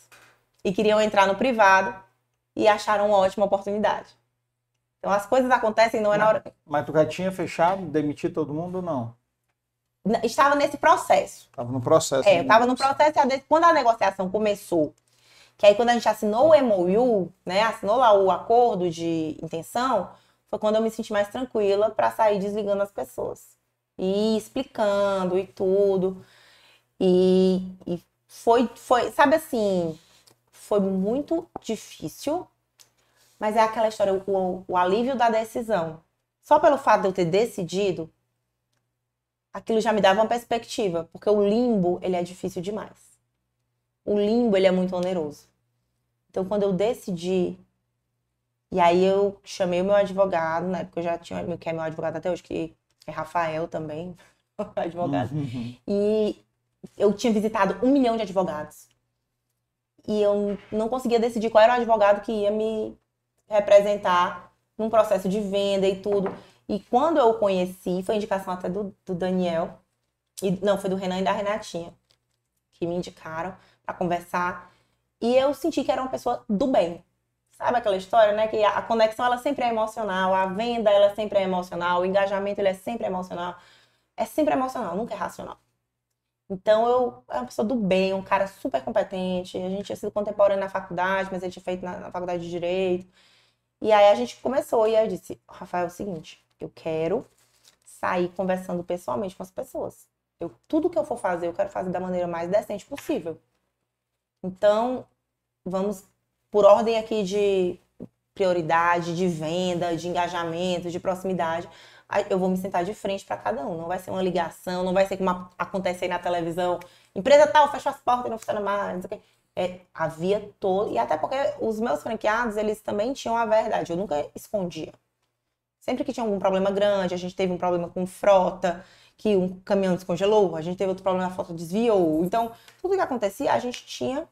E queriam entrar no privado e acharam uma ótima oportunidade. Então, as coisas acontecem não é na hora. Mas tu já tinha fechado, demitir todo mundo ou não? estava nesse processo. Estava no processo. É, estava no processo. Quando a negociação começou, que aí quando a gente assinou o MOU, né, assinou lá o acordo de intenção, foi quando eu me senti mais tranquila para sair desligando as pessoas. E explicando e tudo. E, e foi, foi, sabe assim, foi muito difícil, mas é aquela história, o, o alívio da decisão. Só pelo fato de eu ter decidido, aquilo já me dava uma perspectiva, porque o limbo, ele é difícil demais. O limbo, ele é muito oneroso. Então, quando eu decidi, e aí eu chamei o meu advogado, né, porque eu já tinha, que é meu advogado até hoje, que é Rafael também, advogado, uhum. e eu tinha visitado um milhão de advogados. E eu não conseguia decidir qual era o advogado que ia me representar num processo de venda e tudo. E quando eu o conheci, foi indicação até do, do Daniel, e não, foi do Renan e da Renatinha, que me indicaram para conversar. E eu senti que era uma pessoa do bem. Sabe aquela história, né? Que a conexão ela sempre é emocional, a venda ela sempre é emocional, o engajamento ele é sempre emocional. É sempre emocional, nunca é racional. Então eu era uma pessoa do bem, um cara super competente. A gente tinha sido contemporâneo na faculdade, mas ele tinha feito na, na faculdade de direito. E aí a gente começou e eu disse, Rafael, é o seguinte, eu quero sair conversando pessoalmente com as pessoas. Eu, tudo que eu for fazer, eu quero fazer da maneira mais decente possível. Então, vamos por ordem aqui de prioridade, de venda, de engajamento, de proximidade. Eu vou me sentar de frente para cada um. Não vai ser uma ligação, não vai ser como acontece aí na televisão. Empresa tal, fecha as portas e não funciona mais. É, havia todo. E até porque os meus franqueados, eles também tinham a verdade. Eu nunca escondia. Sempre que tinha algum problema grande, a gente teve um problema com frota, que um caminhão descongelou, a gente teve outro problema, a frota desviou. Então, tudo que acontecia, a gente tinha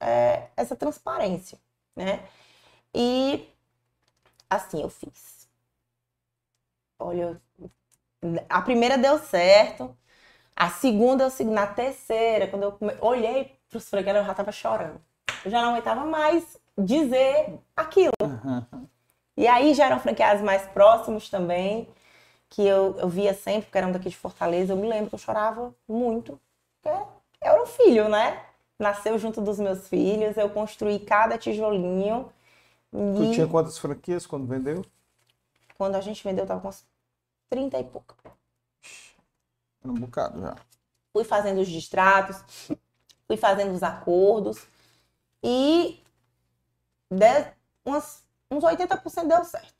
é, essa transparência, né? E assim eu fiz. Olha, a primeira deu certo, a segunda, na terceira, quando eu olhei para os franqueiros, eu já estava chorando. Eu já não aguentava mais dizer aquilo. Uhum. E aí já eram franqueados mais próximos também, que eu, eu via sempre, porque eram daqui de Fortaleza. Eu me lembro que eu chorava muito, porque era um filho, né? Nasceu junto dos meus filhos, eu construí cada tijolinho. Tu e... tinha quantas franquias quando vendeu? Quando a gente vendeu, eu tava com uns 30 e pouco. Um bocado já. Fui fazendo os distratos, fui fazendo os acordos e de, umas uns 80% deu certo.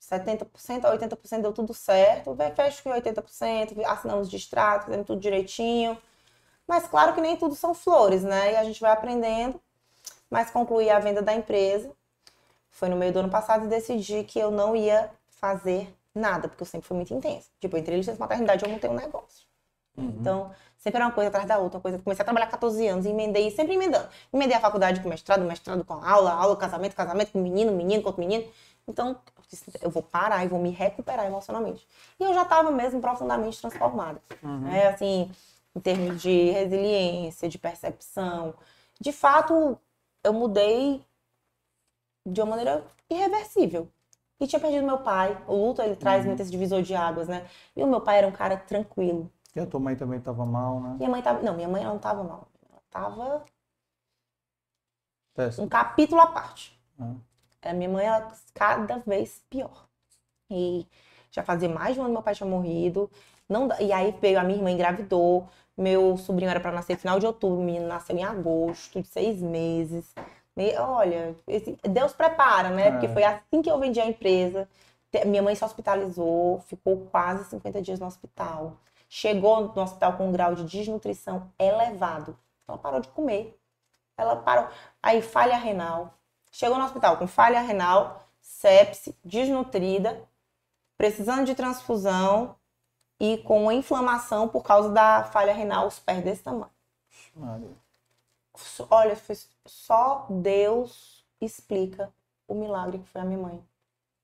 70% a 80% deu tudo certo. Fecho com 80%, assinamos os distratos, fazendo tudo direitinho. Mas claro que nem tudo são flores, né? E a gente vai aprendendo. Mas concluí a venda da empresa. Foi no meio do ano passado e decidi que eu não ia fazer nada, porque eu sempre fui muito intensa. Tipo, entre licença maternidade eu montei um negócio. Uhum. Então, sempre era uma coisa atrás da outra, coisa. Comecei a trabalhar com 14 anos, emendei, sempre emendando. Emendei a faculdade com mestrado, mestrado com aula, aula, casamento, casamento com menino, menino com outro menino. Então, eu vou parar e vou me recuperar emocionalmente. E eu já estava mesmo profundamente transformada. Uhum. Né? Assim, em termos de resiliência, de percepção. De fato, eu mudei de uma maneira irreversível. E tinha perdido meu pai. O luto, ele traz uhum. muito esse divisor de águas, né? E o meu pai era um cara tranquilo. E a tua mãe também estava mal, né? Minha mãe tava. Não, minha mãe não estava mal. Ela estava. Um capítulo à parte. Ah. A minha mãe, ela cada vez pior. E já fazia mais de um ano meu pai tinha morrido. Não, e aí veio a minha irmã engravidou, meu sobrinho era para nascer final de outubro, o menino nasceu em agosto, de seis meses. E, olha, esse, Deus prepara, né? É. Porque foi assim que eu vendi a empresa. Minha mãe se hospitalizou, ficou quase 50 dias no hospital. Chegou no hospital com um grau de desnutrição elevado. Ela parou de comer. Ela parou. Aí, falha renal. Chegou no hospital com falha renal, sepse, desnutrida, precisando de transfusão e com inflamação por causa da falha renal, os pés desse tamanho. Olha, só Deus explica o milagre que foi a minha mãe.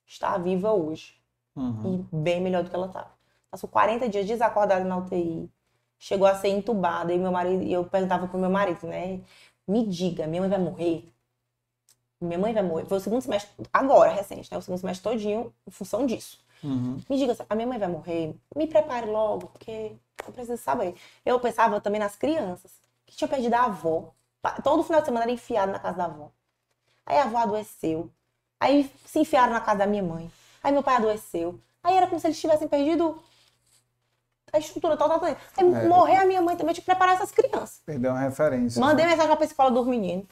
Está viva hoje. Uhum. E bem melhor do que ela estava. Passou 40 dias desacordada na UTI. Chegou a ser entubada. E meu marido, eu perguntava pro meu marido, né? Me diga, minha mãe vai morrer? Minha mãe vai morrer. Foi o segundo semestre, agora, recente, né? O segundo semestre todinho em função disso. Uhum. Me diga, a minha mãe vai morrer? Me prepare logo, porque eu preciso saber. Eu pensava também nas crianças, que tinham perdido a avó. Todo final de semana era enfiado na casa da avó. Aí a avó adoeceu. Aí se enfiaram na casa da minha mãe. Aí meu pai adoeceu. Aí era como se eles tivessem perdido a estrutura total. Aí é. morrer a minha mãe também, eu tinha que preparar essas crianças. Perdeu uma referência. Mandei né? mensagem pra escola dos meninos.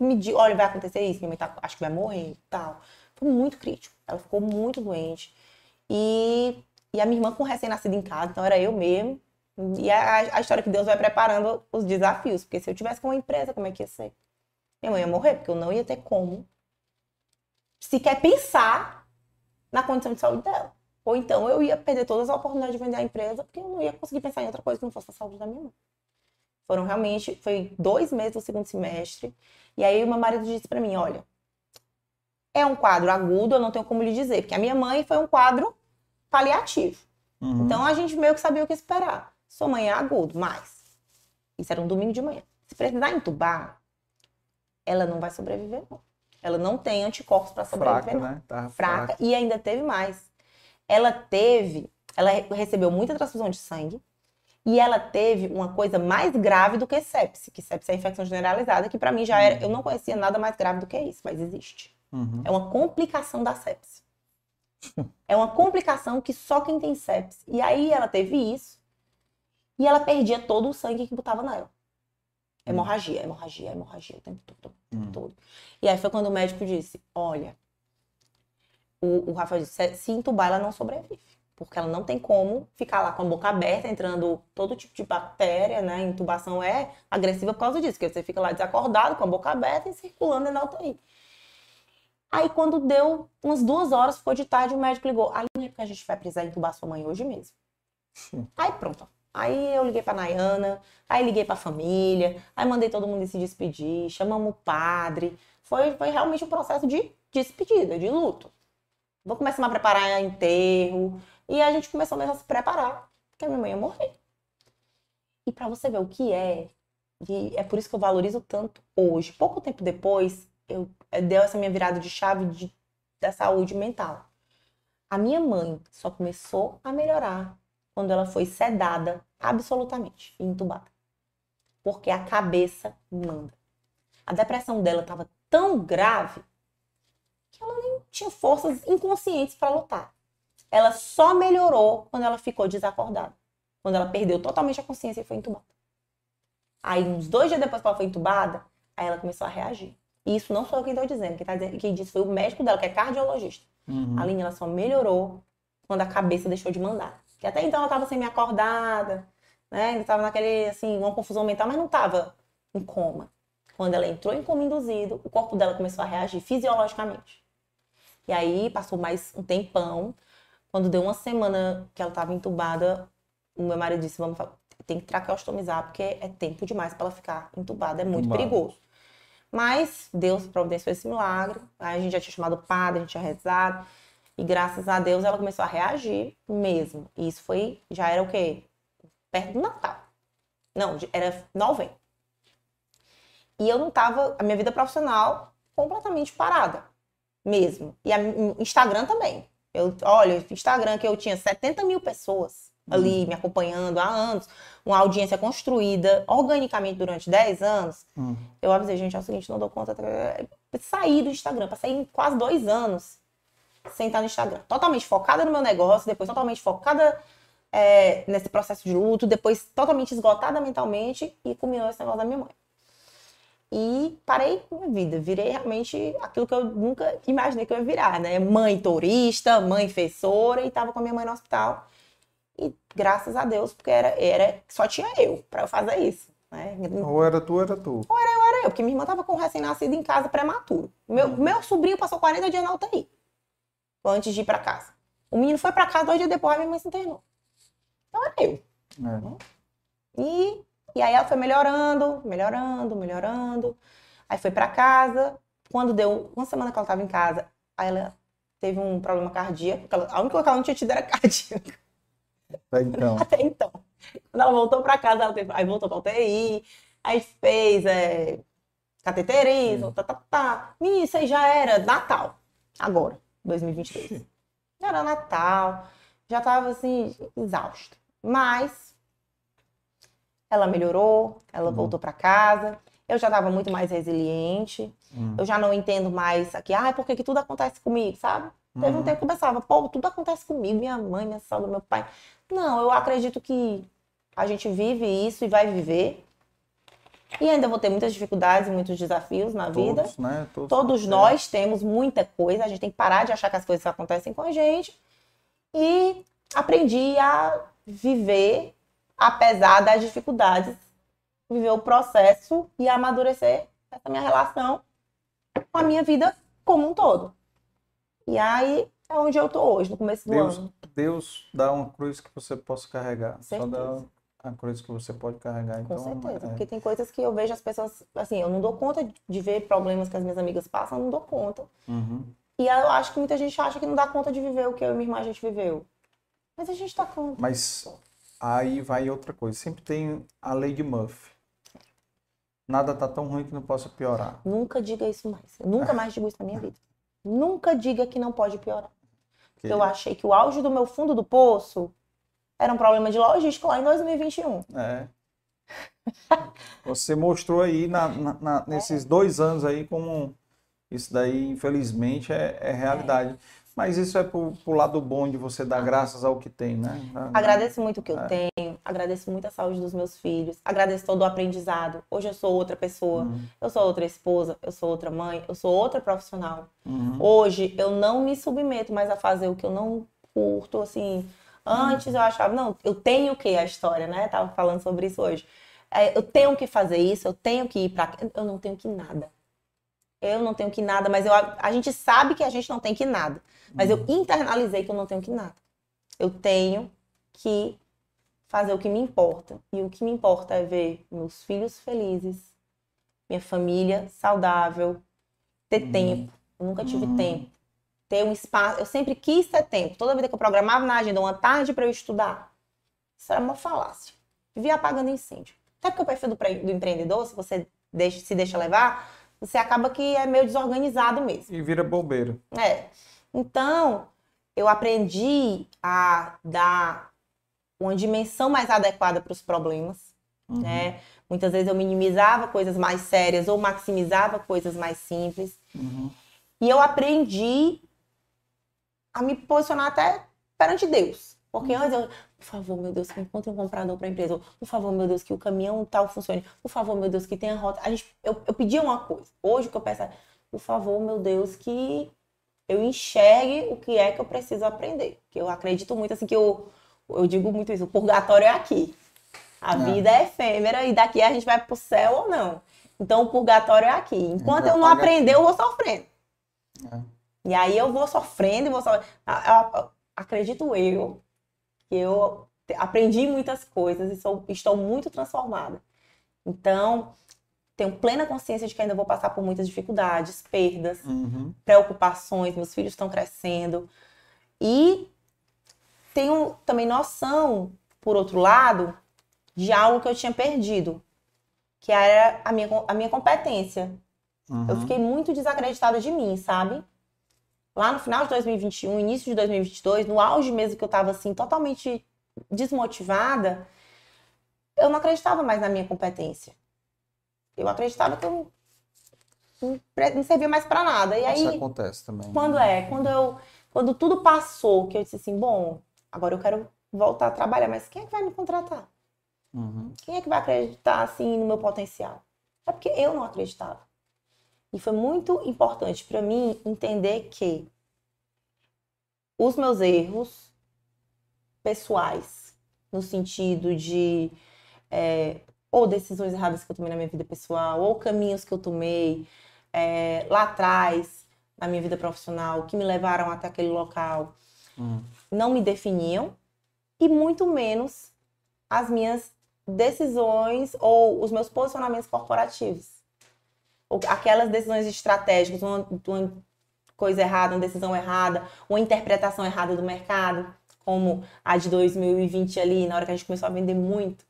Me olha, vai acontecer isso, minha mãe tá, acho que vai morrer e tal. Foi muito crítico. Ela ficou muito doente. E, e a minha irmã com recém-nascido em casa, então era eu mesmo. E a, a, história que Deus vai preparando os desafios, porque se eu tivesse com uma empresa, como é que ia ser? Minha mãe ia morrer, porque eu não ia ter como sequer pensar na condição de saúde dela. Ou então eu ia perder todas as oportunidades de vender a empresa, porque eu não ia conseguir pensar em outra coisa que não fosse a saúde da minha mãe. Foram realmente, foi dois meses do segundo semestre. E aí o meu marido disse para mim, olha, é um quadro agudo, eu não tenho como lhe dizer, porque a minha mãe foi um quadro paliativo. Uhum. Então a gente meio que sabia o que esperar. Sua mãe é agudo, mas isso era um domingo de manhã. Se precisar entubar, ela não vai sobreviver, não. Ela não tem anticorpos para sobreviver, fraca, não. Né? Tá fraca. fraca. E ainda teve mais. Ela teve, ela recebeu muita transfusão de sangue e ela teve uma coisa mais grave do que sepse, que sepse é infecção generalizada, que para mim já era, eu não conhecia nada mais grave do que isso, mas existe. Uhum. É uma complicação da sepse. É uma complicação que só quem tem sepse. E aí ela teve isso e ela perdia todo o sangue que botava nela. Hemorragia, hemorragia, hemorragia o tempo todo, o tempo hum. todo. E aí foi quando o médico disse: Olha, o, o Rafa disse: se entubar, ela não sobrevive. Porque ela não tem como ficar lá com a boca aberta, entrando todo tipo de bactéria, né? Intubação é agressiva por causa disso, que você fica lá desacordado, com a boca aberta e circulando na UTI. Aí, quando deu umas duas horas, ficou de tarde, o médico ligou. Aline, é porque a gente vai precisar entubar sua mãe hoje mesmo. Sim. Aí, pronto. Aí eu liguei pra Nayana, aí liguei pra família, aí mandei todo mundo se despedir, chamamos o padre. Foi, foi realmente um processo de despedida, de luto. Vou começar a preparar enterro. E a gente começou mesmo a se preparar, porque a minha mãe ia morrer. E para você ver o que é, e é por isso que eu valorizo tanto hoje. Pouco tempo depois, eu eh, deu essa minha virada de chave de, da saúde mental. A minha mãe só começou a melhorar quando ela foi sedada absolutamente e entubada. Porque a cabeça manda. A depressão dela estava tão grave que ela nem tinha forças inconscientes para lutar. Ela só melhorou quando ela ficou desacordada. Quando ela perdeu totalmente a consciência e foi entubada. Aí, uns dois dias depois que ela foi entubada, aí ela começou a reagir. E isso não sou eu quem estou dizendo. Quem, tá dizendo, quem disse foi o médico dela, que é cardiologista. Uhum. A Aline, ela só melhorou quando a cabeça deixou de mandar. Que até então ela estava semi-acordada, né? Ainda estava naquele, assim, uma confusão mental, mas não estava em coma. Quando ela entrou em coma induzido, o corpo dela começou a reagir fisiologicamente. E aí passou mais um tempão. Quando deu uma semana que ela estava entubada, o meu marido disse: vamos, tem que traqueostomizar, porque é tempo demais para ela ficar entubada, é muito perigoso. Mas Deus providenciou esse milagre. Aí a gente já tinha chamado o padre, a gente tinha rezado. E graças a Deus ela começou a reagir mesmo. E isso foi, já era o quê? Perto do Natal. Não, era novembro. E eu não tava, a minha vida profissional completamente parada. Mesmo. E a Instagram também. Eu, olha, Instagram que eu tinha 70 mil pessoas ali me acompanhando há anos, uma audiência construída organicamente durante 10 anos, uhum. eu avisei, gente, é o seguinte, não dou conta. Saí do Instagram, passei quase dois anos sem estar no Instagram. Totalmente focada no meu negócio, depois totalmente focada é, nesse processo de luto, depois totalmente esgotada mentalmente e culminou esse negócio da minha mãe. E parei minha vida, virei realmente aquilo que eu nunca imaginei que eu ia virar, né? Mãe turista, mãe feissora e tava com a minha mãe no hospital. E graças a Deus, porque era, era só tinha eu para eu fazer isso. Né? Ou era tu, ou era tu. Ou era eu, era eu, porque minha irmã tava com um recém-nascido em casa prematuro. Meu, uhum. meu sobrinho passou 40 dias na UTI antes de ir para casa. O menino foi para casa dois dias depois, a minha mãe se internou. Então era eu. É. E, e aí ela foi melhorando, melhorando, melhorando. Aí foi para casa. Quando deu uma semana que ela estava em casa, aí ela teve um problema cardíaco. Ela, a única coisa que ela não tinha tido era cardíaco. Até então. Até então. Quando ela voltou para casa, ela teve, aí voltou para UTI, aí fez é, cateterismo, tá, tá, tá. Menina, isso aí já era Natal, agora, 2023. Já era Natal, já tava assim, exausta. Mas ela melhorou, ela uhum. voltou para casa. Eu já estava muito mais resiliente. Uhum. Eu já não entendo mais aqui, ah, por que, que tudo acontece comigo, sabe? Teve um uhum. tempo que eu pensava, pô, tudo acontece comigo, minha mãe, minha sogra, meu pai. Não, eu acredito que a gente vive isso e vai viver. E ainda vou ter muitas dificuldades e muitos desafios na vida. Todos, né? Todos, Todos nós temos muita coisa. A gente tem que parar de achar que as coisas acontecem com a gente. E aprendi a viver apesar das dificuldades, viver o processo e amadurecer essa minha relação com a minha vida como um todo. E aí é onde eu tô hoje, no começo do Deus, ano. Deus dá uma cruz que você possa carregar. Só dá a cruz que você pode carregar. Com então, certeza, é... porque tem coisas que eu vejo as pessoas, assim, eu não dou conta de ver problemas que as minhas amigas passam, eu não dou conta. Uhum. E eu acho que muita gente acha que não dá conta de viver o que eu e minha irmã a gente viveu. Mas a gente tá conta. Mas aí vai outra coisa. Sempre tem a lei de Murphy. Nada tá tão ruim que não possa piorar. Nunca diga isso mais. Eu nunca mais digo isso na minha vida. Nunca diga que não pode piorar. Que... Eu achei que o auge do meu fundo do poço era um problema de logística lá em 2021. É. Você mostrou aí na, na, na, nesses é. dois anos aí como isso daí, infelizmente, é, é realidade. É. Mas isso é pro, pro lado bom de você dar graças ao que tem, né? Agradeço muito o que eu é. tenho, agradeço muito a saúde dos meus filhos, agradeço todo o aprendizado. Hoje eu sou outra pessoa, uhum. eu sou outra esposa, eu sou outra mãe, eu sou outra profissional. Uhum. Hoje eu não me submeto mais a fazer o que eu não curto, assim. Antes eu achava, não, eu tenho que a história, né? Tava falando sobre isso hoje. É, eu tenho que fazer isso, eu tenho que ir para. Eu não tenho que nada. Eu não tenho que nada, mas eu, a gente sabe que a gente não tem que nada. Mas eu uhum. internalizei que eu não tenho que nada. Eu tenho que fazer o que me importa. E o que me importa é ver meus filhos felizes, minha família saudável, ter uhum. tempo. Eu nunca tive uhum. tempo. Ter um espaço. Eu sempre quis ter tempo. Toda vida que eu programava na agenda uma tarde para eu estudar, isso era uma falácia. Vivia apagando incêndio. Até porque o perfil do, do empreendedor, se você deixa, se deixa levar, você acaba que é meio desorganizado mesmo. E vira bobeiro. É. Então, eu aprendi a dar uma dimensão mais adequada para os problemas, uhum. né? Muitas vezes eu minimizava coisas mais sérias ou maximizava coisas mais simples. Uhum. E eu aprendi a me posicionar até perante Deus. Porque uhum. antes eu, por favor, meu Deus, que encontre um comprador para a empresa. Por favor, meu Deus, que o caminhão tal funcione. Por favor, meu Deus, que tenha rota. A gente, eu, eu pedia uma coisa. Hoje o que eu peço é, por favor, meu Deus, que eu enxergue o que é que eu preciso aprender. Que eu acredito muito, assim, que eu, eu digo muito isso, o purgatório é aqui. A é. vida é efêmera e daqui a gente vai pro céu ou não. Então o purgatório é aqui. Enquanto eu não aprender, eu vou sofrendo. É. E aí eu vou sofrendo e vou sofrendo. Acredito eu que eu aprendi muitas coisas e sou, estou muito transformada. Então, tenho plena consciência de que ainda vou passar por muitas dificuldades, perdas, uhum. preocupações, meus filhos estão crescendo. E tenho também noção, por outro lado, de algo que eu tinha perdido, que era a minha, a minha competência. Uhum. Eu fiquei muito desacreditada de mim, sabe? Lá no final de 2021, início de 2022, no auge mesmo que eu tava assim, totalmente desmotivada, eu não acreditava mais na minha competência. Eu acreditava que eu não, servia mais para nada. E aí, Isso acontece também. Quando é, quando eu, quando tudo passou, que eu disse assim, bom, agora eu quero voltar a trabalhar, mas quem é que vai me contratar? Uhum. Quem é que vai acreditar assim no meu potencial? É porque eu não acreditava. E foi muito importante para mim entender que os meus erros pessoais, no sentido de é, ou decisões erradas que eu tomei na minha vida pessoal, ou caminhos que eu tomei é, lá atrás na minha vida profissional, que me levaram até aquele local, Uhum. não me definiam e muito menos as minhas decisões ou os meus posicionamentos corporativos. Ou aquelas decisões estratégicas, uma, uma coisa errada, uma decisão errada, uma interpretação errada do mercado, como a de 2020 ali, na hora que a gente começou a vender muito.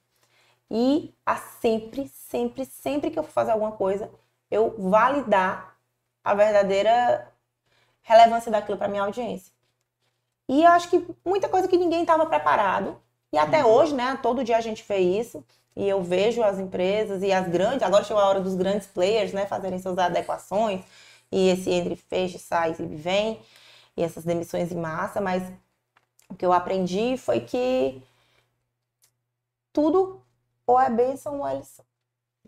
E a sempre, sempre, sempre que eu for fazer alguma coisa, eu validar a verdadeira relevância daquilo para minha audiência. E eu acho que muita coisa que ninguém estava preparado. E até hoje, né? Todo dia a gente vê isso. E eu vejo as empresas e as grandes. Agora chegou a hora dos grandes players, né? Fazerem suas adequações. E esse entre fecha, sai e vem. E essas demissões em massa. Mas o que eu aprendi foi que tudo ou é bênção ou é lição.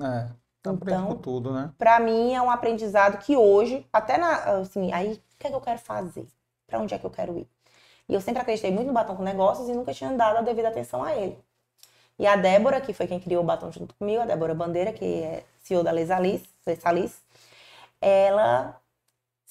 É, tá Então- com tudo, né? Pra mim é um aprendizado que hoje, até na, assim, aí o que é que eu quero fazer? Pra onde é que eu quero ir? E eu sempre acreditei muito no Batom com Negócios e nunca tinha dado a devida atenção a ele. E a Débora, que foi quem criou o Batom junto comigo, a Débora Bandeira, que é CEO da Lesalis, Lesalis, ela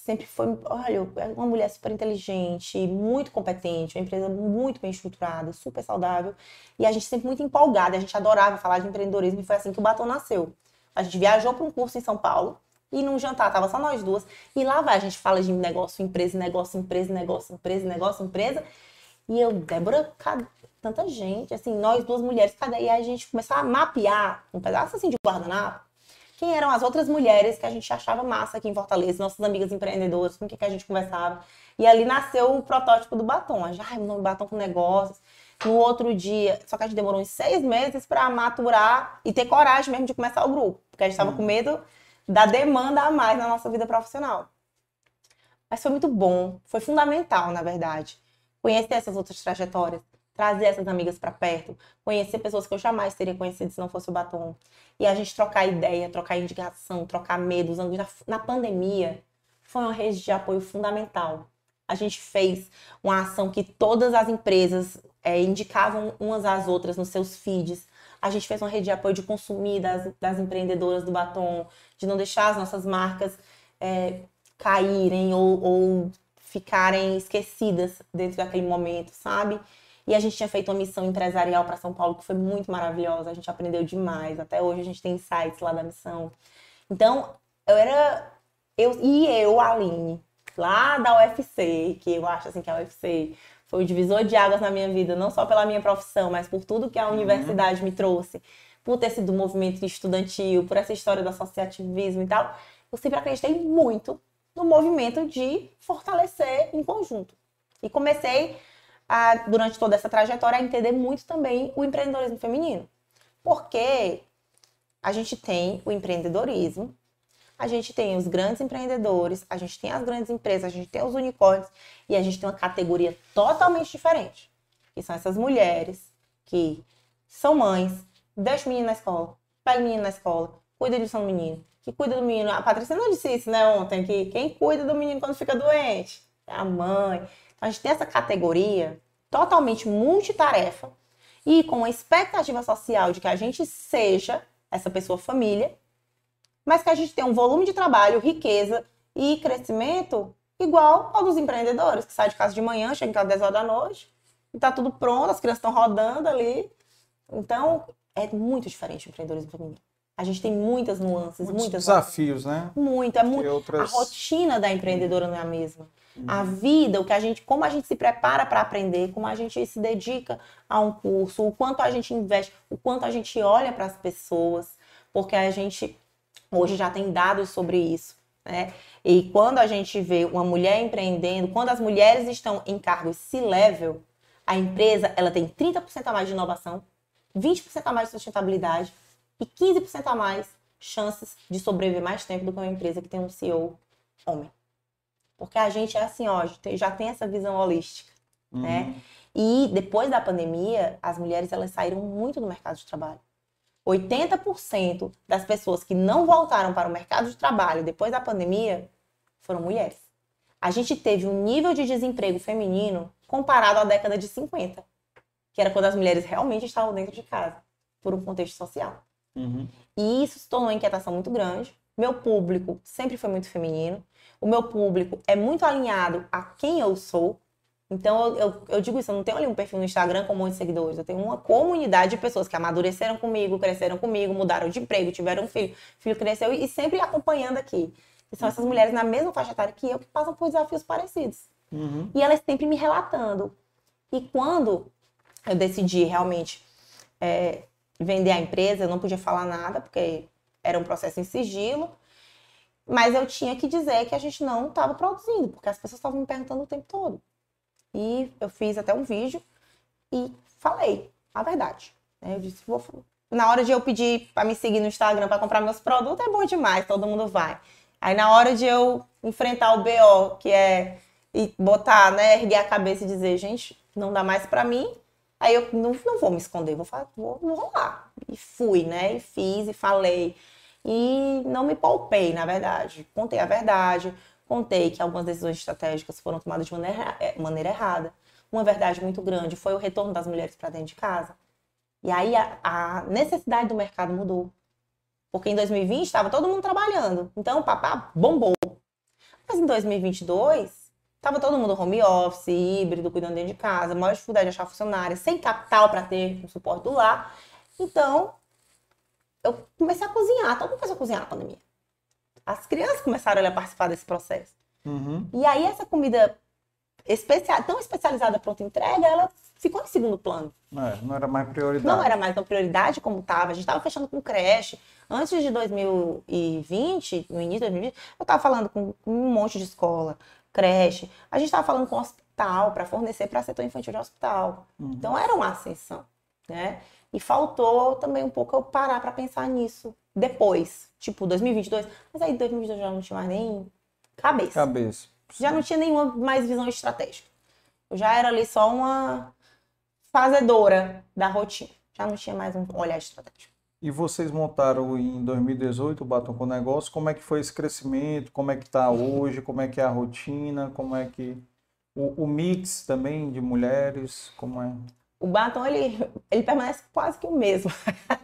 sempre foi, olha, é uma mulher super inteligente, muito competente, uma empresa muito bem estruturada, super saudável. E a gente sempre muito empolgada, a gente adorava falar de empreendedorismo e foi assim que o Batom nasceu. A gente viajou para um curso em São Paulo e num jantar tava só nós duas. E lá vai, a gente fala de negócio, empresa, negócio, empresa, negócio, empresa, negócio, empresa. E eu, Débora, cadê tanta gente, assim, nós duas mulheres, cadê? E aí a gente começou a mapear um pedaço assim de guardanapo. Quem eram as outras mulheres que a gente achava massa aqui em Fortaleza, nossas amigas empreendedoras, com quem que a gente conversava. E ali nasceu o protótipo do batom. A gente, ai, nome batom com negócios. No outro dia, só que a gente demorou uns seis meses para maturar e ter coragem mesmo de começar o grupo, porque a gente estava com medo da demanda a mais na nossa vida profissional. Mas foi muito bom, foi fundamental, na verdade, conhecer essas outras trajetórias, trazer essas amigas para perto, conhecer pessoas que eu jamais teria conhecido se não fosse o batom. E a gente trocar ideia, trocar indicação, trocar medos. Na, na pandemia, foi uma rede de apoio fundamental. A gente fez uma ação que todas as empresas é, indicavam umas às outras nos seus feeds. A gente fez uma rede de apoio de consumir das, das empreendedoras do batom, de não deixar as nossas marcas é, caírem ou, ou ficarem esquecidas dentro daquele momento, sabe? E a gente tinha feito uma missão empresarial para São Paulo que foi muito maravilhosa. A gente aprendeu demais. Até hoje a gente tem insights lá da missão. Então, eu era. Eu, e eu, Aline, lá da UFC, que eu acho assim que a UFC foi o divisor de águas na minha vida, não só pela minha profissão, mas por tudo que a universidade me trouxe, por ter sido um movimento estudantil, por essa história do associativismo e tal. Eu sempre acreditei muito no movimento de fortalecer em conjunto. E comecei a, durante toda essa trajetória, a entender muito também o empreendedorismo feminino. Porque a gente tem o empreendedorismo, a gente tem os grandes empreendedores, a gente tem as grandes empresas, a gente tem os unicórnios e a gente tem uma categoria totalmente diferente. Que são essas mulheres que são mães, deixa o menino na escola, pega o menino na escola, cuida de São Menino, que cuida do menino. A Patrícia não disse isso, né, ontem, que quem cuida do menino quando fica doente é a mãe. A gente tem essa categoria totalmente multitarefa e com a expectativa social de que a gente seja essa pessoa família, mas que a gente tenha um volume de trabalho, riqueza e crescimento igual ao dos empreendedores, que sai de casa de manhã, chega em casa às 10 horas da noite, e tá tudo pronto, as crianças estão rodando ali. Então, é muito diferente o empreendedorismo feminino. A gente tem muitas nuances, Muitos muitas desafios, né? muito, é muito. Outras... A rotina da empreendedora não é a mesma. A vida, o que a gente, como a gente se prepara para aprender, como a gente se dedica a um curso, o quanto a gente investe, o quanto a gente olha para as pessoas, porque a gente hoje já tem dados sobre isso, né? E quando a gente vê uma mulher empreendendo, quando as mulheres estão em cargos C-level, a empresa ela tem 30% a mais de inovação, 20% a mais de sustentabilidade e 15% a mais chances de sobreviver mais tempo do que uma empresa que tem um CEO homem. Porque a gente é assim, ó, já tem essa visão holística. uhum. né? E depois da pandemia, as mulheres elas saíram muito do mercado de trabalho. 80% das pessoas que não voltaram para o mercado de trabalho depois da pandemia foram mulheres. A gente teve um nível de desemprego feminino comparado à década de 50, que era quando as mulheres realmente estavam dentro de casa, por um contexto social. Uhum. E isso se tornou uma inquietação muito grande. Meu público sempre foi muito feminino. O meu público é muito alinhado a quem eu sou. Então, eu, eu, eu, digo isso, eu não tenho ali um perfil no Instagram com um monte de seguidores. Eu tenho uma comunidade de pessoas que amadureceram comigo, cresceram comigo, mudaram de emprego, tiveram um filho, o filho cresceu e sempre acompanhando aqui. E são essas mulheres na mesma faixa etária que eu que passam por desafios parecidos. Uhum. E elas sempre me relatando. E quando eu decidi realmente é, vender a empresa, eu não podia falar nada, porque era um processo em sigilo. Mas eu tinha que dizer que a gente não estava produzindo, porque as pessoas estavam me perguntando o tempo todo. E eu fiz até um vídeo e falei a verdade. Né? Eu disse, vou... na hora de eu pedir para me seguir no Instagram para comprar meus produtos, é bom demais, todo mundo vai. Aí na hora de eu enfrentar o BO, que é e botar, né, erguer a cabeça e dizer, gente, não dá mais para mim, aí eu não, não vou me esconder, vou, falar, vou, vou lá. E fui, né, e fiz e falei. E não me poupei, na verdade. Contei a verdade, contei que algumas decisões estratégicas foram tomadas de maneira, é, maneira errada. Uma verdade muito grande foi o retorno das mulheres para dentro de casa. E aí a, a necessidade do mercado mudou. Porque em 2020 estava todo mundo trabalhando. Então o papá bombou. Mas em 2022, estava todo mundo home office, híbrido, cuidando dentro de casa, maior dificuldade de achar funcionário, sem capital para ter o suporte do lar. Então, eu comecei a cozinhar. Todo mundo começou a cozinhar na pandemia. As crianças começaram a participar desse processo. Uhum. E aí, essa comida especial, tão especializada pronta entrega, ela ficou em segundo plano. É, não era mais prioridade. Não era mais uma prioridade como estava. A gente estava fechando com creche. Antes de 2020, no início de 2020, eu estava falando com um monte de escola, creche. A gente estava falando com hospital para fornecer para setor infantil de hospital. Uhum. Então era uma ascensão, né? E faltou também um pouco eu parar para pensar nisso depois, tipo 2022. Mas aí 2022 já não tinha mais nem cabeça. Cabeça. Já não tinha nenhuma mais visão estratégica. Eu já era ali só uma fazedora da rotina. Já não tinha mais um olhar estratégico. E vocês montaram em 2018 o Batom com Negócio. Como é que foi esse crescimento? Como é que está hoje? Como é que é a rotina? Como é que... O, o mix também de mulheres, como é? O Batom, ele, ele permanece quase que o mesmo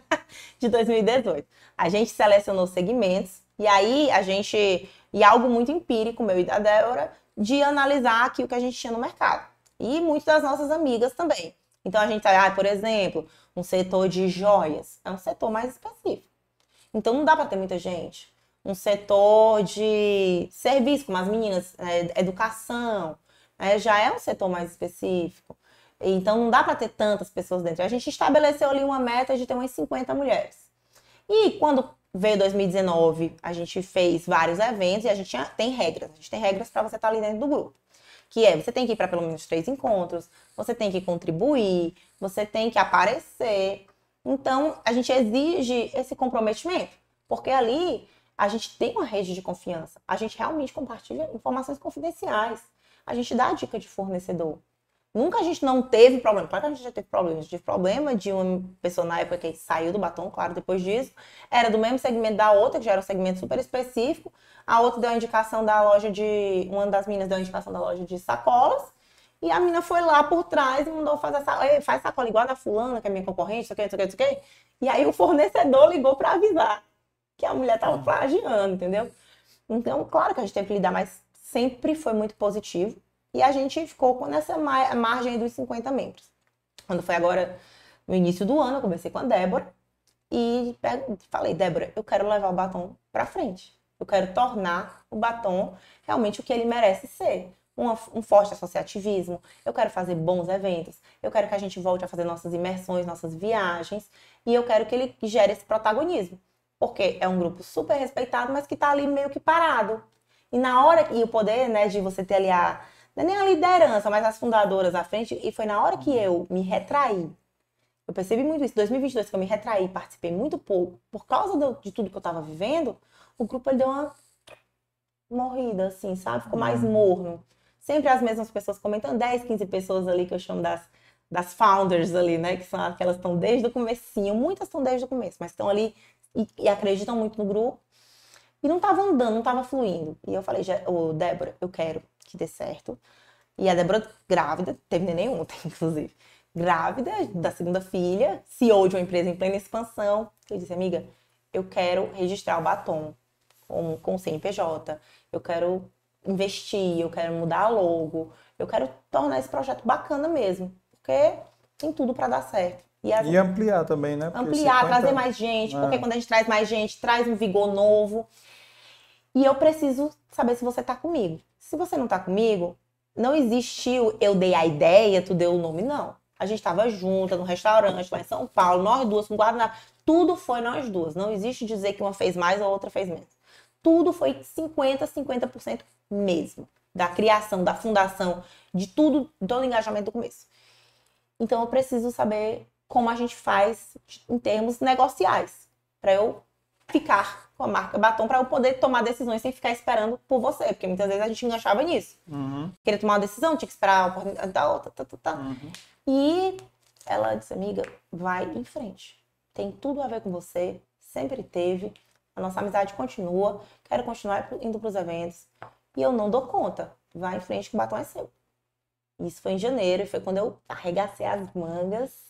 de 2018. A gente selecionou segmentos e aí a gente... E algo muito empírico, meu e da Débora, de analisar aqui o que a gente tinha no mercado. E muitas das nossas amigas também. Então a gente tá, ah, por exemplo, um setor de joias, é um setor mais específico. Então não dá para ter muita gente. Um setor de serviço, como as meninas, é, educação, é, já é um setor mais específico. Então não dá para ter tantas pessoas dentro. A gente estabeleceu ali uma meta de ter umas 50 mulheres. E quando veio 2019, a gente fez vários eventos e a gente tem regras. A gente tem regras para você estar tá ali dentro do grupo que é você tem que ir para pelo menos três encontros, você tem que contribuir, você tem que aparecer. Então, a gente exige esse comprometimento, porque ali a gente tem uma rede de confiança, a gente realmente compartilha informações confidenciais, a gente dá dica de fornecedor. Nunca a gente não teve problema. Claro que a gente já teve problema. A gente teve problema de uma pessoa na época que saiu do batom, claro, depois disso. Era do mesmo segmento da outra, que já era um segmento super específico. A outra deu a indicação da loja de. Uma das meninas deu a indicação da loja de sacolas. E a menina foi lá por trás e mandou fazer essa, faz sacola igual a da fulana, que é minha concorrente, isso aqui, isso aqui, isso aqui. E aí o fornecedor ligou para avisar que a mulher tava plagiando, entendeu? Então, claro que a gente teve que lidar, mas sempre foi muito positivo. E a gente ficou nessa margem dos 50 membros. Quando foi agora, no início do ano, eu conversei com a Débora e falei, Débora, eu quero levar o batom para frente. Eu quero tornar o batom realmente o que ele merece ser. Um, um, forte associativismo, eu quero fazer bons eventos, eu quero que a gente volte a fazer nossas imersões, nossas viagens, e eu quero que ele gere esse protagonismo. Porque é um grupo super respeitado, mas que está ali meio que parado. E na hora, e o poder, né, de você ter ali a, não é nem a liderança, mas as fundadoras à frente. E foi na hora que eu me retraí. Eu percebi muito isso. Em 2022, que eu me retraí, participei muito pouco, por causa do, de tudo que eu estava vivendo, o grupo ele deu uma morrida, assim, sabe? Ficou mais uhum. morno. sempre as mesmas pessoas comentando, 10, 15 pessoas ali que eu chamo das, das founders ali, né? Que são aquelas que estão desde o comecinho, muitas estão desde o começo, mas estão ali e, e acreditam muito no grupo. E não estava andando, não estava fluindo. E eu falei, ô, oh, Débora, eu quero que dê certo. E a Débora, grávida, teve neném ontem, inclusive. Grávida da segunda filha, CEO de uma empresa em plena expansão. Eu disse, amiga, eu quero registrar o batom com, com o CNPJ. Eu quero investir, eu quero mudar a logo. Eu quero tornar esse projeto bacana mesmo. Porque tem tudo para dar certo. E, as... e, ampliar também, né? Porque ampliar, 50... trazer mais gente, é. porque quando a gente traz mais gente, traz um vigor novo. E eu preciso saber se você tá comigo. Se você não tá comigo, não existiu eu dei a ideia, tu deu o nome, não. A gente estava junta no restaurante lá em São Paulo, nós duas com guardanapo. Tudo foi nós duas. Não existe dizer que uma fez mais ou outra fez menos. Tudo foi 50, 50% mesmo. Da criação, da fundação, de tudo, do engajamento do começo. Então eu preciso saber como a gente faz em termos negociais, para eu ficar com a marca batom, para eu poder tomar decisões sem ficar esperando por você, porque muitas vezes a gente enganchava nisso. Uhum. Queria tomar uma decisão, tinha que esperar a oportunidade da outra, tá, tá, tá. Uhum. E ela disse, amiga, vai em frente. Tem tudo a ver com você, sempre teve. A nossa amizade continua, quero continuar indo para os eventos. E eu não dou conta. Vai em frente que o batom é seu. Isso foi em janeiro, e foi quando eu arregacei as mangas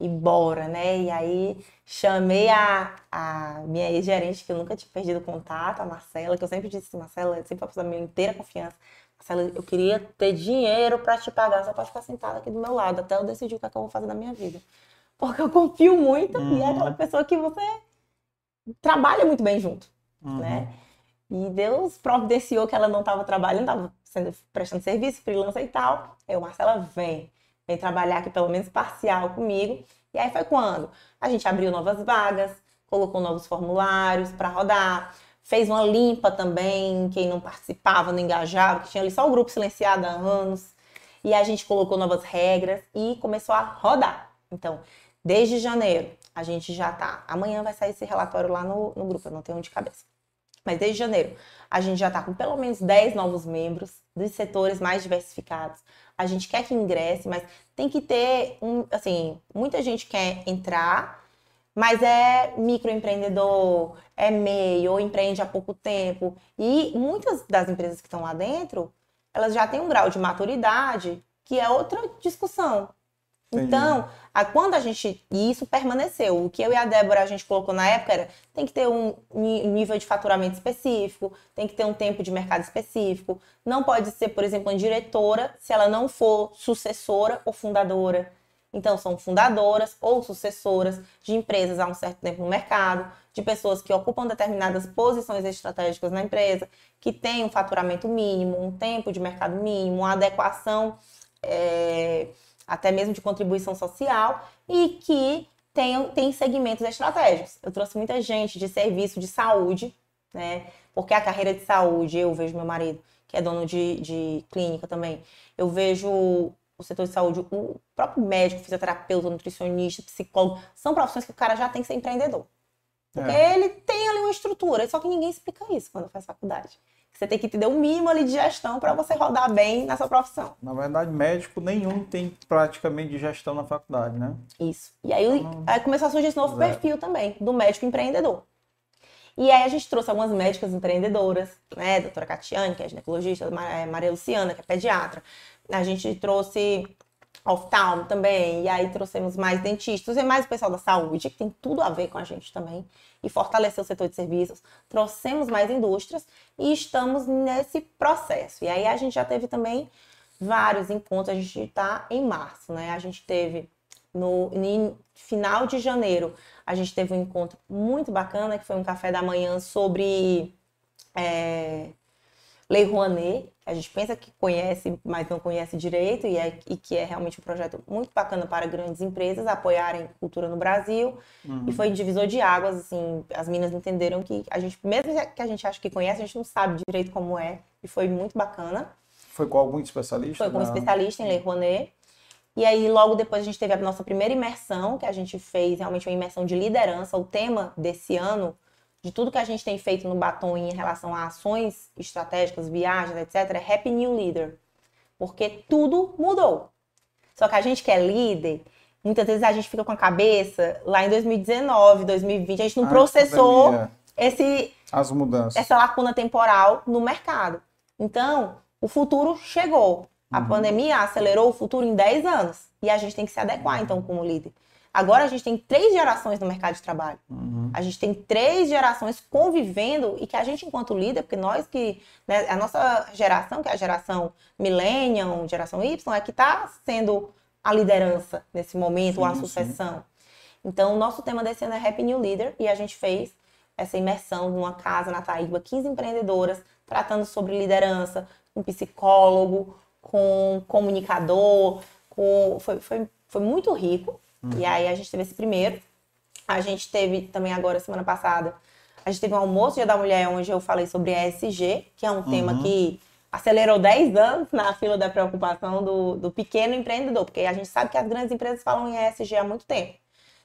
e bora, né? E aí chamei a, a minha ex-gerente, que eu nunca tinha perdido contato, a Marcela, que eu sempre disse, Marcela, sempre foi a minha inteira confiança. Marcela, eu queria ter dinheiro para te pagar, só pode ficar sentada aqui do meu lado, até eu decidir o que, é que eu vou fazer na minha vida. Porque eu confio muito uhum. e é aquela pessoa que você trabalha muito bem junto, uhum. né? E Deus providenciou que ela não estava trabalhando, estava prestando serviço, freelancer e tal. Eu, Marcela, vem vem trabalhar aqui pelo menos parcial comigo. E aí foi quando a gente abriu novas vagas, colocou novos formulários para rodar, fez uma limpa também, quem não participava, não engajava, que tinha ali só o grupo silenciado há anos. E a gente colocou novas regras e começou a rodar. Então, desde janeiro, a gente já tá. Amanhã vai sair esse relatório lá no, no grupo, eu não tenho um de cabeça. Mas desde janeiro, a gente já está com pelo menos 10 novos membros dos setores mais diversificados a gente quer que ingresse, mas tem que ter um, assim, muita gente quer entrar, mas é microempreendedor, é meio, ou empreende há pouco tempo. E muitas das empresas que estão lá dentro, elas já têm um grau de maturidade que é outra discussão. Então, a, quando a gente. E isso permaneceu. O que eu e a Débora a gente colocou na época era: tem que ter um nível de faturamento específico, tem que ter um tempo de mercado específico. Não pode ser, por exemplo, uma diretora se ela não for sucessora ou fundadora. Então, são fundadoras ou sucessoras de empresas há um certo tempo no mercado, de pessoas que ocupam determinadas posições estratégicas na empresa, que têm um faturamento mínimo, um tempo de mercado mínimo, uma adequação. É até mesmo de contribuição social, e que tem, tem segmentos estratégicos. Eu trouxe muita gente de serviço de saúde, né? Porque a carreira de saúde, eu vejo meu marido, que é dono de, de clínica também, eu vejo o setor de saúde, o próprio médico, fisioterapeuta, nutricionista, psicólogo, são profissões que o cara já tem que ser empreendedor. Porque é. ele tem ali uma estrutura, só que ninguém explica isso quando faz faculdade. Você tem que entender o mínimo ali de gestão para você rodar bem na sua profissão. Na verdade, médico nenhum tem praticamente de gestão na faculdade, né? Isso. E aí, então, aí começou a surgir esse novo zero. perfil também, do médico empreendedor. E aí a gente trouxe algumas médicas empreendedoras, né? Doutora Catiane, que é ginecologista, é, Maria Luciana, que é pediatra. A gente trouxe oftalmo também, e aí trouxemos mais dentistas e mais o pessoal da saúde, que tem tudo a ver com a gente também, e fortalecer o setor de serviços. Trouxemos mais indústrias e estamos nesse processo. E aí a gente já teve também vários encontros, a gente está em março, né? A gente teve no, no, final de janeiro, a gente teve um encontro muito bacana, que foi um café da manhã sobre é, Lei Rouanet, a gente pensa que conhece, mas não conhece direito, e, é, e que é realmente um projeto muito bacana para grandes empresas apoiarem cultura no Brasil. Uhum. E foi divisor de águas, assim, as minas entenderam que a gente, mesmo que a gente acha que conhece, a gente não sabe direito como é, e foi muito bacana. Foi com algum especialista? Foi com um especialista em Lei Rouanet. E aí, logo depois, a gente teve a nossa primeira imersão, que a gente fez realmente uma imersão de liderança. O tema desse ano de tudo que a gente tem feito no Batom em relação a ações estratégicas, viagens, etc., é Happy New Leader. porque tudo mudou. Só que a gente que é líder, muitas vezes a gente fica com a cabeça lá em 2019, 2020, a gente não Ah, processou pandemia. esse, As mudanças. essa lacuna temporal no mercado. Então, o futuro chegou. A Uhum. pandemia acelerou o futuro em 10 anos. E a gente tem que se adequar, então, como líder. Agora a gente tem três gerações no mercado de trabalho. Uhum. A gente tem três gerações convivendo e que a gente, enquanto líder, porque nós que. né, a nossa geração, que é a geração Millennium, geração Y, é que está sendo a liderança nesse momento, ou a Sim, sim. sucessão. Então, o nosso tema desse ano é Happy New Leader e a gente fez essa imersão numa casa na Taíba, 15 empreendedoras, tratando sobre liderança, com psicólogo, com comunicador, com... Foi, foi, foi muito rico. E aí a gente teve esse primeiro. A gente teve também agora, semana passada, a gente teve um almoço Dia da Mulher, onde eu falei sobre ESG, que é um tema que acelerou 10 anos na fila da preocupação do, do pequeno empreendedor, porque a gente sabe que as grandes empresas falam em ESG há muito tempo.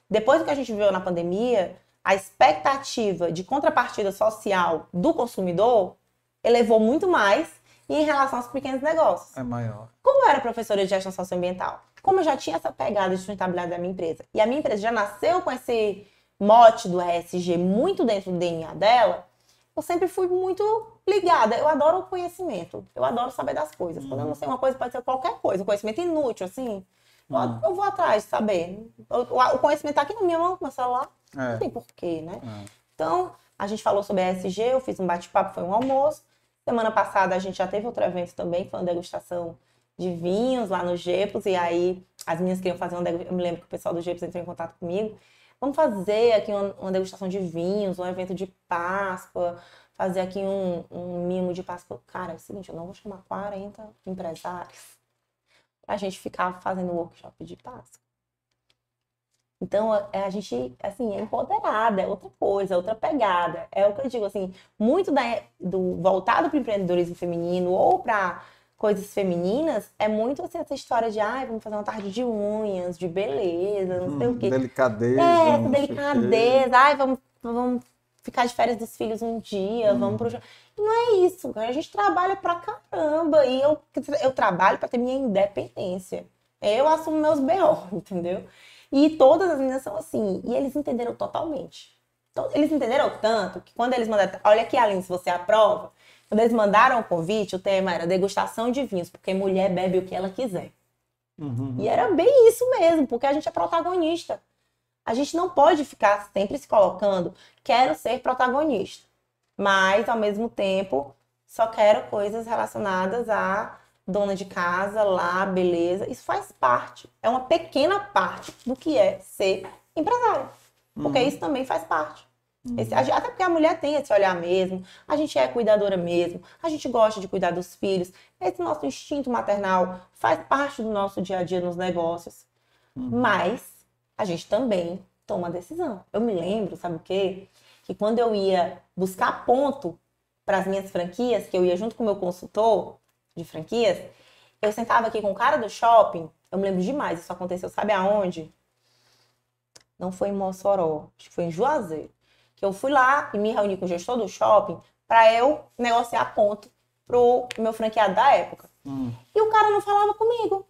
Depois do que a gente viu na pandemia, a expectativa de contrapartida social do consumidor elevou muito mais em relação aos pequenos negócios. É maior. Como eu era professora de gestão socioambiental, como eu já tinha essa pegada de sustentabilidade da minha empresa, e a minha empresa já nasceu com esse mote do ESG muito dentro do DNA dela, eu sempre fui muito ligada. Eu adoro o conhecimento, eu adoro saber das coisas. Quando eu não sei uma coisa, pode ser qualquer coisa, um conhecimento inútil, assim. eu- Uhum. Eu vou atrás de saber. O, conhecimento tá aqui na minha mão, no meu celular. Não É. tem porquê, né? É. Então, a gente falou sobre ESG, eu fiz um bate-papo, foi um almoço. Semana passada a gente já teve outro evento também, foi uma degustação de vinhos lá no Gepos, e aí as meninas queriam fazer uma eu me lembro que o pessoal do Gepos entrou em contato comigo. Vamos fazer aqui uma, degustação de vinhos, um evento de Páscoa, fazer aqui um, um mimo de Páscoa. Cara, é o seguinte, eu não vou chamar 40 empresários pra gente ficar fazendo workshop de Páscoa. Então, é a gente, assim, é empoderada, é outra coisa, é outra pegada. É o que eu digo, assim, muito da, do voltado para o empreendedorismo feminino ou para coisas femininas, é muito assim, essa história de, ai, vamos fazer uma tarde de unhas, de beleza, não sei o quê. Delicadeza. É, essa delicadeza, ai, vamos, vamos ficar de férias dos filhos um dia, vamos pro... Não é isso, cara. a gente trabalha pra caramba e eu, eu trabalho pra ter minha independência. Eu assumo meus B.O., entendeu? E todas as meninas são assim, e eles entenderam totalmente. Então, Eles entenderam tanto que quando eles mandaram, olha aqui, Aline, se você aprova, quando eles mandaram o convite, o tema era degustação de vinhos, porque mulher bebe o que ela quiser. Uhum. E era bem isso mesmo, porque a gente é protagonista. A gente não pode ficar sempre se colocando, quero ser protagonista, mas ao mesmo tempo só quero coisas relacionadas a dona de casa, lá, beleza. Isso faz parte, é uma pequena parte do que é ser empresária, porque isso também faz parte. Esse- até porque a mulher tem esse olhar mesmo, a gente é cuidadora mesmo, a gente gosta de cuidar dos filhos, esse nosso instinto maternal faz parte do nosso dia a dia nos negócios. Mas a gente também toma decisão. Eu me lembro, sabe o quê? Que quando eu ia buscar ponto para as minhas franquias, que eu ia junto com o meu consultor de franquias, eu sentava aqui com o cara do shopping, eu me lembro demais, isso aconteceu, sabe aonde? Não foi em Mossoró, acho que foi em Juazeiro. Eu fui lá e me reuni com o gestor do shopping para eu negociar ponto pro meu franqueado da época. Hum. E o cara não falava comigo.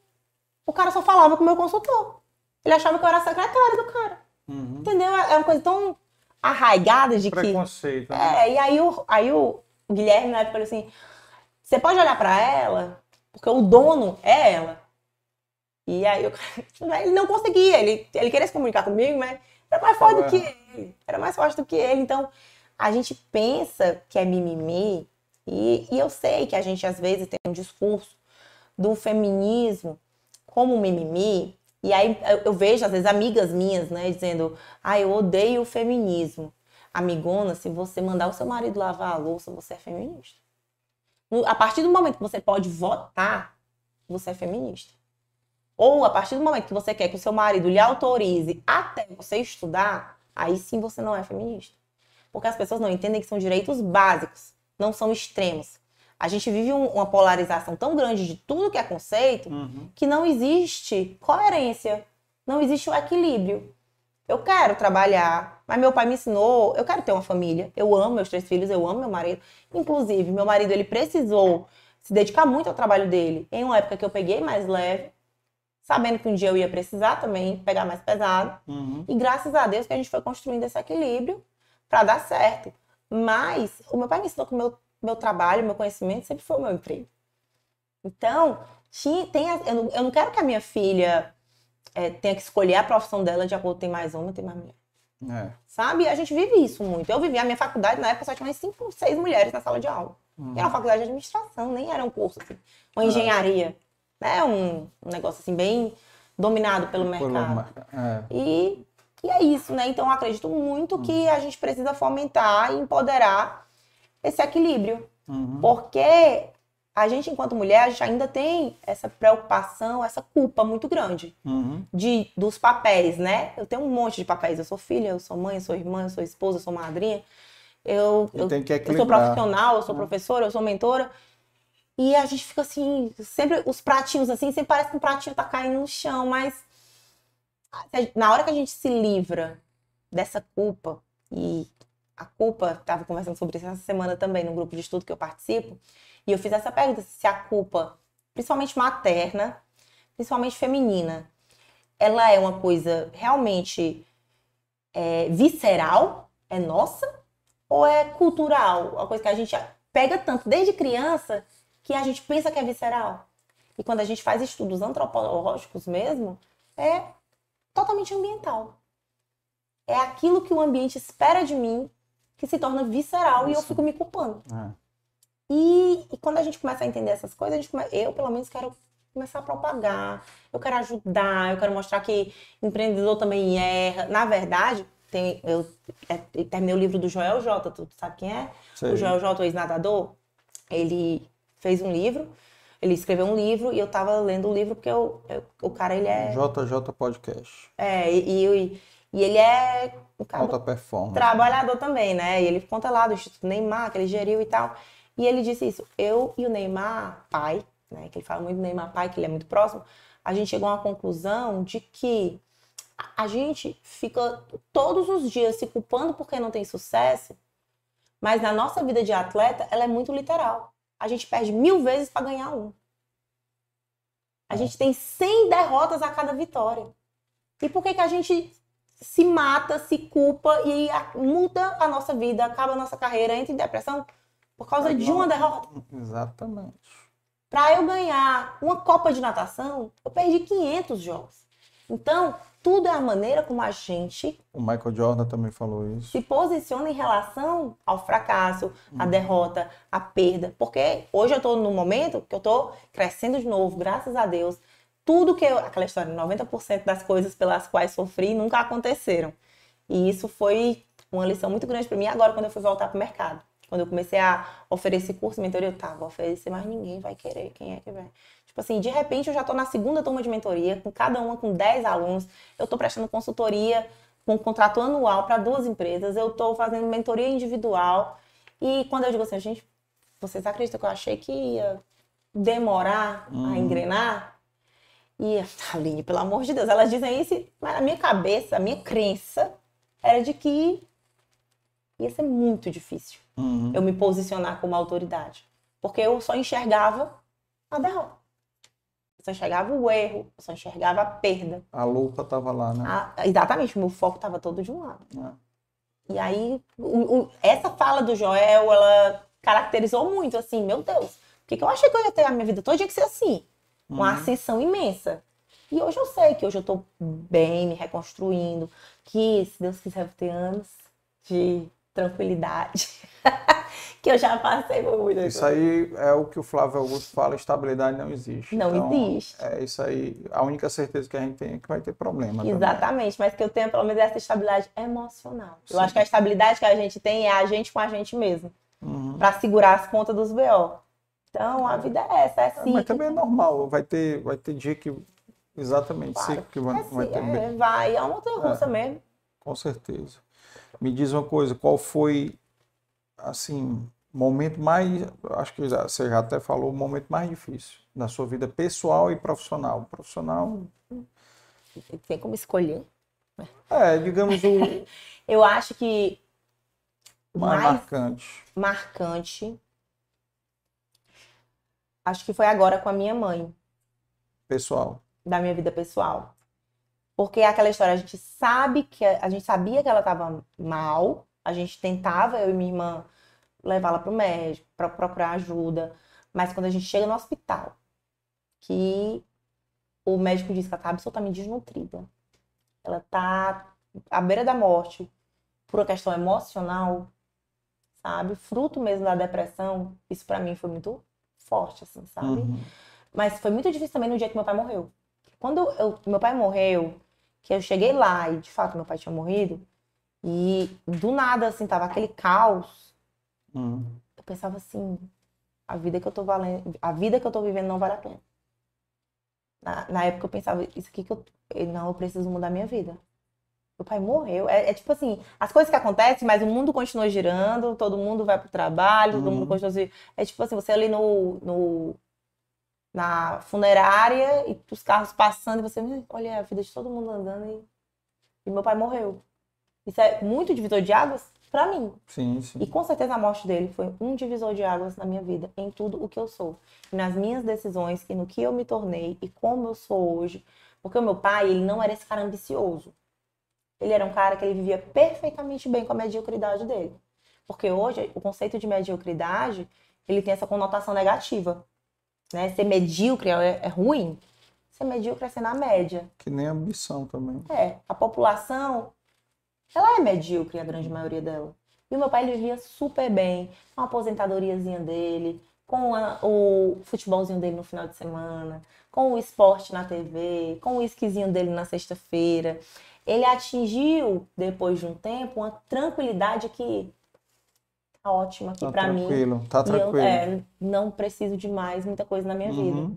O cara só falava com o meu consultor. Ele achava que eu era secretária do cara. Uhum. Entendeu? É uma coisa tão arraigada de que. Preconceito. né? É, e aí o, aí o Guilherme na época falou assim: você pode olhar pra ela, porque o dono é ela. E aí o cara, ele não conseguia, ele, ele queria se comunicar comigo, mas era mais forte do que Era mais forte do que ele. Então, a gente pensa que é mimimi, e, e eu sei que a gente às vezes tem um discurso do feminismo como mimimi, e aí eu- vejo às vezes amigas minhas, né, dizendo, ah, eu odeio o feminismo. Amigona, se você mandar o seu marido lavar a louça, você é feminista. A partir do momento que você pode votar, você é feminista. Ou a partir do momento que você quer que o seu marido lhe autorize até você estudar, aí sim você não é feminista. Porque as pessoas não entendem que são direitos básicos, não são extremos. A gente vive um- uma polarização tão grande de tudo que é conceito Uhum. que não existe coerência, não existe o equilíbrio. Eu quero trabalhar, mas meu pai me ensinou, eu quero ter uma família. Eu amo meus três filhos, eu amo meu marido. Inclusive, meu marido ele precisou se dedicar muito ao trabalho dele. Em uma época que eu peguei mais leve, sabendo que um dia eu ia precisar também pegar mais pesado. Uhum. E graças a Deus que a gente foi construindo esse equilíbrio para dar certo. Mas o meu pai me ensinou que o meu, meu trabalho, meu conhecimento sempre foi o meu emprego. Então, tinha, tem, eu, não, eu não quero que a minha filha é, tenha que escolher a profissão dela de acordo com tem mais homem, tem mais mulher. É. Sabe? A gente vive isso muito. Eu vivi a minha faculdade, na época só tinha umas 5, 6 mulheres na sala de aula. Uhum. Era uma faculdade de administração, nem era um curso assim. Uma engenharia. Né? Um, um negócio assim, bem dominado pelo mercado. É. E, e é isso, né? Então eu acredito muito que a gente precisa fomentar e empoderar esse equilíbrio. Uhum. Porque a gente, enquanto mulher, a gente ainda tem essa preocupação, essa culpa muito grande Uhum. de, dos papéis, né? Eu tenho um monte de papéis. Eu sou filha, eu sou mãe, eu sou irmã, eu sou esposa, eu sou madrinha. Eu, eu, que eu sou profissional, eu sou Uhum. professora, eu sou mentora. E a gente fica assim, sempre os pratinhos assim, sempre parece que um pratinho tá caindo no chão, mas na hora que a gente se livra dessa culpa, e a culpa, estava conversando sobre isso essa semana também no grupo de estudo que eu participo, e eu fiz essa pergunta, se a culpa, principalmente materna, principalmente feminina, ela é uma coisa realmente é, visceral, é nossa, ou é cultural? Uma coisa que a gente pega tanto desde criança que a gente pensa que é visceral. E quando a gente faz estudos antropológicos mesmo, é totalmente ambiental. É aquilo que o ambiente espera de mim que se torna visceral e eu fico me culpando. É. E, e quando a gente começa a entender essas coisas, a gente come- eu, pelo menos, quero começar a propagar. Eu quero ajudar, eu quero mostrar que empreendedor também erra. Na verdade, tem, eu é, terminei o livro do Joel J. Tu sabe quem é? Sei. O Joel J, o ex-nadador. Ele fez um livro, ele escreveu um livro e eu tava lendo o livro porque eu- eu- o cara, ele é... JJ Podcast. É, e, e, e ele é um cara Alta performance. trabalhador também, né? E ele conta lá do Instituto Neymar, que ele geriu e tal. E ele disse isso, eu e o Neymar, pai, né? Que ele fala muito do Neymar pai, que ele é muito próximo, a gente chegou a uma conclusão de que a- a gente fica todos os dias se culpando porque não tem sucesso, mas na nossa vida de atleta, ela é muito literal. A gente perde mil vezes para ganhar um. A gente tem 100 derrotas a cada vitória. E por que, que a gente se mata, se culpa e muda a nossa vida, acaba a nossa carreira, entra em depressão por causa É de uma derrota? Exatamente. Para eu ganhar uma Copa de natação, eu perdi 500 jogos. Então, tudo é a maneira como a gente O Michael Jordan também falou isso. se posiciona em relação ao fracasso, à derrota, à perda. Porque hoje eu tô num momento que eu tô crescendo de novo, graças a Deus. Tudo que eu. Aquela história, 90% das coisas pelas quais sofri nunca aconteceram. E isso foi uma lição muito grande para mim agora, quando eu fui voltar pro mercado. Quando eu comecei a oferecer curso, mentoria, eu tava, oferecer, mas ninguém vai querer. Quem é que vai? Tipo assim, de repente eu já tô na segunda turma de mentoria, com cada uma com 10 alunos. Eu tô prestando consultoria com um contrato anual para duas empresas. Eu tô fazendo mentoria individual. E quando eu digo assim, gente, vocês acreditam que eu achei que ia demorar a Uhum. engrenar? E, Aline, pelo amor de Deus, elas dizem isso, mas a minha cabeça, a minha crença era de que ia ser muito difícil Uhum. eu me posicionar como autoridade. Porque eu só enxergava a derrota. Só enxergava o erro, só enxergava a perda. A lupa tava lá, né? A- exatamente, o meu foco estava todo de um lado. É. E aí, o- o- essa fala do Joel, ela caracterizou muito, assim, meu Deus, por que, que eu achei que eu ia ter a minha vida toda tinha que ser assim? Uma Uhum. ascensão imensa. E hoje eu sei que hoje eu tô bem, me reconstruindo, que se Deus quiser eu vou ter anos de tranquilidade. que eu já passei por muita Isso aí é o que o Flávio Augusto fala, estabilidade não existe. Não Então, existe. É isso aí. A única certeza que a gente tem é que vai ter problema. também. Exatamente, mas que eu tenho pelo menos essa estabilidade emocional. Eu Sim. acho que a estabilidade que a gente tem é a gente com a gente mesmo, Uhum. Pra segurar as contas dos BO. Então a vida é essa, é É, cíclica. mas também é normal. Vai ter, vai ter dia que. Exatamente, Claro. ciclo que vai, É, vai sim, ter. é, vai, é uma montanha russa mesmo. Com certeza. Me diz uma coisa, qual foi, assim, o momento mais, acho que você já até falou, o momento mais difícil da sua vida pessoal e profissional. Profissional, Tem como escolher. é, digamos, o Eu acho que mais mais marcante. marcante Acho que foi agora com a minha mãe. Pessoal. Da minha vida pessoal. Porque é aquela história, a gente sabe que a gente sabia que ela estava mal, a gente tentava, eu e minha irmã, levá-la para o médico, para procurar ajuda. Mas quando a gente chega no hospital, que o médico diz que ela está absolutamente desnutrida, ela está à beira da morte por uma questão emocional, sabe? Fruto mesmo da depressão, isso para mim foi muito forte, assim, sabe? Uhum. Mas foi muito difícil também no dia que meu pai morreu. Quando eu, meu pai morreu, que eu cheguei lá e de fato meu pai tinha morrido, e do nada, assim, tava aquele caos, uhum. eu pensava assim, a vida que eu tô valendo, a vida que eu tô vivendo não vale a pena. Na, na época eu pensava, isso aqui que eu. Não, eu preciso mudar minha vida. Meu pai morreu. É, é, tipo assim, as coisas que acontecem, mas o mundo continua girando, todo mundo vai pro trabalho, uhum. todo mundo uhum. continua. É tipo assim, você ali no, no, na funerária e os carros passando, e você olha a vida de todo mundo andando e, e meu pai morreu. Isso é muito divisor de águas para mim. Sim, sim. E com certeza a morte dele foi um divisor de águas na minha vida, em tudo o que eu sou, nas minhas decisões e no que eu me tornei e como eu sou hoje. Porque o meu pai, ele não era esse cara ambicioso. Ele era um cara que ele vivia perfeitamente bem com a mediocridade dele. Porque hoje o conceito de mediocridade, ele tem essa conotação negativa. Né? Ser medíocre é, é ruim. Ser medíocre é ser na média. Que nem ambição também. É. A população, ela é medíocre, a grande maioria dela. E o meu pai ele vivia super bem, com a aposentadoriazinha dele, com a, o futebolzinho dele no final de semana, com o esporte na TV, com o esquisinho dele na sexta-feira ele atingiu, depois de um tempo, uma tranquilidade que ótima aqui tá para mim. Tá tranquilo, eu, é, não preciso de mais muita coisa na minha uhum. vida.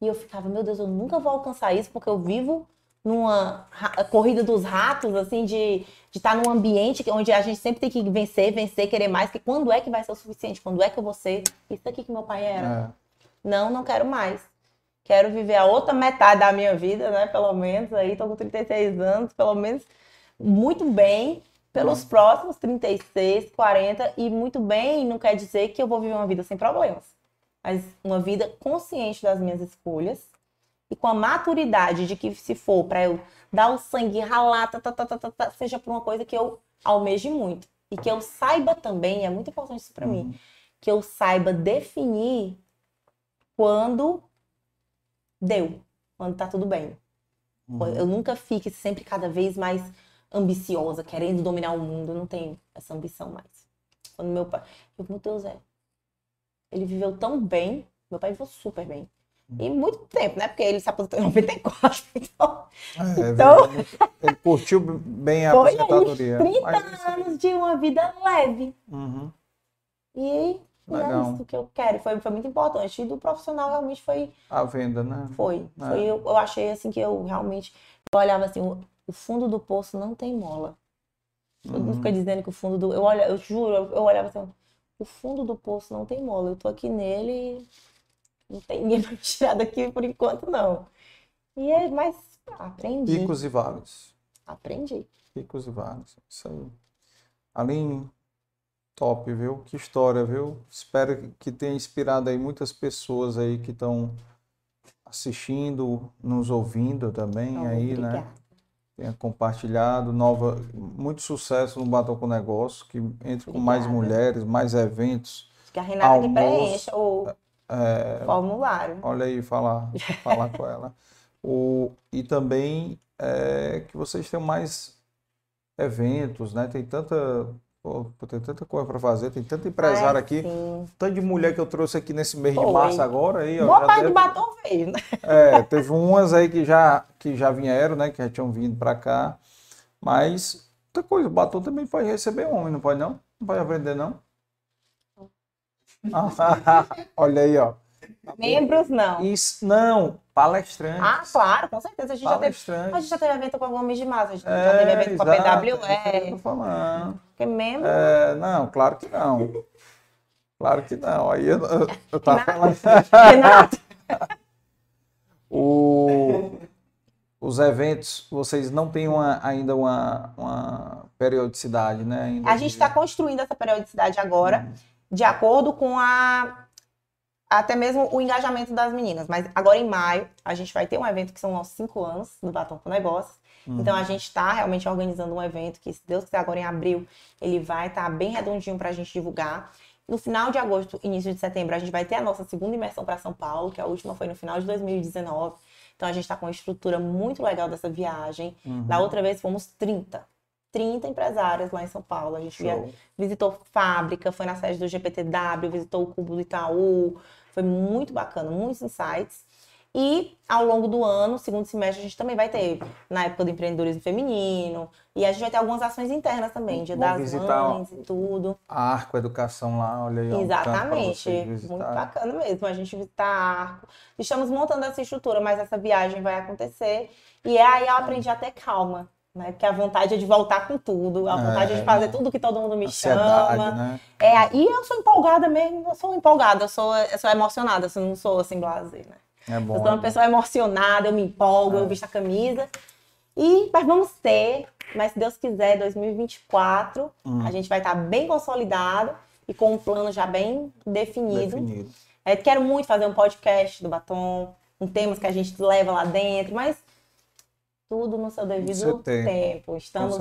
E eu ficava, meu Deus, eu nunca vou alcançar isso porque eu vivo numa corrida dos ratos, assim, de estar tá num ambiente onde a gente sempre tem que vencer, vencer, querer mais, que quando é que vai ser o suficiente? Quando é que eu vou ser? Isso aqui que meu pai era. É. Não, não quero mais. Quero viver a outra metade da minha vida, né? Pelo menos. Aí tô com 36 anos, pelo menos muito bem pelos uhum. próximos 36, 40 e muito bem não quer dizer que eu vou viver uma vida sem problemas, mas uma vida consciente das minhas escolhas e com a maturidade de que se for para eu dar o sangue, ralar, tá, tá, tá, tá, tá, tá, seja por uma coisa que eu almeje muito e que eu saiba também, é muito importante isso para uhum. mim, que eu saiba definir quando deu, quando tá tudo bem. Uhum. Eu nunca fique sempre cada vez mais ambiciosa, querendo dominar o mundo. Eu não tenho essa ambição mais. Quando meu pai. Eu, meu Deus, é. Ele viveu tão bem. Meu pai viveu super bem. E muito tempo, né? Porque ele se aposentou em 94. Então. É, então ele curtiu bem a foi aposentadoria. 30 Mas, anos de uma vida leve. Uhum. E Legal. é isso que eu quero. Foi, foi muito importante. E do profissional realmente foi. A venda, né? Foi. É. foi eu, eu achei assim que eu realmente. Eu olhava assim, o, fundo do poço não tem mola. Todo mundo fica uhum. dizendo que o fundo do. Eu, olha, eu juro, eu, eu olhava assim, o fundo do poço não tem mola. Eu tô aqui nele e não tem ninguém pra tirar daqui por enquanto, não. E é, mas aprendi. Picos e vales. Aprendi. Picos e vales. Isso aí. Aline, Top, viu? Que história, viu? Espero que tenha inspirado aí muitas pessoas aí que estão assistindo, nos ouvindo também oh, aí, né? obrigada. né? Tenha compartilhado, nova, muito sucesso no Batom com Negócio, que entre obrigada. com mais mulheres, mais eventos. Que a Renata almoço, que preencha o é, formulário. Olha aí, falar, falar com ela. O, e também é, que vocês tenham mais eventos, né? Tem tanta Pô, tem tanta coisa para fazer, tem tanto empresário Ai, aqui, sim. tanto de mulher que eu trouxe aqui nesse mês Foi. de março agora. Aí, ó, Boa parte deve... do batom veio, né? É, teve umas aí que já, que já vieram, né? Que já tinham vindo para cá. Mas, outra coisa, o batom também pode receber homem, não pode não? Não pode aprender não? olha aí, ó. Membros, não. Isso, não, palestrantes. Ah, claro, com certeza. A gente, já teve, a gente já teve evento com alguns de massa, a gente é, já teve evento exato, com a PWE. É tô falando. Porque membro... É, não, claro que não. Claro que não. Aí eu, eu, eu tava falando... Renato. o, os eventos, vocês não têm uma, ainda uma, uma periodicidade, né? Ainda a gente está construindo essa periodicidade agora, hum. de acordo com a até mesmo o engajamento das meninas. Mas agora em maio, a gente vai ter um evento que são nossos cinco anos do Batom com Negócios. Uhum. Então a gente está realmente organizando um evento que, se Deus quiser, agora em abril, ele vai estar tá bem redondinho para a gente divulgar. No final de agosto, início de setembro, a gente vai ter a nossa segunda imersão para São Paulo, que a última foi no final de 2019. Então a gente está com uma estrutura muito legal dessa viagem. Uhum. Da outra vez fomos 30. 30 empresárias lá em São Paulo. A gente via, visitou fábrica, foi na sede do GPTW, visitou o Cubo do Itaú. Foi muito bacana, muitos insights. E ao longo do ano, segundo semestre, a gente também vai ter, na época do empreendedorismo feminino, e a gente vai ter algumas ações internas também, Vou das mães e tudo. A Arco Educação lá, olha aí. Exatamente, muito bacana mesmo, a gente visitar a Arco. Estamos montando essa estrutura, mas essa viagem vai acontecer, e aí eu aprendi a ter calma. Né? Porque a vontade é de voltar com tudo, a vontade é, é de fazer tudo que todo mundo me chama. Né? É, e eu sou empolgada mesmo, eu sou empolgada, eu sou, eu sou emocionada, eu não sou assim, blazer, né? É bom, eu sou uma é pessoa emocionada, eu me empolgo, é. eu visto a camisa. E, mas vamos ter, mas se Deus quiser, 2024, hum. a gente vai estar bem consolidado e com um plano já bem definido. definido. É, quero muito fazer um podcast do Batom, com temas que a gente leva lá dentro, mas tudo no seu devido tempo. Estamos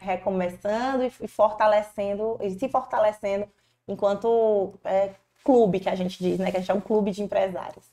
recomeçando e fortalecendo, e se fortalecendo enquanto é, clube que a gente diz, né? Que a gente é um clube de empresários.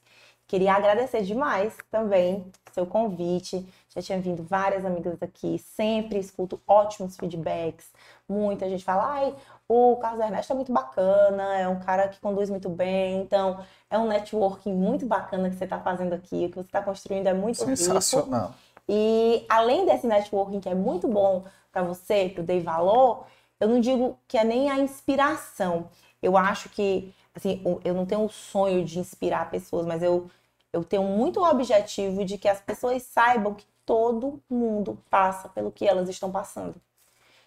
Queria agradecer demais também seu convite. Já tinha vindo várias amigas aqui, sempre escuto ótimos feedbacks. Muita gente fala, ai, o Carlos Ernesto é muito bacana, é um cara que conduz muito bem. Então, é um networking muito bacana que você está fazendo aqui, o que você está construindo é muito Sensacional. Rico. E além desse networking que é muito bom para você, para o Dei Valor, eu não digo que é nem a inspiração. Eu acho que, assim, eu não tenho o sonho de inspirar pessoas, mas eu, eu tenho muito o objetivo de que as pessoas saibam que todo mundo passa pelo que elas estão passando.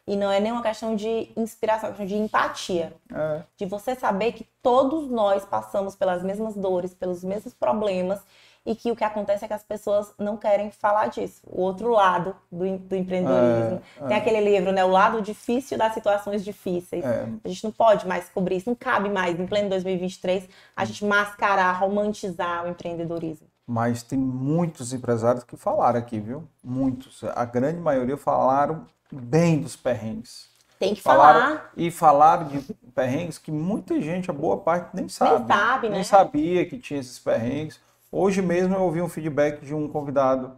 E não é nem uma questão de inspiração, é uma questão de empatia. É. De você saber que todos nós passamos pelas mesmas dores, pelos mesmos problemas e que o que acontece é que as pessoas não querem falar disso. O outro lado do, do empreendedorismo. É, Tem é. aquele livro, né? O lado difícil das situações difíceis. É. A gente não pode mais cobrir isso, não cabe mais, em pleno 2023, a gente mascarar, romantizar o empreendedorismo. Mas tem muitos empresários que falaram aqui, viu? Muitos. A grande maioria falaram bem dos perrengues. Tem que falaram, falar. E falaram de perrengues que muita gente, a boa parte, nem sabe. Nem sabe, né? Nem sabia que tinha esses perrengues Hoje mesmo eu ouvi um feedback de um convidado,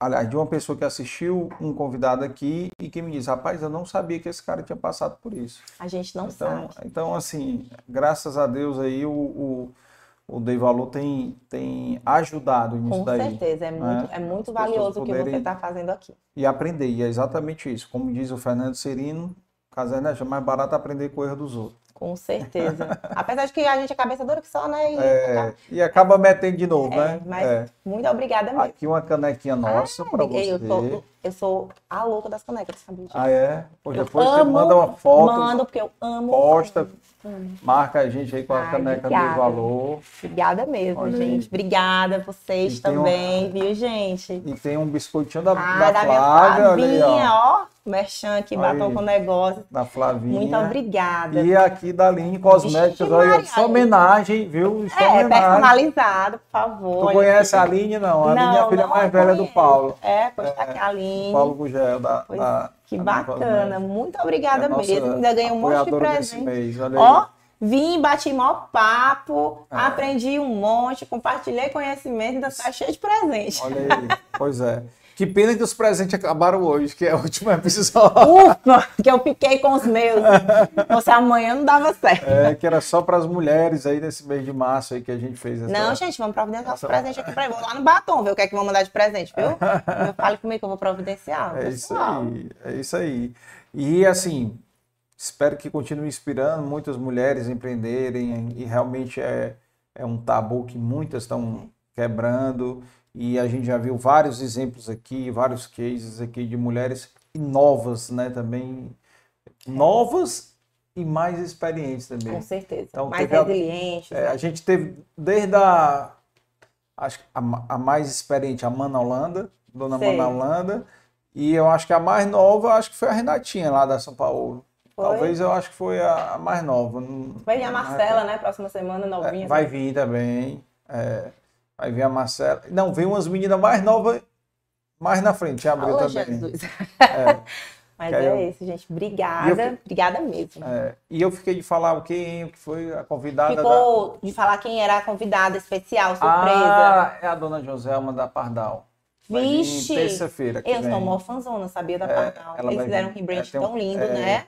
aliás, de uma pessoa que assistiu um convidado aqui e que me disse, rapaz, eu não sabia que esse cara tinha passado por isso. A gente não então, sabe. Então, assim, graças a Deus aí o, o, o Dei Valor tem, tem ajudado nisso Com daí. Com certeza, é né? muito, é muito valioso o que você está fazendo aqui. E aprender, e é exatamente isso. Como diz o Fernando Serino, Casanet é mais barato aprender com o erro dos outros. Com certeza. Apesar de que a gente é cabeça dura que só, né? E, é, acaba... e acaba metendo de novo, é, né? Mas é. muito obrigada mesmo. Aqui uma canequinha nossa ah, para você. Eu sou, eu sou a louca das canecas, sabe? Ah, é? Depois você manda uma foto. Mando, porque eu amo. Posta, amo. marca a gente aí com a Ai, caneca obrigada. do valor. Obrigada mesmo, Olha gente. Aí. Obrigada a vocês também, um... viu, gente? E tem um biscoitinho da, ah, da, da Flávia, aí, ó. Merchan aqui, batom com negócio. Da Flavinha. Muito obrigada. E aqui da Aline Cosméticos, olha, sua homenagem, viu? Sua é, homenagem. personalizado, por favor. Tu conhece a Aline, não? A Aline é a filha mais velha do Paulo. É, pois é, tá aqui a Aline. Paulo Gugel, da, pois, da Que bacana, muito obrigada é mesmo. Ainda ganhei um monte de presente. Ó. Vim, bati mó papo, é. aprendi um monte, compartilhei conhecimento, ainda tá cheio de presente. Olha aí, pois é. Que pena que os presentes acabaram hoje, que é o último episódio. Ufa, que eu fiquei com os meus. Você amanhã não dava certo. É, que era só para as mulheres aí nesse mês de março aí que a gente fez. Essa... Não, gente, vamos providenciar essa... os presentes aqui para Vou lá no batom, ver o que é que vão mandar de presente, viu? Fale comigo que eu vou providenciar. É isso aí, é isso aí. E assim, espero que continue inspirando muitas mulheres a empreenderem e realmente é, é um tabu que muitas estão quebrando e a gente já viu vários exemplos aqui, vários cases aqui de mulheres novas, né, também novas e mais experientes também. Com certeza. Então, mais resilientes. A, é, a gente teve desde a acho a, a mais experiente a Mana Holanda, Dona Sei. Mana Holanda, e eu acho que a mais nova, acho que foi a Renatinha lá da São Paulo. Foi. Talvez eu acho que foi a mais nova. Vir a é- Marcela, né? Próxima semana, É, novinha. vai vir também. é, vai vir a Marcela. Não, vem umas meninas mais novas mais na frente, abriu Fala, também. Jesus. É, Mas aí é eu- isso, gente. Obrigada. eu Obrigada mesmo. é, e eu fiquei de falar o quem, o que foi a convidada da. Ficou de falar quem era a convidada especial, surpresa. Ah, é a dona Joselma da Pardal. Vixe! Terça-feira. Eu sou vem. uma fanzona, sabia da É, Pardal. Eles fizeram um rebrand É, um- tão lindo, é, né?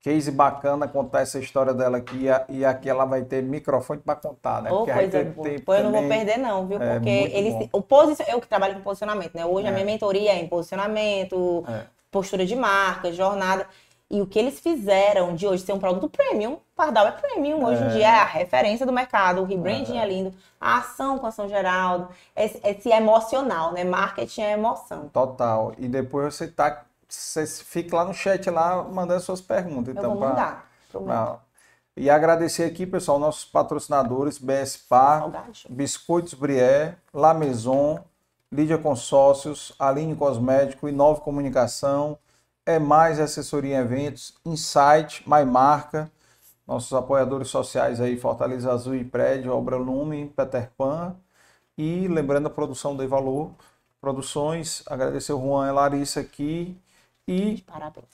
Case bacana contar essa história dela aqui e, a- aqui ela vai ter microfone para contar, né? Ô, Porque coisa tem- boa. tem Pô, eu não vou perder, não, viu? É, Porque bom. O posicion... Eu que trabalho com posicionamento, né? Hoje a É. minha mentoria é em posicionamento, É. postura de marca, jornada. E o que eles fizeram de hoje ser um produto premium, Pardal é premium. Hoje em É. dia é a referência do mercado, o rebranding é. lindo, a ação com a São Geraldo, esse, esse emocional, né? Marketing é emoção. Total. E depois você tá. Você fica lá no chat lá mandando suas perguntas. Eu Então, vou pra- mandar. prometo. pra- E agradecer aqui, pessoal, nossos patrocinadores, BS Par, Saudade. Biscoitos Brié, La Maison, Lídia Consórcios, Aline Cosmético, Inove Comunicação, É Mais Assessoria em Eventos, Insight, My Marca, nossos apoiadores sociais aí, Fortaleza Azul e Prédio, Obra Lume, Peter Pan, e lembrando a produção Dei Valor Produções, agradecer o Juan e a Larissa aqui, e.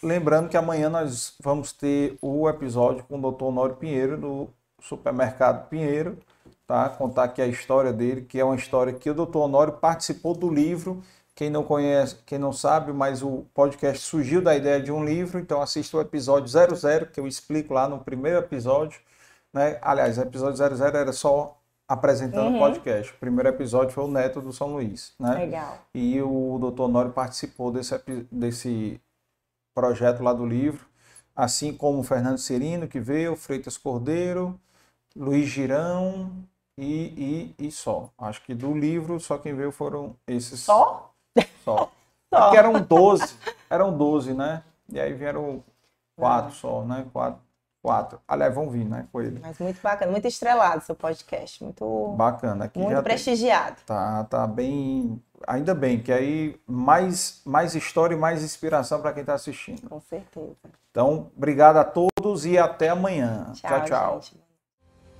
Lembrando que amanhã nós vamos ter o episódio com o Dr. Honório Pinheiro, do Supermercado Pinheiro, tá? Contar aqui a história dele, que é uma história que o Dr. Honório participou do livro. Quem não conhece, quem não sabe, mas o podcast surgiu da ideia de um livro, então assista o episódio 00, que eu explico lá no primeiro episódio, né? Aliás, o episódio 00 era só apresentando o Uhum. podcast. O primeiro episódio foi o Neto do São Luís, né? Legal. E o Dr. Honório participou desse, desse projeto lá do livro, assim como o Fernando Serino, que veio, Freitas Cordeiro, Luiz Girão e, e, e só. Acho que do livro, só quem veio foram esses. Só? Só. Só. Porque eram 12, eram 12, né? E aí vieram quatro só, né? Quatro. Quatro. Aliás, vão vir, né? Com ele. Mas muito bacana, muito estrelado seu podcast. Muito, Bacana. Aqui muito tem- prestigiado. Tá, tá bem. Ainda bem, que aí mais, mais história e mais inspiração para quem está assistindo. Com certeza. Então, obrigado a todos e até amanhã. Tchau, tchau. gente.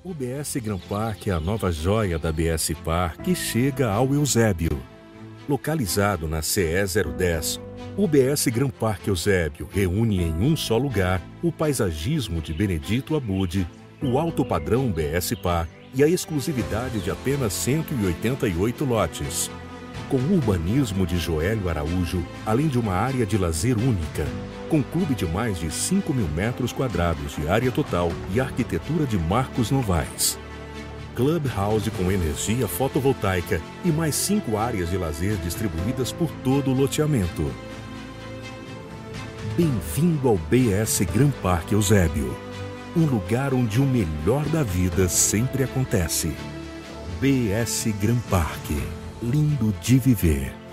O BS Gran Park é a nova joia da BS Par que chega ao Eusébio. Localizado na CE 010, o BS Gran Park Eusébio reúne em um só lugar o paisagismo de Benedito Abude, o alto padrão BS Par e a exclusividade de apenas 188 lotes. Com o urbanismo de Joélio Araújo, além de uma área de lazer única, com clube de mais de 5 mil metros quadrados de área total e arquitetura de Marcos Novaes. Clubhouse com energia fotovoltaica e mais cinco áreas de lazer distribuídas por todo o loteamento. Bem-vindo ao BS Gran Parque Eusébio, um lugar onde o melhor da vida sempre acontece. BS Gran Parque, lindo de viver.